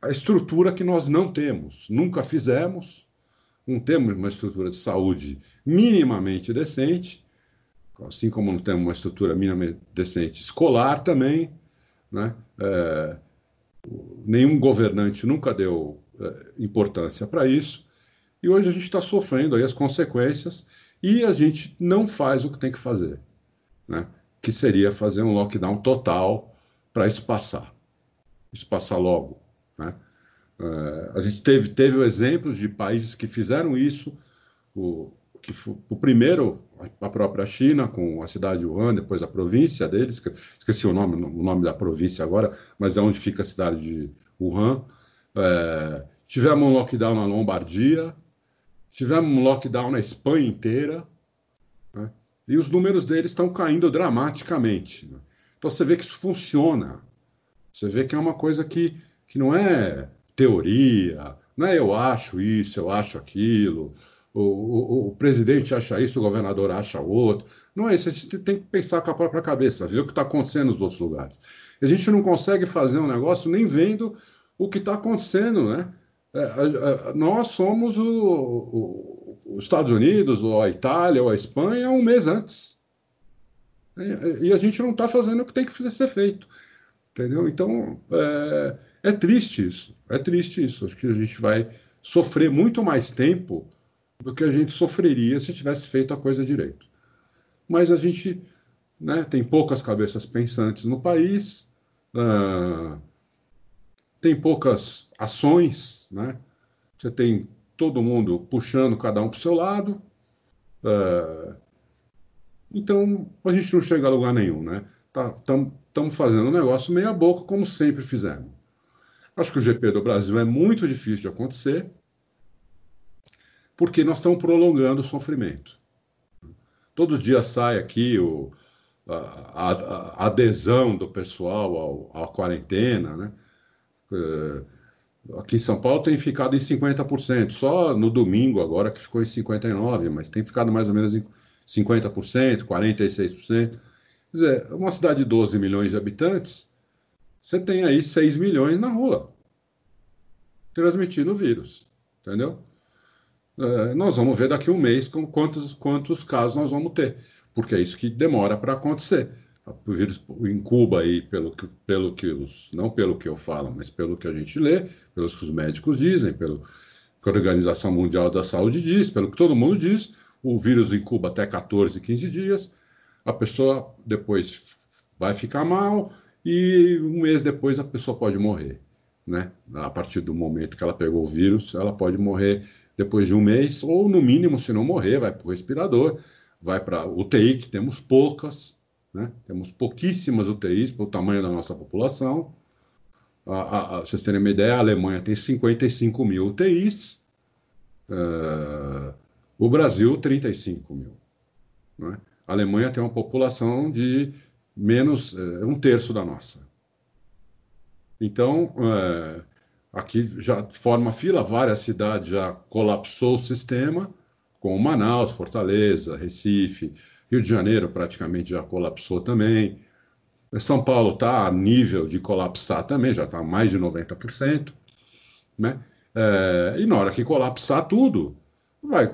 a estrutura que nós não temos, nunca fizemos não temos uma estrutura de saúde minimamente decente, assim como não temos uma estrutura minimamente decente escolar também, né? É, nenhum governante nunca deu é, importância para isso, e hoje a gente está sofrendo aí as consequências e a gente não faz o que tem que fazer, né? que seria fazer um lockdown total para isso passar, logo, né? Uh, a gente teve, teve o exemplo de países que fizeram isso, o, que foi, o primeiro, a própria China, com a cidade de Wuhan, depois a província deles, esqueci o nome, o nome da província agora, mas é onde fica a cidade de Wuhan. É, tivemos um lockdown na Lombardia, tivemos um lockdown na Espanha inteira, né? e os números deles estão caindo dramaticamente. Né? Então você vê que isso funciona. Você vê que é uma coisa que, que não é teoria, não é eu acho isso, eu acho aquilo, o, o, o presidente acha isso, o governador acha outro. Não é isso, a gente tem que pensar com a própria cabeça, ver o que está acontecendo nos outros lugares. A gente não consegue fazer um negócio nem vendo o que está acontecendo, né? É, nós somos o, o, os Estados Unidos, ou a Itália, ou a Espanha um mês antes. E, e a gente não está fazendo o que tem que ser feito. Entendeu? Então, é, é triste isso. É triste isso. Acho que a gente vai sofrer muito mais tempo do que a gente sofreria se tivesse feito a coisa direito. Mas a gente né, tem poucas cabeças pensantes no país. Uh, tem poucas ações, né? Você tem todo mundo puxando cada um para o seu lado. Uh, então, a gente não chega a lugar nenhum, né? Estamos tá, fazendo um negócio meia boca, como sempre fizemos. Acho que o GP do Brasil é muito difícil de acontecer, porque nós estamos prolongando o sofrimento. Todo dia sai aqui o, a, a, a adesão do pessoal ao, à quarentena, né? Eh, aqui em São Paulo tem ficado em 50%, só no domingo agora que ficou em 59%, mas tem ficado mais ou menos em 50%, 46%. Quer dizer, uma cidade de 12 milhões de habitantes, você tem aí 6 milhões na rua transmitindo o vírus, entendeu? É, nós vamos ver daqui a um mês com quantos, quantos casos nós vamos ter, porque é isso que demora para acontecer o vírus em Cuba aí, pelo que, pelo que os, não pelo que eu falo, mas pelo que a gente lê, pelos que os médicos dizem, pelo que a Organização Mundial da Saúde diz, pelo que todo mundo diz, o vírus em Cuba até 14, 15 dias, a pessoa depois vai ficar mal e um mês depois a pessoa pode morrer, né? A partir do momento que ela pegou o vírus, ela pode morrer depois de um mês, ou no mínimo, se não morrer, vai para o respirador, vai para UTI, que temos poucas, né? Temos pouquíssimas UTIs pelo tamanho da nossa população. A, a, a, vocês terem uma ideia, a Alemanha tem 55 mil UTIs, uh, o Brasil, 35 mil. Né? A Alemanha tem uma população de menos uh, um terço da nossa. Então, uh, aqui já forma fila, várias cidades já colapsou o sistema, como Manaus, Fortaleza, Recife, Rio de Janeiro praticamente já colapsou também. São Paulo está a nível de colapsar também, já está mais de 90%. Né? É, e na hora que colapsar tudo, vai,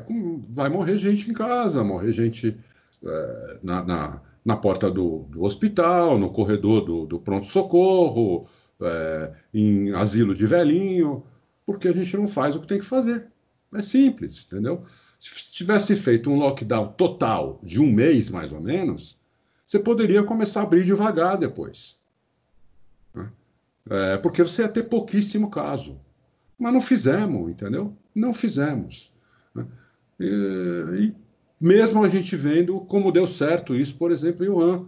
vai morrer gente em casa, morrer gente é, na, na, na, porta do, do, hospital, no corredor do, do pronto-socorro, é, em asilo de velhinho, porque a gente não faz o que tem que fazer. É simples, entendeu? Se tivesse feito um lockdown total de um mês, mais ou menos, você poderia começar a abrir devagar depois. Né? É, porque você ia ter pouquíssimo caso. Mas não fizemos, entendeu? Não fizemos. Né? E, e, mesmo a gente vendo como deu certo isso, por exemplo, em Wuhan,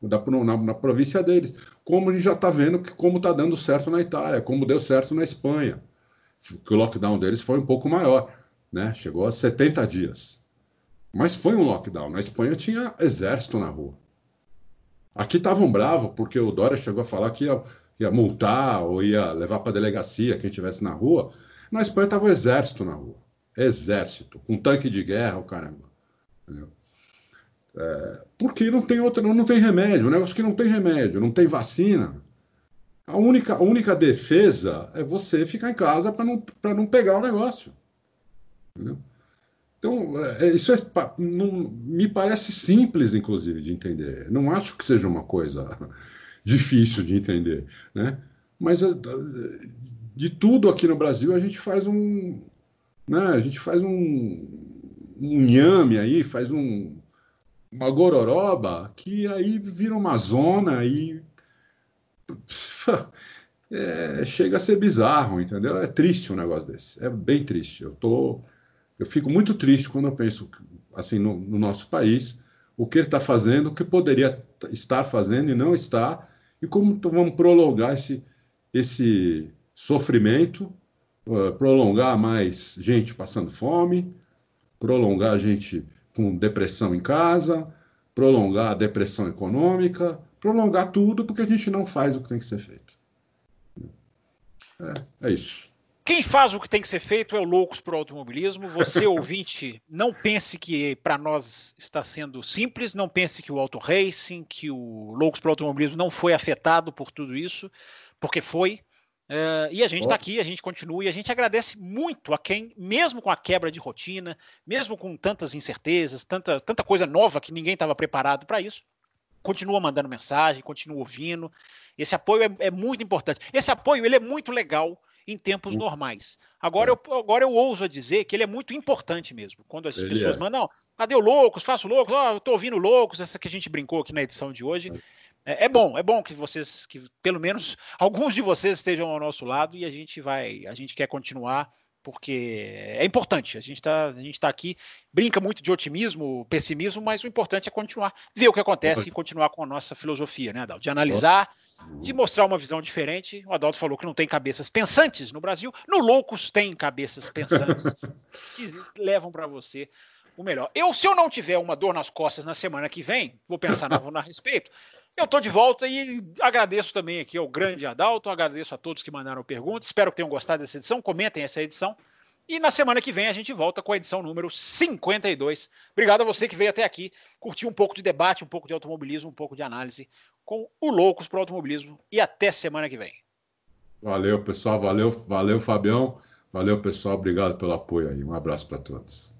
da, na, na, província deles. Como a gente já está vendo que como está dando certo na Itália, como deu certo na Espanha. Que o lockdown deles foi um pouco maior né? Chegou a 70 dias. Mas foi um lockdown. Na Espanha tinha exército na rua. Aqui estavam bravos porque o Dória chegou a falar que ia, ia multar ou ia levar para delegacia quem estivesse na rua. Na Espanha estava o exército na rua. Exército, com um tanque de guerra, o caramba. É, porque não tem outra, não tem remédio. O negócio que não tem remédio, não tem vacina. A única, a única defesa é você ficar em casa para não, não pegar o negócio. Entendeu? Então, é, é, isso é, não, me parece simples, inclusive, de entender. Não acho que seja uma coisa difícil de entender. Né? Mas é, de tudo aqui no Brasil, a gente faz um. Né? A gente faz um, um nhame aí, faz um, uma gororoba que aí vira uma zona e. É, chega a ser bizarro, entendeu? É triste um negócio desse. É bem triste. Eu tô eu fico muito triste quando eu penso assim no, no nosso país, o que ele está fazendo, o que poderia estar fazendo e não está, e como vamos prolongar esse, esse sofrimento, uh, prolongar mais gente passando fome, prolongar gente com depressão em casa, prolongar a depressão econômica, prolongar tudo porque a gente não faz o que tem que ser feito. É, é isso. Quem faz o que tem que ser feito é o Loucos para o Automobilismo. Você, ouvinte, não pense que para nós está sendo simples, não pense que o Auto Racing, que o Loucos para o Automobilismo não foi afetado por tudo isso, porque foi. Uh, e a gente está aqui, a gente continua e a gente agradece muito a quem, mesmo com a quebra de rotina, mesmo com tantas incertezas, tanta, tanta coisa nova que ninguém estava preparado para isso, continua mandando mensagem, continua ouvindo. Esse apoio é, é, muito importante. Esse apoio ele é muito legal em tempos hum. normais. Agora, é. eu, agora eu ouso a dizer que ele é muito importante mesmo. Quando as ele pessoas é. mandam, cadê o Loucos? Faço Loucos, oh, eu tô ouvindo Loucos, essa que a gente brincou aqui na edição de hoje. É, é, bom, é bom que vocês, que pelo menos alguns de vocês estejam ao nosso lado e a gente vai, a gente quer continuar porque é importante. A gente está tá aqui, brinca muito de otimismo, pessimismo, mas o importante é continuar, ver o que acontece e continuar com a nossa filosofia, né, Adalto? De analisar, de mostrar uma visão diferente. O Adalto falou que não tem cabeças pensantes no Brasil. No Loucos tem cabeças pensantes que levam para você o melhor. Eu, se eu não tiver uma dor nas costas na semana que vem, vou pensar na, a respeito. Eu estou de volta e agradeço também aqui ao grande Adalto, agradeço a todos que mandaram perguntas. Espero que tenham gostado dessa edição. Comentem essa edição. E na semana que vem a gente volta com a edição número 52. Obrigado a você que veio até aqui, curtiu um pouco de debate, um pouco de automobilismo, um pouco de análise com o Loucos para o Automobilismo. E até semana que vem. Valeu, pessoal. Valeu, valeu, Fabião. Valeu, pessoal. Obrigado pelo apoio aí. Um abraço para todos.